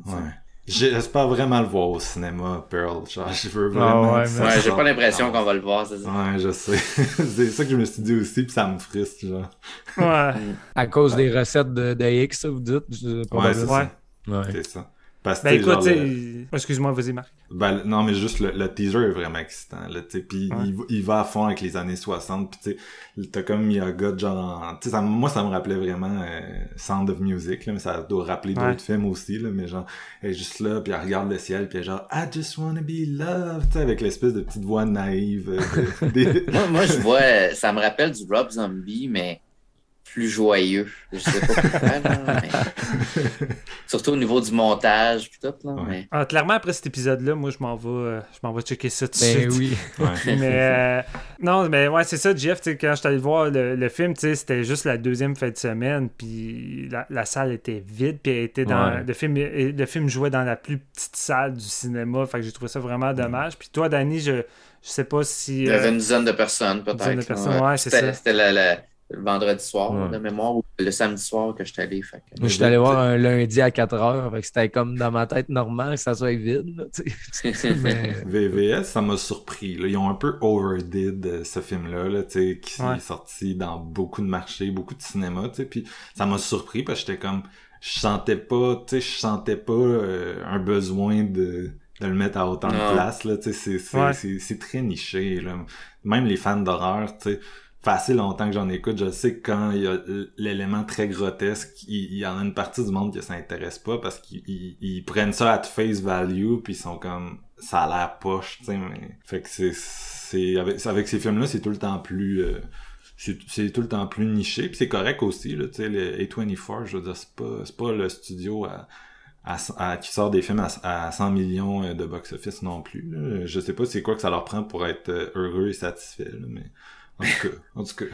J'espère vraiment le voir au cinéma, Pearl. Genre, je veux vraiment. ouais, j'ai pas l'impression Ah. qu'on va le voir, c'est ça. Ouais, je sais. c'est ça que je me suis dit aussi, puis ça me frustre, genre. Ouais. À cause des recettes de, de X, ça, vous dites? Ouais, c'est ça. Ouais. C'est ça. Parce Ben tu sais, écoute, le- sais. Excuse-moi, vas-y, Marc. Ben, non, mais juste le, le teaser est vraiment excitant, là, tu sais, pis Ouais. il, va- il va à fond avec les années 60, pis tu sais, t'as comme Miyaga, genre, tu sais, ça- moi, ça me rappelait vraiment euh, Sound of Music, là, mais ça doit rappeler Ouais. d'autres films aussi, là, mais genre, elle est juste là, puis elle regarde le ciel, puis elle est genre, I just wanna be loved, tu sais, avec l'espèce de petite voix naïve, euh, de- des- Moi, moi, je vois, euh, ça me rappelle du Rob Zombie, mais plus joyeux. Je sais pas pourquoi, là, mais... Surtout au niveau du montage, pis tout, là, Ouais. mais... Ah, clairement, après cet épisode-là, moi, je m'en vais, euh, je m'en vais checker ça tout de Ben suite. oui. Ouais. mais euh, non, mais ouais, c'est ça, Jeff. Quand je suis allé voir le, le film, c'était juste la deuxième fin de semaine, puis la, la salle était vide, puis elle était dans Ouais. le film. Le film jouait dans la plus petite salle du cinéma, fait que j'ai trouvé ça vraiment dommage. Puis toi, Danny, je, je sais pas si. Il y euh, avait une dizaine de personnes, peut-être. dizaine de personnes, ouais, c'est C'était ça. c'était le- le vendredi soir, Ouais. de mémoire, ou le samedi soir que je suis allé. Fait que... Moi, je suis allé voir un lundi à 4 heures, fait que c'était comme dans ma tête normal que ça soit vide. là, tu sais. Mais VVS, ça m'a surpris. Là. Ils ont un peu overdid euh, ce film-là, là, tu sais, qui Ouais. est sorti dans beaucoup de marchés, beaucoup de cinéma, tu sais, puis ça m'a surpris parce que j'étais comme, je sentais pas, tu sais, je sentais pas euh, un besoin de de le mettre à autant Non. de place, là, tu sais, c'est, c'est, Ouais. c'est, c'est très niché, là. Même les fans d'horreur, tu sais, assez longtemps que j'en écoute, je sais que quand il y a l'élément très grotesque, il, y en a une partie du monde que ça intéresse pas parce qu'ils ils- ils prennent ça at face value puis ils sont comme ça a l'air poche, tu sais, mais fait que c'est c'est avec ces films là, c'est tout le temps plus euh, c'est tout le temps plus niché puis c'est correct aussi là, tu sais le A24, je veux dire c'est pas c'est pas le studio à à, à- qui sort des films à, à 100 millions euh, de box-office non plus. Là. Je sais pas c'est quoi que ça leur prend pour être euh, heureux et satisfait, là, mais en tout cas, en tout cas.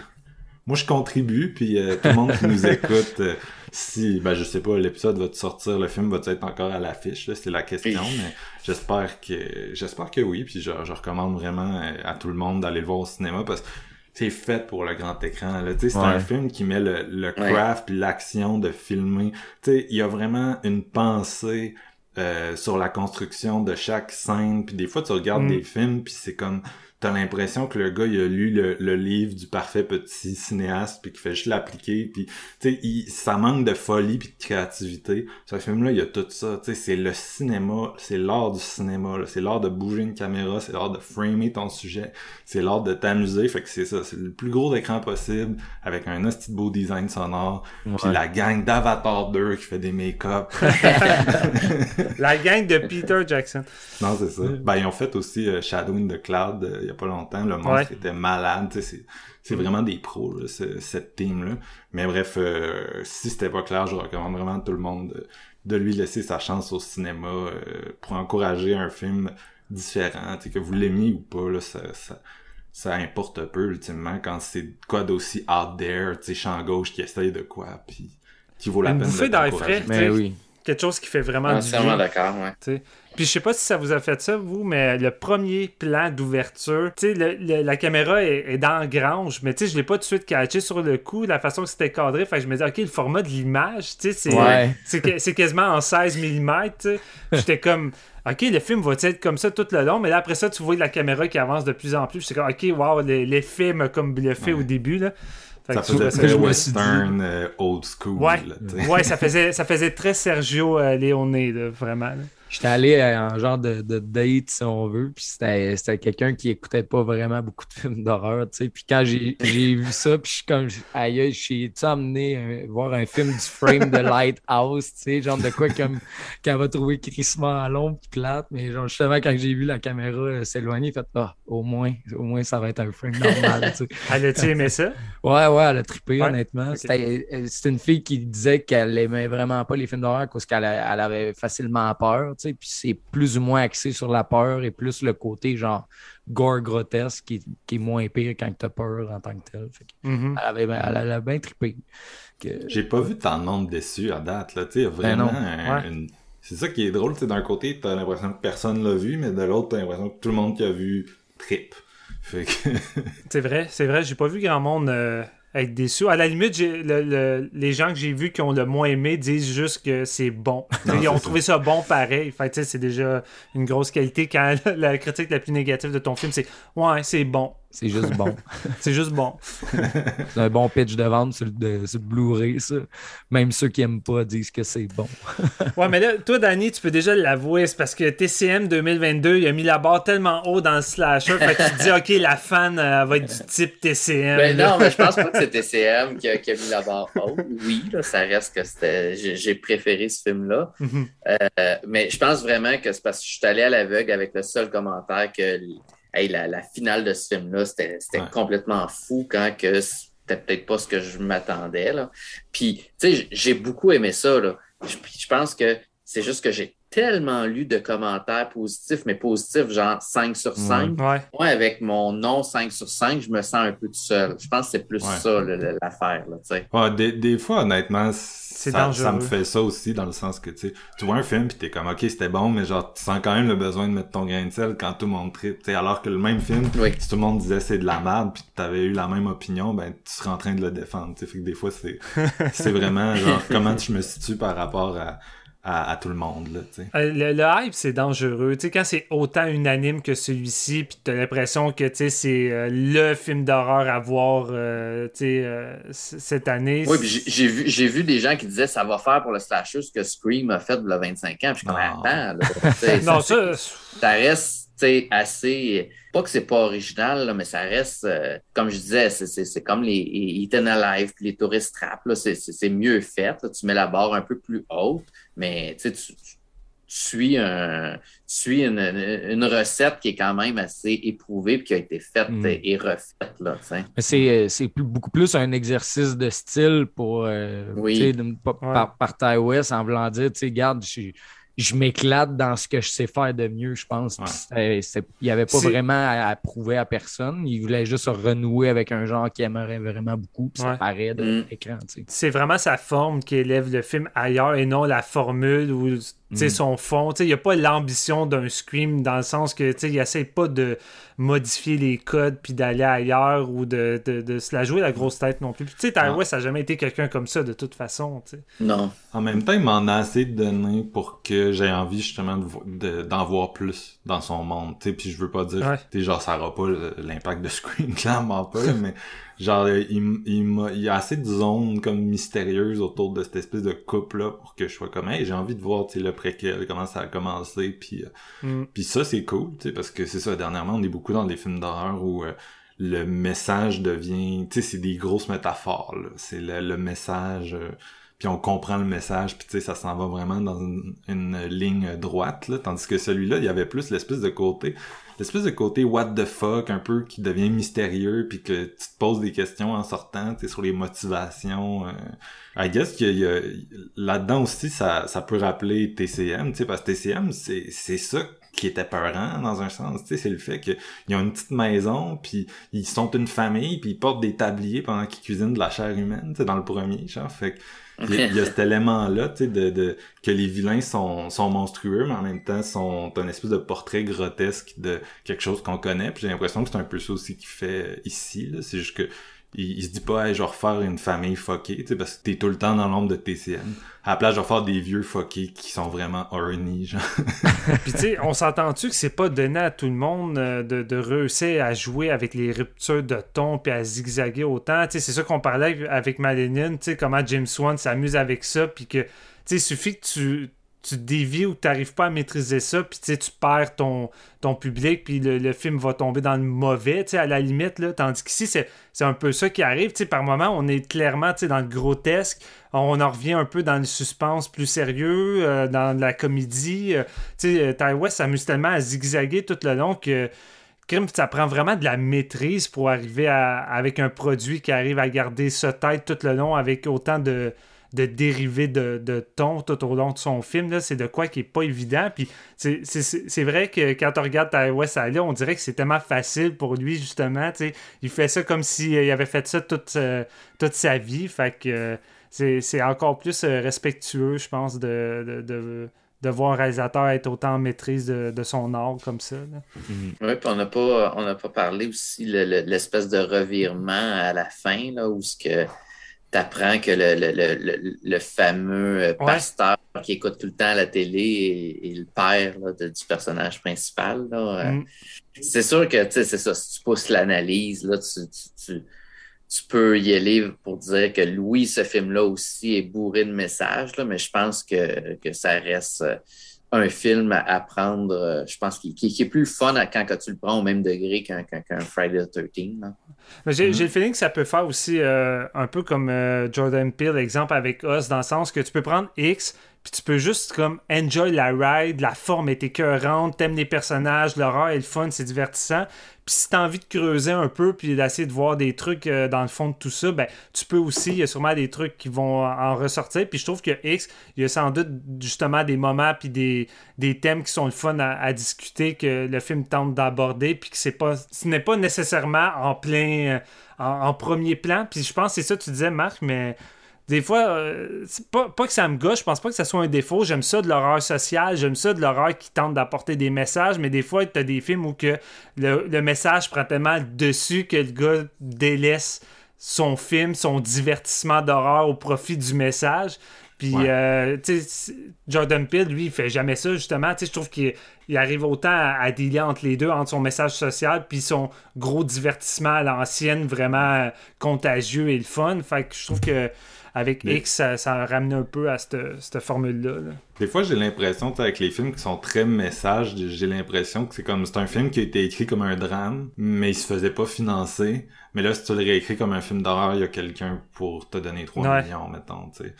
Moi je contribue, puis euh, tout le monde qui nous écoute, euh, si ben je sais pas, l'épisode va te sortir, le film va être encore à l'affiche, là, c'est la question, mais j'espère que j'espère que oui, puis je, je recommande vraiment euh, à tout le monde d'aller le voir au cinéma parce que c'est fait pour le grand écran. Là. Tu sais, C'est Ouais. un film qui met le, le craft puis l'action de filmer. Tu sais, il y a vraiment une pensée euh, sur la construction de chaque scène. Puis des fois, tu regardes Mm. des films puis c'est comme t'as l'impression que le gars il a lu le, le livre du parfait petit cinéaste puis qu'il fait juste l'appliquer puis tu sais il- ça manque de folie puis de créativité. Ce film là il y a tout ça tu sais c'est le cinéma c'est l'art du cinéma c'est l'art de bouger une caméra c'est l'art de framer ton sujet c'est l'art de t'amuser. Fait que c'est ça c'est le plus gros écran possible avec un hostie beau design sonore puis la gang d'Avatar 2 qui fait des make-up. La gang de Peter Jackson. Non, c'est ça. Ben, ils ont fait aussi euh, Shadow in the Cloud euh, il y a pas longtemps. Le monstre Ouais. était malade. C'est, c'est vraiment des pros, là, ce- cette team-là. Mais bref, euh, si c'était pas clair, je recommande vraiment à tout le monde de, de lui laisser sa chance au cinéma euh, pour encourager un film différent. Que vous l'aimiez ou pas, là, ça, ça, ça importe peu, ultimement, quand c'est quoi d'aussi out there, tu sais, champ gauche qui essaye de quoi, puis qui vaut la Une peine de d'air t'encourager. frais. Mais oui. Quelque chose qui fait vraiment du bien. d'accord, ouais. T'sais. Puis je sais pas si ça vous a fait ça, vous, mais le premier plan d'ouverture, tu sais, le- le- la caméra est, est dans la grange, mais tu sais, je l'ai pas tout de suite catché sur le coup, la façon que c'était cadré, fait que je me dis, ok, le format de l'image, tu sais, c'est Ouais. c'est c'est quasiment en 16 mm. J'étais comme, ok, le film va être comme ça tout le long, mais là, après ça, tu vois la caméra qui avance de plus en plus, j'étais comme, ok, wow, le- l'effet m'a comme bluffé Ouais. au début, là. Fait Ça faisait très western, euh, old school, Ouais. là, ça faisait, ça faisait très Sergio euh, Leone, là, vraiment. là. J'étais allé en genre de, de, date, si on veut, puis c'était quelqu'un qui écoutait pas vraiment beaucoup de films d'horreur, tu sais. Puis quand j'ai vu ça, puis je suis comme, aïe, je suis amené voir un film du frame de Lighthouse, tu sais, genre de quoi comme qu'elle va trouver crissement long puis plate, mais genre justement quand j'ai vu la caméra euh, s'éloigner, fait ah, au moins, au moins ça va être un frame normal, tu sais. Elle a-tu aimé ça? Ouais, ouais, elle a trippé, honnêtement. C'était une fille qui disait qu'elle aimait vraiment pas les films d'horreur parce qu'elle elle avait facilement peur puis c'est plus ou moins axé sur la peur et plus le côté genre gore grotesque qui, est moins pire quand tu as peur en tant que tel. Mm-hmm. elle, avait, a bien trippé. J'ai pas vu tant de monde déçu à date, là, tu ben vraiment. C'est ça qui est drôle, c'est d'un côté, t'as l'impression que personne l'a vu, mais de l'autre, t'as l'impression que tout le monde qui a vu trip. c'est vrai, c'est vrai, j'ai pas vu grand monde euh, être déçu. À la limite, les gens que j'ai vus qui ont le moins aimé disent juste que c'est bon. Ils ont trouvé ça bon pareil. Fait c'est déjà une grosse qualité quand la critique la plus négative de ton film, c'est Ouais, c'est bon. C'est juste bon. c'est juste bon. c'est un bon pitch de vente sur le, Blu-ray, ça. Même ceux qui aiment pas disent que c'est bon. ouais, mais là, toi, Danny, tu peux déjà l'avouer. C'est parce que TCM 2022, il a mis la barre tellement haut dans le slasher. fait que tu te dis, OK, la fan va être du type TCM. Ben non, mais je pense pas que c'est TCM qui a, mis la barre haute. Oui, ça reste que c'était. J'ai préféré ce film-là. Mhm. Euh, mais je pense vraiment que c'est parce que je suis allé à l'aveugle avec le seul commentaire que la, finale de ce film-là, c'était complètement fou quand que c'était peut-être pas ce que je m'attendais. Puis, tu sais, j'ai beaucoup aimé ça. Je, pense que c'est juste que j'ai tellement lu de commentaires positifs, mais positifs, genre 5 sur 5. Moi, avec mon nom 5 sur 5, je me sens un peu tout seul. Je pense que c'est plus ça l'affaire. des, des fois, honnêtement, ça, ça, me fait ça aussi dans le sens que tu tu vois un film puis t'es comme ok c'était bon mais genre tu sens quand même le besoin de mettre ton grain de sel quand tout le monde tripe alors que le même film si tout le monde disait c'est de la merde puis t'avais eu la même opinion ben tu serais en train de le défendre tu fait que des fois c'est c'est vraiment genre comment je me situe par rapport à à, tout le monde. Là, euh, le, le, hype, c'est dangereux. sais quand c'est autant unanime que celui-ci, puis t'as l'impression que c'est euh, le film d'horreur à voir euh, cette année. Oui, puis j'ai vu, j'ai vu des gens qui disaient ça va faire pour le slasher ce que Scream a fait a 25 ans. Puis je suis non, ça, ça reste assez. Pas que c'est pas original, mais ça reste, comme je disais, c'est comme les Eaten Alive les Tourist Trap. C'est mieux fait. tu mets la barre un peu plus haute mais tu, tu suis, un, suis une, une, recette qui est quand même assez éprouvée et qui a été faite mm. et refaite. Là, c'est, c'est beaucoup plus un exercice de style pour, euh, oui. par, par Ty West en voulant dire, tu sais, garde, je suis je m'éclate dans ce que je sais faire de mieux, je pense. il n'y avait pas vraiment à, prouver à personne. Il voulait juste renouer avec un genre qu'il aimerait vraiment beaucoup. ça paraît de mm. l'écran. C'est vraiment sa forme qui élève le film ailleurs et non la formule ou Mm. son fond. Il n'y a pas l'ambition d'un Scream dans le sens que il n'essaie pas de modifier les codes puis d'aller ailleurs ou de, de, se la jouer la grosse tête non plus. Tu sais, Ty West n'a jamais été quelqu'un comme ça de toute façon. Non. En même temps, il m'en a assez donné pour que j'ai envie justement d'en voir plus dans son monde. Puis je veux pas dire, genre, ça n'aura pas l'impact de Scream, clairement pas, mais genre il, il, il y a assez de zones comme mystérieuses autour de cette espèce de couple là pour que je sois comme hey, j'ai envie de voir le préquel comment ça a commencé puis euh, mm. puis ça c'est cool tu sais parce que c'est ça dernièrement on est beaucoup dans des films d'horreur où euh, le message devient tu sais c'est des grosses métaphores c'est le, message euh, puis on comprend le message, puis tu sais, ça s'en va vraiment dans une, ligne droite, là, tandis que celui-là, il y avait plus l'espèce de côté l'espèce de côté what the fuck un peu qui devient mystérieux puis que tu te poses des questions en sortant tu sur les motivations euh, I guess que y a, là-dedans aussi ça, ça peut rappeler TCM tu sais parce que TCM c'est c'est ça qui était peurant dans un sens, tu sais, c'est le fait qu'ils ont une petite maison, puis ils sont une famille, puis ils portent des tabliers pendant qu'ils cuisinent de la chair humaine, tu sais, dans le premier, genre, fait que il y, a, cet élément-là, tu sais, de, de, que les vilains sont, sont monstrueux, mais en même temps sont un espèce de portrait grotesque de quelque chose qu'on connaît. Puis j'ai l'impression que c'est un peu ça aussi qu'il fait ici. C'est juste que il, se dit pas, hey, je vais refaire une famille fuckée, parce que t'es tout le temps dans l'ombre de TCN. À la place, je vais faire des vieux fuckés qui sont vraiment horny, genre. Puis tu sais, on s'entend-tu que c'est pas donné à tout le monde euh, de, de, réussir à jouer avec les ruptures de ton puis à zigzaguer autant? Tu sais, c'est ça qu'on parlait avec Madeline, tu sais, comment James Swan s'amuse avec ça, puis que, tu sais, suffit que tu tu dévies ou tu n'arrives pas à maîtriser ça, puis tu perds ton, public, puis le, film va tomber dans le mauvais, à la limite. Là. Tandis qu'ici, c'est, un peu ça qui arrive. par moment, on est clairement dans le grotesque, on en revient un peu dans le suspense plus sérieux, euh, dans la comédie. Euh, sais, Ty West s'amuse tellement à zigzaguer tout le long que ça prend vraiment de la maîtrise pour arriver à, avec un produit qui arrive à garder sa tête tout le long avec autant de, de dérivés de, de ton tout au long de son film. C'est de quoi qui est pas évident. Puis c'est vrai que quand on regarde West Ali, on dirait que c'est tellement facile pour lui, justement. Il fait ça comme s'il avait fait ça toute, euh, toute sa vie. Fait que c'est encore plus euh, respectueux, je pense, de, de, voir un réalisateur être autant en maîtrise de, son art comme ça. Mm-hmm. Oui, puis on n'a pas, pas parlé aussi l'espèce de revirement à la fin, là, où ce que tu apprends que le, fameux euh, pasteur qui écoute tout le temps la télé est, le père du personnage principal. Euh, mm. C'est sûr que c'est ça, si tu pousses l'analyse, là, tu, peux y aller pour dire que oui, ce film-là aussi est bourré de messages, là, mais je pense que, que ça reste euh, un film à prendre, euh, je pense, qui, qui, est plus fun quand, tu le prends au même degré qu'un Friday the 13. J'ai mm-hmm. le feeling que ça peut faire aussi euh, un peu comme euh, Jordan Peele, exemple avec Us, dans le sens que tu peux prendre X, puis tu peux juste comme enjoy la ride, la forme est écœurante, t'aimes les personnages, l'horreur est le fun, c'est divertissant. Puis si t'as envie de creuser un peu puis d'essayer de voir des trucs euh, dans le fond de tout ça, ben tu peux aussi, il y a sûrement des trucs qui vont en ressortir. Puis je trouve que X, il y a sans doute justement des moments puis des, des thèmes qui sont le fun à, discuter que le film tente d'aborder puis que c'est pas ce n'est pas nécessairement en plein en, en premier plan. Puis je pense que c'est ça que tu disais Marc, mais des fois, euh, pas, pas, que ça me gâche, je pense pas que ça soit un défaut. J'aime ça de l'horreur sociale, j'aime ça de l'horreur qui tente d'apporter des messages, mais des fois, tu as des films où que le, message prend tellement dessus que le gars délaisse son film, son divertissement d'horreur au profit du message. Puis, euh, tu sais, Jordan Peele, lui, il fait jamais ça, justement. Tu sais, je trouve qu'il arrive autant à, à dealer entre les deux, entre son message social puis son gros divertissement à l'ancienne, vraiment euh, contagieux et le fun. Fait que je trouve que avec X, ça, ça, a ramené un peu à cette, formule-là. Des fois, j'ai l'impression, avec les films qui sont très messages, j'ai l'impression que c'est comme, c'est un film qui a été écrit comme un drame, mais il se faisait pas financer. Mais là, si tu le réécris comme un film d'horreur, il y a quelqu'un pour te donner 3 millions, mettons, tu sais.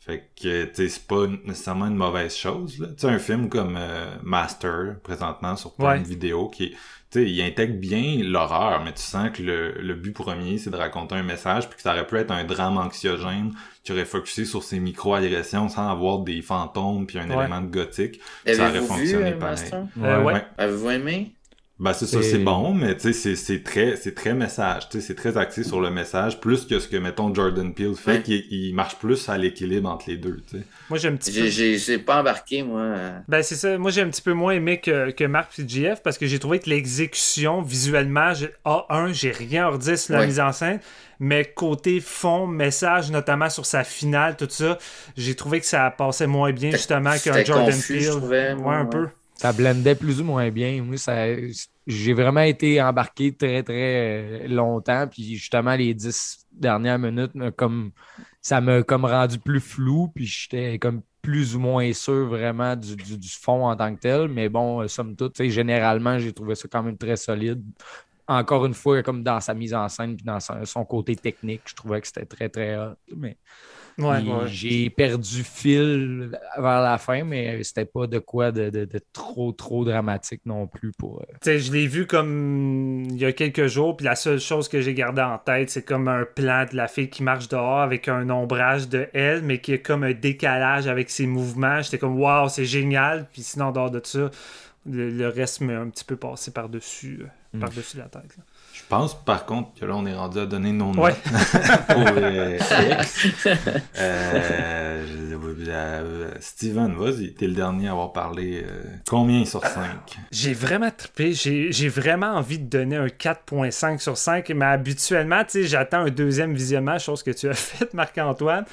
Fait que, tu sais, c'est pas nécessairement une mauvaise chose, là. Tu sais, un film comme euh, Master, présentement, sur plein de vidéos, qui est, sais, il intègre bien l'horreur, mais tu sens que le, le but premier, c'est de raconter un message, puis que ça aurait pu être un drame anxiogène qui aurait focusé sur ses micro-agressions sans avoir des fantômes puis un élément de gothique. Ça aurait fonctionné euh, pareil. Euh, ouais. Avez-vous aimé? Ben c'est ça, c'est bon, mais tu sais, c'est très, c'est très message, tu sais, c'est très axé sur le message, plus que ce que, mettons, Jordan Peele fait, qui il marche plus à l'équilibre entre les deux, tu sais. Moi, j'ai un petit peu... J'ai pas embarqué, moi. Ben c'est ça, moi j'ai un petit peu moins aimé que, que Marc et JF, parce que j'ai trouvé que l'exécution, visuellement, A1, j'ai rien redit sur la mise en scène, mais côté fond, message, notamment sur sa finale, tout ça, j'ai trouvé que ça passait moins bien, justement, qu'un Jordan Peele. ouais, un peu ça blendait plus ou moins bien. Moi, ça, j'ai vraiment été embarqué très, très euh, longtemps. Puis justement, les dix dernières minutes, comme, ça m'a comme rendu plus flou. Puis j'étais comme plus ou moins sûr vraiment du, fond en tant que tel. Mais bon, euh, somme toute, généralement, j'ai trouvé ça quand même très solide. Encore une fois, comme dans sa mise en scène puis dans son, côté technique, je trouvais que c'était très, très hot. Mais j'ai perdu fil vers la fin, mais c'était pas de quoi de, trop, trop dramatique non plus pour. Euh, je l'ai vu comme il y a quelques jours, puis la seule chose que j'ai gardé en tête, c'est comme un plan de la fille qui marche dehors avec un ombrage de elle, mais qui est comme un décalage avec ses mouvements. J'étais comme waouh, c'est génial. Puis sinon, en dehors de ça, le, reste m'a un petit peu passé par-dessus euh, mm. par-dessus la tête. Pense par contre que là on est rendu à donner nos notes pour euh, euh, euh, Steven, vas-y, t'es le dernier à avoir parlé. combien sur 5 J'ai vraiment trippé. J'ai vraiment envie de donner un 4.5 sur 5, mais habituellement, tu sais, j'attends un deuxième visionnement, chose que tu as fait, Marc-Antoine.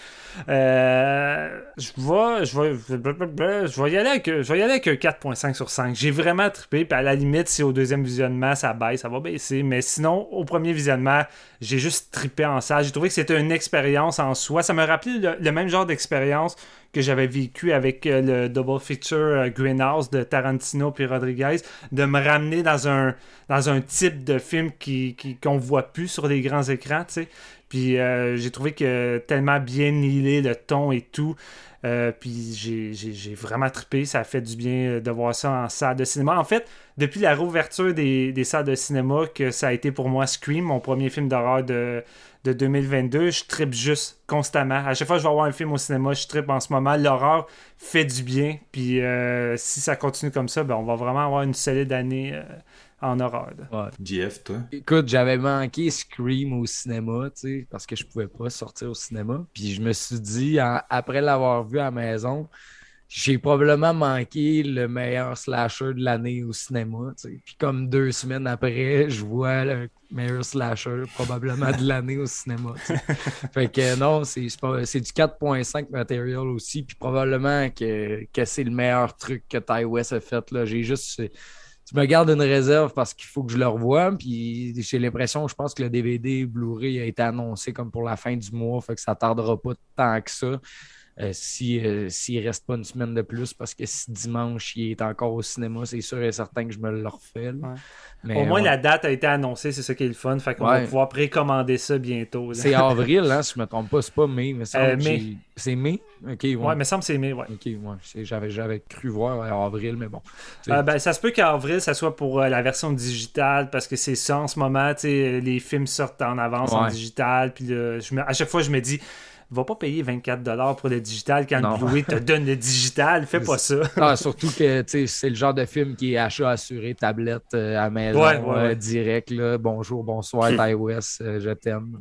Je vais, je vais, je vais y aller avec, je y aller un 4.5 sur 5. J'ai vraiment trippé, puis à la limite, si au deuxième visionnement ça baisse, ça va baisser, mais sinon, au premier visionnement, j'ai juste trippé en ça. J'ai trouvé que c'était une expérience en soi. Ça m'a rappelé le, même genre d'expérience que j'avais vécu avec euh, le double feature euh, Greenhouse de Tarantino puis Rodriguez, de me ramener dans un, dans un type de film qui, qui, qu'on voit plus sur les grands écrans, tu sais. Puis euh, j'ai trouvé que tellement bien nilé le ton et tout. Euh, puis j'ai, vraiment trippé. Ça a fait du bien de voir ça en salle de cinéma. En fait, depuis la réouverture des, des salles de cinéma, que ça a été pour moi Scream, mon premier film d'horreur de, de 2022, je trippe juste constamment. À chaque fois que je vais voir un film au cinéma, je trippe en ce moment. L'horreur fait du bien. Puis euh, si ça continue comme ça, ben, on va vraiment avoir une solide année euh, en horreur. là. Ouais. GF, toi? Écoute, j'avais manqué Scream au cinéma, tu sais, parce que je pouvais pas sortir au cinéma. Puis je me suis dit, en- après l'avoir vu à la maison, j'ai probablement manqué le meilleur slasher de l'année au cinéma, tu sais. Puis comme deux semaines après, je vois le meilleur slasher probablement de l'année au cinéma, tu sais. Fait que non, c'est c'est pas- c'est du 4.5 matériel aussi, puis probablement que, que c'est le meilleur truc que Ty West a fait, là. J'ai juste... Je me garde une réserve parce qu'il faut que je le revoie. Puis j'ai l'impression, je pense que le DVD Blu-ray a été annoncé comme pour la fin du mois. Fait que ça tardera pas tant que ça. Euh, si, euh, s'il reste pas une semaine de plus, parce que si dimanche il est encore au cinéma, c'est sûr et certain que je me le refais. là. Ouais. Mais, Au moins, ouais. la date a été annoncée, c'est ça qui est le fun. Fait qu'on Ouais. va pouvoir précommander ça bientôt. C'est avril, hein, si je me trompe pas, c'est pas mai. Mais Euh, mai. C'est mai? Ok, ouais. Ouais, mais ça me semble que c'est mai, ouais. Ok, ouais. J'avais, j'avais cru voir avril, mais bon. Euh, ben, ça se peut qu'avril, ça soit pour euh, la version digitale, parce que c'est ça en ce moment, tu sais, les films sortent en avance en digital, puis là, je me- à chaque fois, je me dis, va pas payer 24$ pour le digital quand Non. le Blu-ray te donne le digital, fais pas ça. Ah, surtout que c'est le genre de film qui est achat assuré, tablette euh, à maison, Ouais, ouais, euh, ouais. direct. Là. Bonjour, bonsoir, West, euh, je t'aime.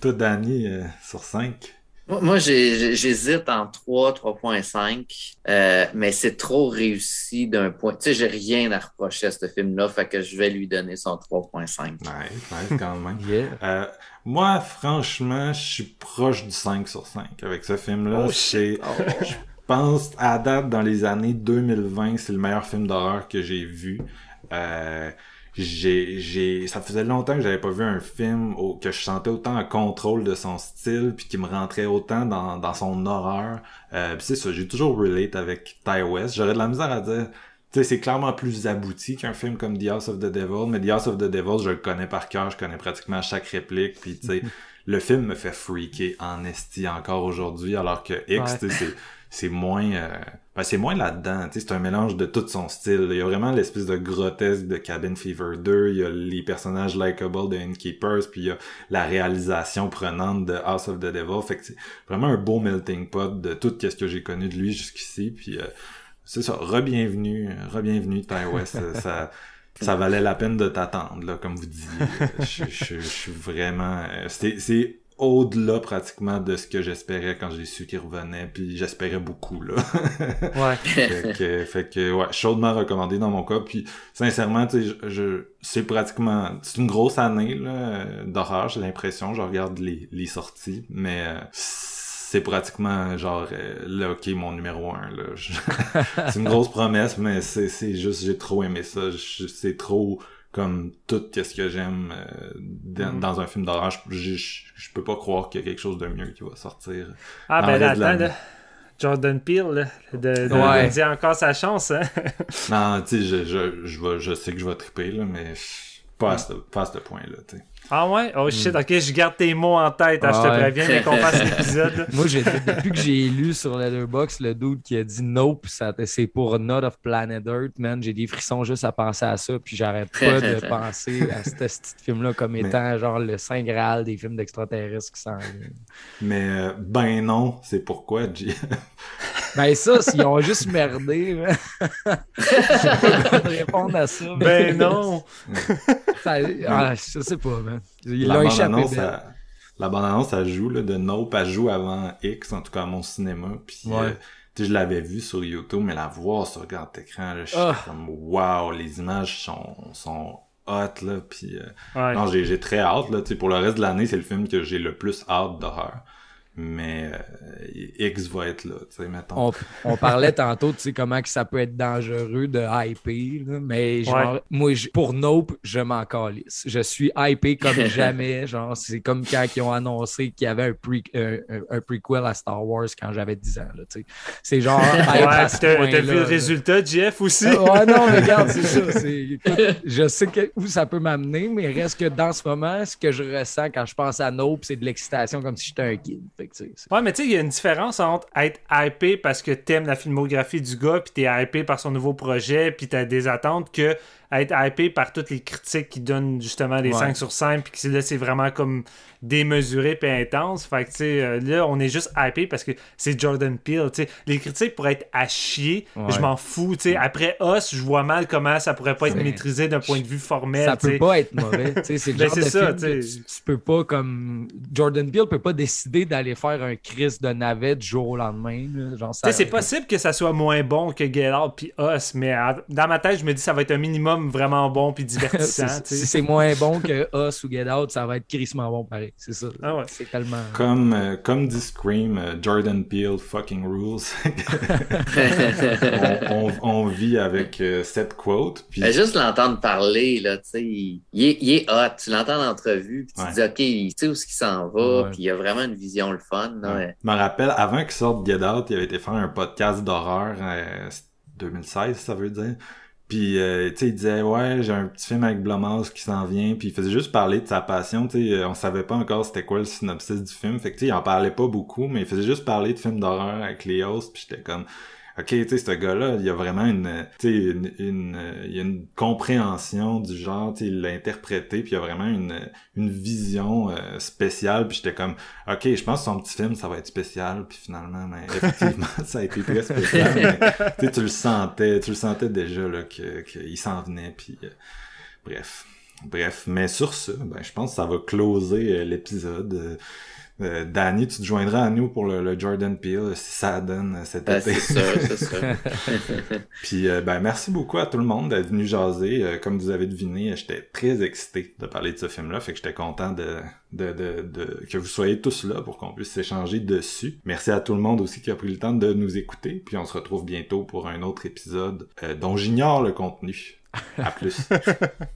Toi, Danny, euh, sur 5? Moi, j'hésite en 3, 3.5, euh, mais c'est trop réussi d'un point. Tu sais, j'ai rien à reprocher à ce film-là, fait que je vais lui donner son 3.5. Nice, nice quand même. Yeah. Euh, moi, franchement, je suis proche du 5 sur 5 avec ce film-là. Oh, c'est, je pense, à date, dans les années 2020, c'est le meilleur film d'horreur que j'ai vu. Euh, j'ai, j'ai, ça faisait longtemps que j'avais pas vu un film au- que je sentais autant en contrôle de son style puis qui me rentrait autant dans, dans son horreur. Euh, puis c'est ça, j'ai toujours relate avec Ty West. J'aurais de la misère à dire tu sais, c'est clairement plus abouti qu'un film comme The House of the Devil, mais The House of the Devil, je le connais par cœur, je connais pratiquement chaque réplique, puis tu sais, le film me fait freaker en esti encore aujourd'hui, alors que X, Ouais. tu sais, c'est c'est moins euh, ben, c'est moins là-dedans, c'est un mélange de tout son style. Il y a vraiment l'espèce de grotesque de Cabin Fever 2, il y a les personnages likable de Innkeepers, puis il y a la réalisation prenante de House of the Devil, fait que c'est vraiment un beau melting pot de tout ce que j'ai connu de lui jusqu'ici, puis euh, c'est ça, re-bienvenue, re-bienvenue Ty West, ça, ça valait la peine de t'attendre, là, comme vous disiez. Je, je, je suis vraiment, euh, c'est, c'est au-delà pratiquement de ce que j'espérais quand j'ai su qu'il revenait, puis j'espérais beaucoup, là. Ouais. fait que, fait que, ouais, chaudement recommandé dans mon cas, puis sincèrement, tu sais, je, je- c'est pratiquement, c'est une grosse année, là, euh, d'horreur, j'ai l'impression, je regarde les, les sorties, mais euh, c'est pratiquement genre euh, là ok mon numéro un là c'est une grosse promesse mais c'est c'est juste j'ai trop aimé ça c'est trop comme tout ce que j'aime euh, dans, Mhm. dans un film d'horreur je, je, je peux pas croire qu'il y a quelque chose de mieux qui va sortir Ah, ben là, attends, là. Jordan Peele, là, de, de, Ouais. de dire encore sa chance, hein. non tu sais je, je, je, vais- je sais que je vais triper là mais pas à ce, pas à ce point là tu sais Ah ouais? Oh shit, ok, je garde tes mots en tête, hein, je Hmm. Te préviens, mais qu'on fasse l'épisode. là. Moi, j'ai, depuis que j'ai lu sur Letterboxd le dude qui a dit Nope, ça, c'est pour Not of Planet Earth, man, j'ai des frissons juste à penser à ça, puis j'arrête pas de penser à ce petit film-là comme Mais- étant genre le Saint Graal des films d'extraterrestres qui s'en mais euh, ben non c'est pourquoi G Ben ça, s'ils ont juste merdé, je pas comment répondre à ça. mais Ben non! ça- ah, je sais pas, man. Ils l'ont échappé elle- la bande annonce elle joue là, de Nope elle joue avant X en tout cas à mon cinéma puis Ouais. euh, tu sais, je l'avais vu sur YouTube mais la voir sur grand écran là j'étais Ah. comme wow les images sont sont hot là puis euh, Ouais. non j'ai j'ai très hâte là tu sais pour le reste de l'année c'est le film que j'ai le plus hâte d'horreur mais euh, X va être là, tu sais, mettons. On, on parlait tantôt, tu sais, comment que ça peut être dangereux de hyper, là, mais genre, moi, je- pour Nope, je m'en calisse. Je suis hypé comme jamais, genre, c'est comme quand ils ont annoncé qu'il y avait un, pre- un, un- un prequel à Star Wars quand j'avais 10 ans, là, tu sais. C'est genre, Ouais, ce t'as vu le résultat, Jeff, aussi? Ah, Ouais, non, mais regarde, c'est ça. écoute, je sais que, où ça peut m'amener, mais reste que dans ce moment, ce que je ressens quand je pense à Nope, c'est de l'excitation comme si j'étais un kid. Fait Ouais, mais tu sais, il y a une différence entre être hypé parce que t'aimes la filmographie du gars, puis t'es hypé par son nouveau projet, puis t'as des attentes, que être hypé par toutes les critiques qui donnent justement des Ouais. 5 sur 5, puis que c'est- là, c'est vraiment comme démesuré puis intense. Fait que, tu sais, euh, là, on est juste hypé parce que c'est Jordan Peele, tu sais. Les critiques pourraient être à chier, Ouais. je m'en fous, tu sais. Après Us, je vois mal comment ça pourrait pas être maîtrisé d'un point de vue formel, ça tu peut pas être mauvais. tu sais, C'est le Ben, genre de ça, film que tu peux pas comme Jordan Peele peut pas décider d'aller faire un Chris de navette du jour au lendemain. là. Genre, ça... Tu sais, c'est possible que ça soit moins bon que Get Out puis Us, mais à- dans ma tête, je me dis que ça va être un minimum vraiment bon puis divertissant. Si c'est moins bon que Us ou Get Out, ça va être crissement bon pareil. C'est ça. Ah ouais. C'est tellement. Comme, euh, comme dit Scream, euh, Jordan Peele fucking rules. on, on- on vit avec euh, cette quote. Puis juste l'entendre parler, là, tu sais, il, il est, il est hot. Tu l'entends en entrevue, puis tu Ouais. dis, OK, il sait où ce qu'il s'en va, Ouais. puis il a vraiment une vision le fun. Ouais. Je me rappelle, avant qu'il sorte Get Out, il avait été faire un podcast d'horreur, euh, c'est 2016, ça veut dire. Puis, euh, tu sais, il disait, ouais, j'ai un petit film avec Blumhouse qui s'en vient, puis il faisait juste parler de sa passion, tu sais, on savait pas encore c'était quoi le synopsis du film, fait que, tu sais, il en parlait pas beaucoup, mais il faisait juste parler de films d'horreur avec les hosts, puis j'étais comme, ok, tu sais, ce gars-là, il y a vraiment une, tu sais, une, une, euh, il y a une compréhension du genre, tu sais, il l'a interprété, puis il y a vraiment une, une vision euh, spéciale, puis j'étais comme, ok, je pense que son petit film, ça va être spécial, puis finalement, mais effectivement, ça a été très spécial, mais tu sais, tu le sentais, tu le sentais déjà, là, que, qu'il s'en venait, puis euh, bref. Bref, mais sur ce, ben, je pense que ça va closer euh, l'épisode. Euh, Danny, tu te joindras à nous pour le, le Jordan Peele si ça donne euh, cet Ben, été. c'est sûr, c'est sûr. Puis euh, ben merci beaucoup à tout le monde d'être venu jaser. Euh, comme vous avez deviné, j'étais très excité de parler de ce film-là, fait que j'étais content de, de, de, de- que vous soyez tous là pour qu'on puisse échanger dessus. Merci à tout le monde aussi qui a pris le temps de nous écouter. Puis on se retrouve bientôt pour un autre épisode euh, dont j'ignore le contenu. À plus.